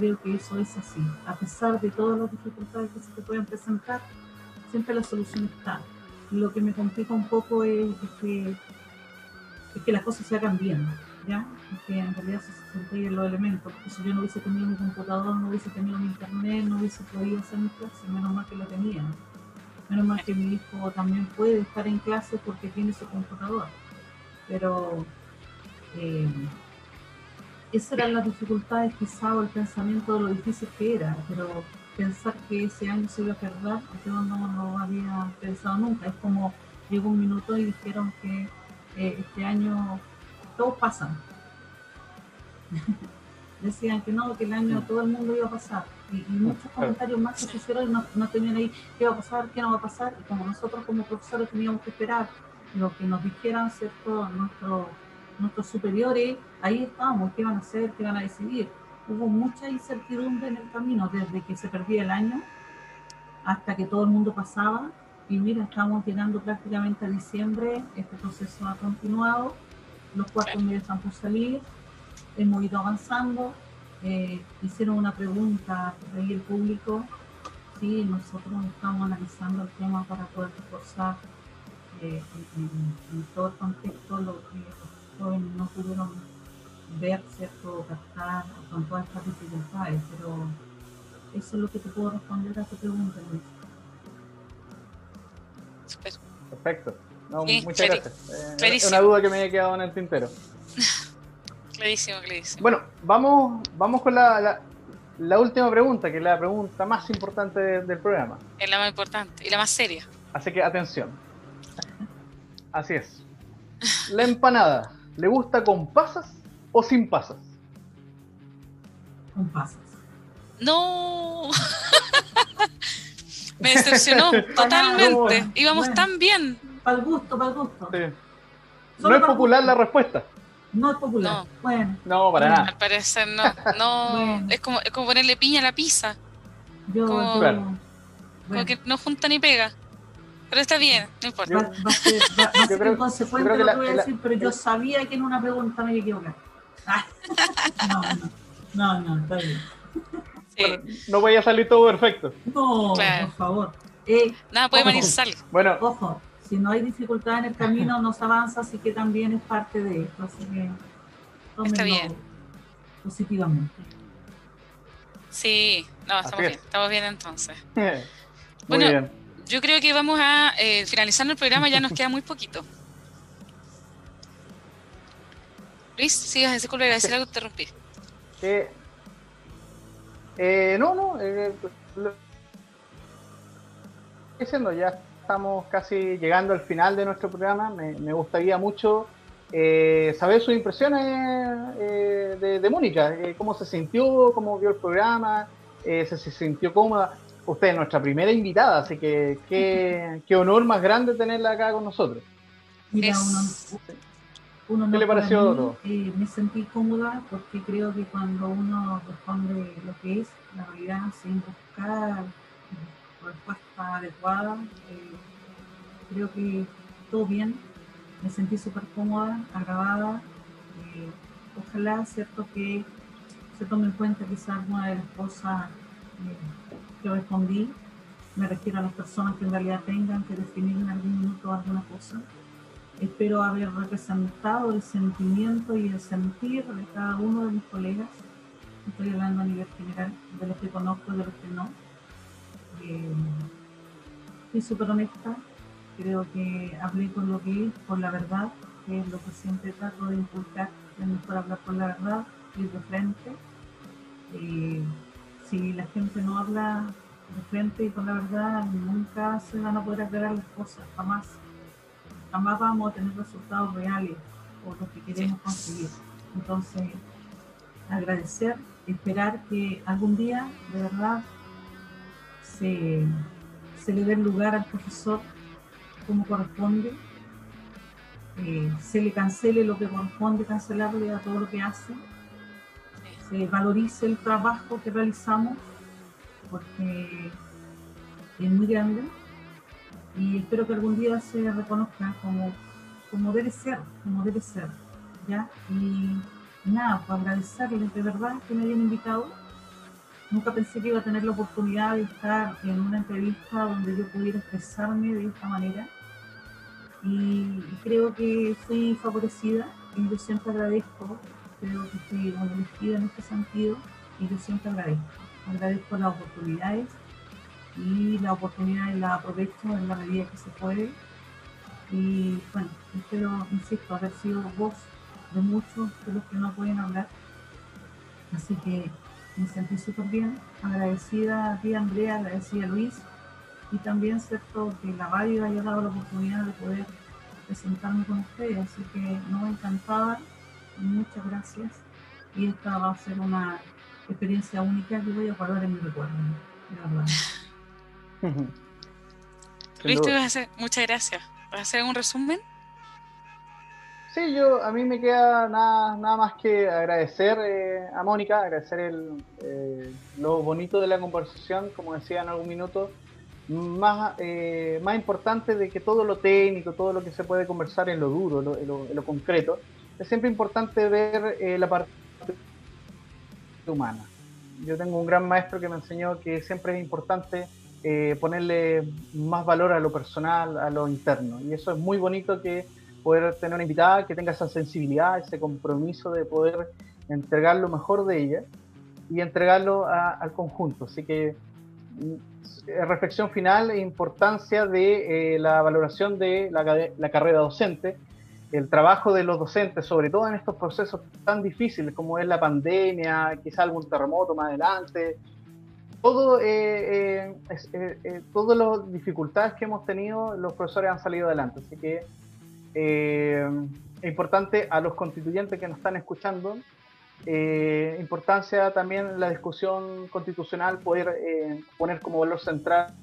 creo que eso es así. A pesar de todas las dificultades que se te pueden presentar, siempre la solución está. Lo que me complica un poco es, que, es que las cosas se hagan bien, ¿ya? que en realidad se entreguen los elementos, porque si yo no hubiese tenido mi computador, no hubiese tenido mi internet, no hubiese podido hacer mi clase, menos mal que lo tenía. Menos mal que mi hijo también puede estar en clase porque tiene su computador. Pero eh, esas eran las dificultades quizá o el pensamiento de lo difícil que era, pero pensar que ese año se iba a perder, yo no lo había pensado nunca. Es como llegó un minuto y dijeron que eh, este año todos pasan. Decían que no, que el año todo el mundo iba a pasar. Y, muchos comentarios más se hicieron no, no tenían ahí qué va a pasar, qué no va a pasar. Y como nosotros como profesores teníamos que esperar lo que nos dijeran ¿cierto? Nuestro, nuestros superiores, ahí estábamos, qué van a hacer, qué van a decidir. Hubo mucha incertidumbre en el camino, desde que se perdía el año hasta que todo el mundo pasaba. Y mira, estamos llegando prácticamente a diciembre, este proceso ha continuado, los cuatro meses están por salir, hemos ido avanzando. Eh, hicieron una pregunta ahí el público, sí, nosotros estamos analizando el tema para poder reforzar eh, en, todo el contexto lo que jóvenes no pudieron ver, ¿cierto? captar con todas estas dificultades, pero eso es lo que te puedo responder a tu pregunta, Luis. Perfecto. muchas gracias. Eh, es una duda que me había quedado en el tintero. clarísimo, clarísimo. Bueno, vamos, vamos con la, la, última pregunta, que es la pregunta más importante del programa. Es la más importante y la más seria. Así que atención. Así es. La empanada, ¿le gusta con pasas o sin pasas? Con pasas. No. Me decepcionó totalmente. Íbamos tan bien. Para el gusto, para el gusto. No es popular la respuesta. No es popular. No. Bueno. No, para nada. Al parecer no. No. Es, como, es como ponerle piña a la pizza. Yo, como, claro. como que no junta ni pega. Pero está bien, no importa. Va, va a ser, va, va a ser creo, inconsecuente lo que la, voy a decir, pero yo sabía que en una pregunta me iba a equivocar. no, no, no, no, está bien. Sí. Bueno, no voy a salir todo perfecto. No, claro. por favor. Eh, Nada puede venir sal. Bueno. Ojo, si no hay dificultad en el camino, no se avanza, así que también es parte de esto. Así que Está bien. positivamente. Sí, no, estamos bien, estamos bien entonces. Muy bueno, bien yo creo que vamos a eh, finalizando el programa, ya nos queda muy poquito. Luis, sigas, disculpe, a decir algo, te rompí. Eh, eh, no, no, eh, diciendo, ya estamos casi llegando al final de nuestro programa. Me, gustaría mucho eh, saber sus impresiones eh, de, de, Mónica, eh, cómo se sintió, cómo vio el programa, se, se sintió cómoda usted es nuestra primera invitada, así que qué, qué honor más grande tenerla acá con nosotros. Mira, uno, uno ¿Qué le pareció eh, me sentí cómoda porque creo que cuando uno responde lo que es la realidad sin buscar respuesta adecuada, eh, creo que todo bien. Me sentí súper cómoda, agradada. Eh, ojalá, cierto, que se tome en cuenta quizás una de las cosas que respondí, me refiero a las personas que en realidad tengan que definir en algún minuto alguna cosa. Espero haber representado el sentimiento y el sentir de cada uno de mis colegas. Estoy hablando a nivel general, de los que conozco y de los que no. Eh, súper honesta, creo que hablé con lo que es, con la verdad, que es lo que siempre trato de inculcar, es mejor hablar con la verdad, ir de frente. Eh, si la gente no habla de frente y con la verdad, nunca se van a poder aclarar las cosas, jamás. Jamás vamos a tener resultados reales o lo que queremos conseguir. Entonces, agradecer, esperar que algún día, de verdad, se, se le dé lugar al profesor como corresponde, eh, se le cancele lo que corresponde cancelarle a todo lo que hace se valorice el trabajo que realizamos, porque es muy grande y espero que algún día se reconozca como, como debe ser, como debe ser, ¿ya? Y nada, pues agradecerles de verdad que me hayan invitado. Nunca pensé que iba a tener la oportunidad de estar en una entrevista donde yo pudiera expresarme de esta manera. Y creo que fui favorecida y yo siempre agradezco creo que estoy elegida en este sentido y yo siempre agradezco. Agradezco las oportunidades y la oportunidad la aprovecho en la medida que se puede. Y bueno, espero, insisto, haber sido voz de muchos de los que no pueden hablar Así que me sentí súper bien, agradecida a ti Andrea, agradecida a Luis y también cierto que la radio haya dado la oportunidad de poder presentarme con ustedes, así que no me encantaba, muchas gracias y esta va a ser una experiencia única que voy a guardar en mi recuerdo, de verdad. Luis, muchas gracias. ¿Vas a hacer un resumen? Sí, yo a mí me queda nada, nada más que agradecer eh, a Mónica, agradecer el, eh, lo bonito de la conversación, como decía en algún minuto, más, eh, más importante de que todo lo técnico, todo lo que se puede conversar en lo duro, en lo, concreto, es siempre importante ver la parte humana. Yo tengo un gran maestro que me enseñó que siempre es importante ponerle más valor a lo personal, a lo interno, y eso es muy bonito que poder tener una invitada que tenga esa sensibilidad, ese compromiso de poder entregar lo mejor de ella y entregarlo al conjunto. Así que mm, reflexión final e importancia de eh, la valoración de la, carrera docente, el trabajo de los docentes, sobre todo en estos procesos tan difíciles como es la pandemia, quizá algún terremoto más adelante, todo, eh, eh, todas las dificultades que hemos tenido, los profesores han salido adelante. Así que eh, importante a los constituyentes que nos están escuchando, eh, importancia también la discusión constitucional, poder eh, poner como valor central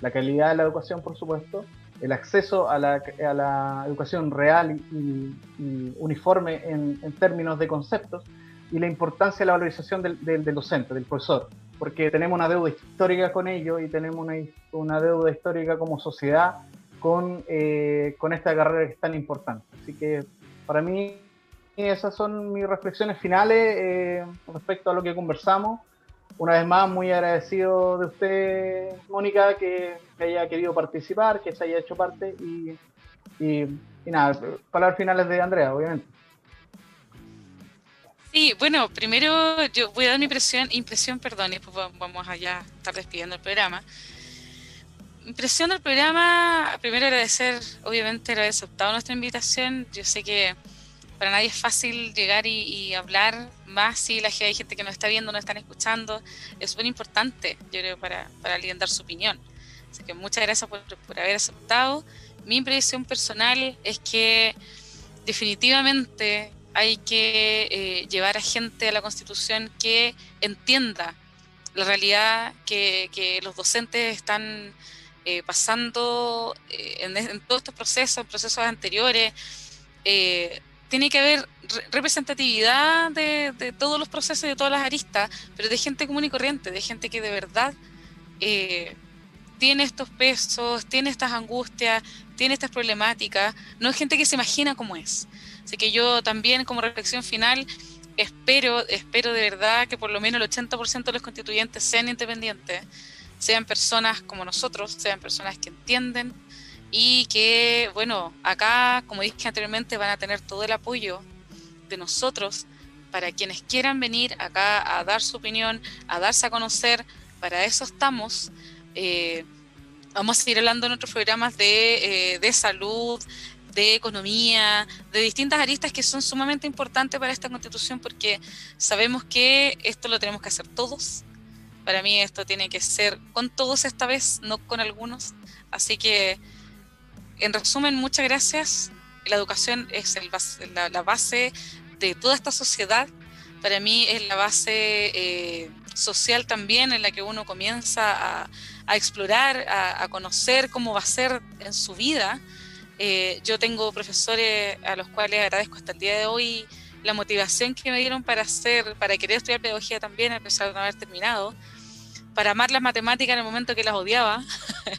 la calidad de la educación, por supuesto, el acceso a la, a la educación real y, uniforme en, términos de conceptos, y la importancia de la valorización del, del, docente, del profesor, porque tenemos una deuda histórica con ello y tenemos una, una deuda histórica como sociedad con, eh, con esta carrera que es tan importante. Así que para mí esas son mis reflexiones finales eh, respecto a lo que conversamos. Una vez más, muy agradecido de usted, Mónica, que, haya querido participar, que se haya hecho parte y, nada, palabras finales de Andrea, obviamente. Sí, bueno, primero yo voy a dar mi impresión, impresión perdón, y después vamos allá a estar despidiendo el programa impresión del programa, primero agradecer, obviamente, haber aceptado nuestra invitación. Yo sé que para nadie es fácil llegar y, hablar, más si la, hay gente que nos está viendo, nos están escuchando. Es súper importante, yo creo, para, para alguien dar su opinión. Así que muchas gracias por, haber aceptado. Mi impresión personal es que definitivamente hay que eh, llevar a gente a la Constitución que entienda la realidad que, los docentes están eh, pasando eh, en, todos estos procesos, procesos anteriores, tiene que haber representatividad de, todos los procesos de todas las aristas, pero de gente común y corriente, de gente que de verdad tiene estos pesos, tiene estas angustias, tiene estas problemáticas, no es gente que se imagina cómo es. Así que yo también como reflexión final espero, espero de verdad que por lo menos el 80% de los constituyentes sean independientes, sean personas como nosotros, sean personas que entienden y que, bueno, acá, como dije anteriormente, van a tener todo el apoyo de nosotros para quienes quieran venir acá a dar su opinión, a darse a conocer, para eso estamos. Eh, vamos a seguir hablando en otros programas de, eh, de salud, de economía, de distintas aristas que son sumamente importantes para esta constitución porque sabemos que esto lo tenemos que hacer todos, para mí esto tiene que ser con todos esta vez, no con algunos. Así que, en resumen, muchas gracias. La educación es la, base de toda esta sociedad. Para mí es la base eh, social también en la que uno comienza a, explorar, a, conocer cómo va a ser en su vida. Eh, yo tengo profesores a los cuales agradezco hasta el día de hoy la motivación que me dieron para hacer, para querer estudiar pedagogía también, a pesar de no haber terminado para amar las matemáticas en el momento que las odiaba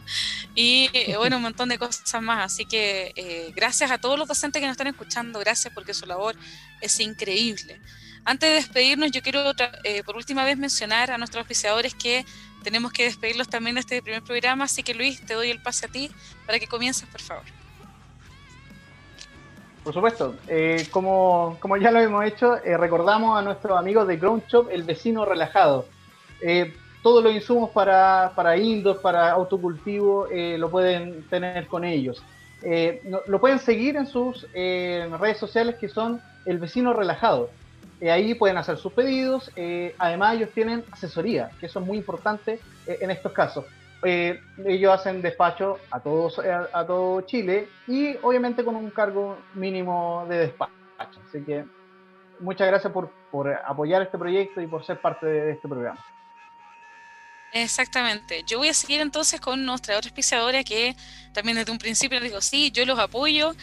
y eh, bueno, un montón de cosas más. Así que eh, gracias a todos los docentes que nos están escuchando, gracias porque su labor es increíble. Antes de despedirnos, yo quiero eh, por última vez mencionar a nuestros oficiadores que tenemos que despedirlos también de este primer programa, así que Luis, te doy el pase a ti para que comiences, por favor. Por supuesto, como, como ya lo hemos hecho, recordamos a nuestros amigos de Ground Shop, el vecino relajado todos los insumos para, para para autocultivo, eh, lo pueden tener con ellos. Eh, lo pueden seguir en sus eh, redes sociales que son El Vecino Relajado. Ahí pueden hacer sus pedidos. Además, ellos tienen asesoría, que eso es muy importante en estos casos. ellos hacen despacho a, todos, a, todo Chile y obviamente con un cargo mínimo de despacho. Así que muchas gracias por, por apoyar este proyecto y por ser parte de este programa. Exactamente. Yo voy a seguir entonces con nuestra otra auspiciadora que también desde un principio dijo, sí, yo los apoyo.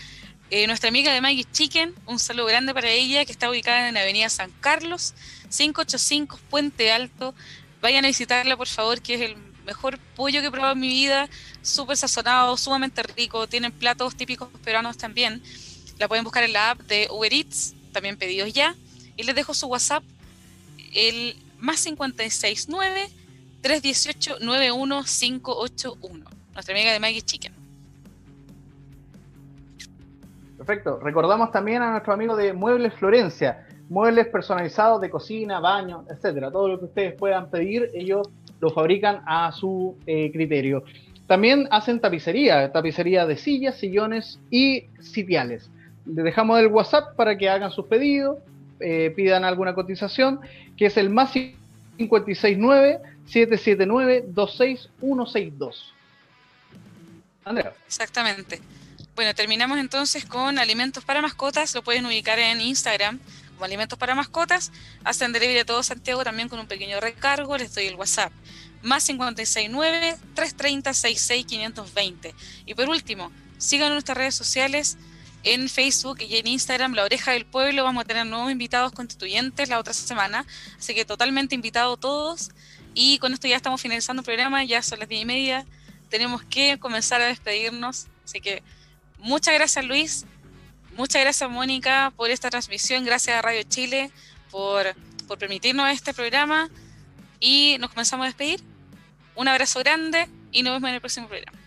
Eh, nuestra amiga de Maggie Chicken, un saludo grande para ella, que está ubicada en avenida San Carlos, 585 Puente Alto. Vayan a visitarla, por favor, que es el mejor pollo que he probado en mi vida, súper sazonado, sumamente rico, tienen platos típicos peruanos también. La pueden buscar en la app de Uber Eats, también pedidos ya. Y les dejo su WhatsApp, el más 569 318 91581. Nuestra amiga de Maggie Chicken. Perfecto. Recordamos también a nuestro amigo de Muebles Florencia. Muebles personalizados de cocina, baño, etcétera. Todo lo que ustedes puedan pedir, ellos lo fabrican a su eh, criterio. También hacen tapicería, tapicería de sillas, sillones y sitiales. Les dejamos el WhatsApp para que hagan sus pedidos, eh, pidan alguna cotización, que es el más 569 779 26162. Andrea. Exactamente. Bueno, terminamos entonces con alimentos para mascotas. Lo pueden ubicar en Instagram como alimentos para mascotas. Hacen delivery a todo Santiago también con un pequeño recargo. Les doy el WhatsApp. Más 569-330-66520. Y por último, sigan nuestras redes sociales en Facebook y en Instagram, La Oreja del Pueblo. Vamos a tener nuevos invitados constituyentes la otra semana. Así que totalmente invitados todos. Y con esto ya estamos finalizando el programa. Ya son las diez y media. Tenemos que comenzar a despedirnos. Así que Muchas gracias Luis, muchas gracias Mónica por esta transmisión, gracias a Radio Chile por, por permitirnos este programa y nos comenzamos a despedir. Un abrazo grande y nos vemos en el próximo programa.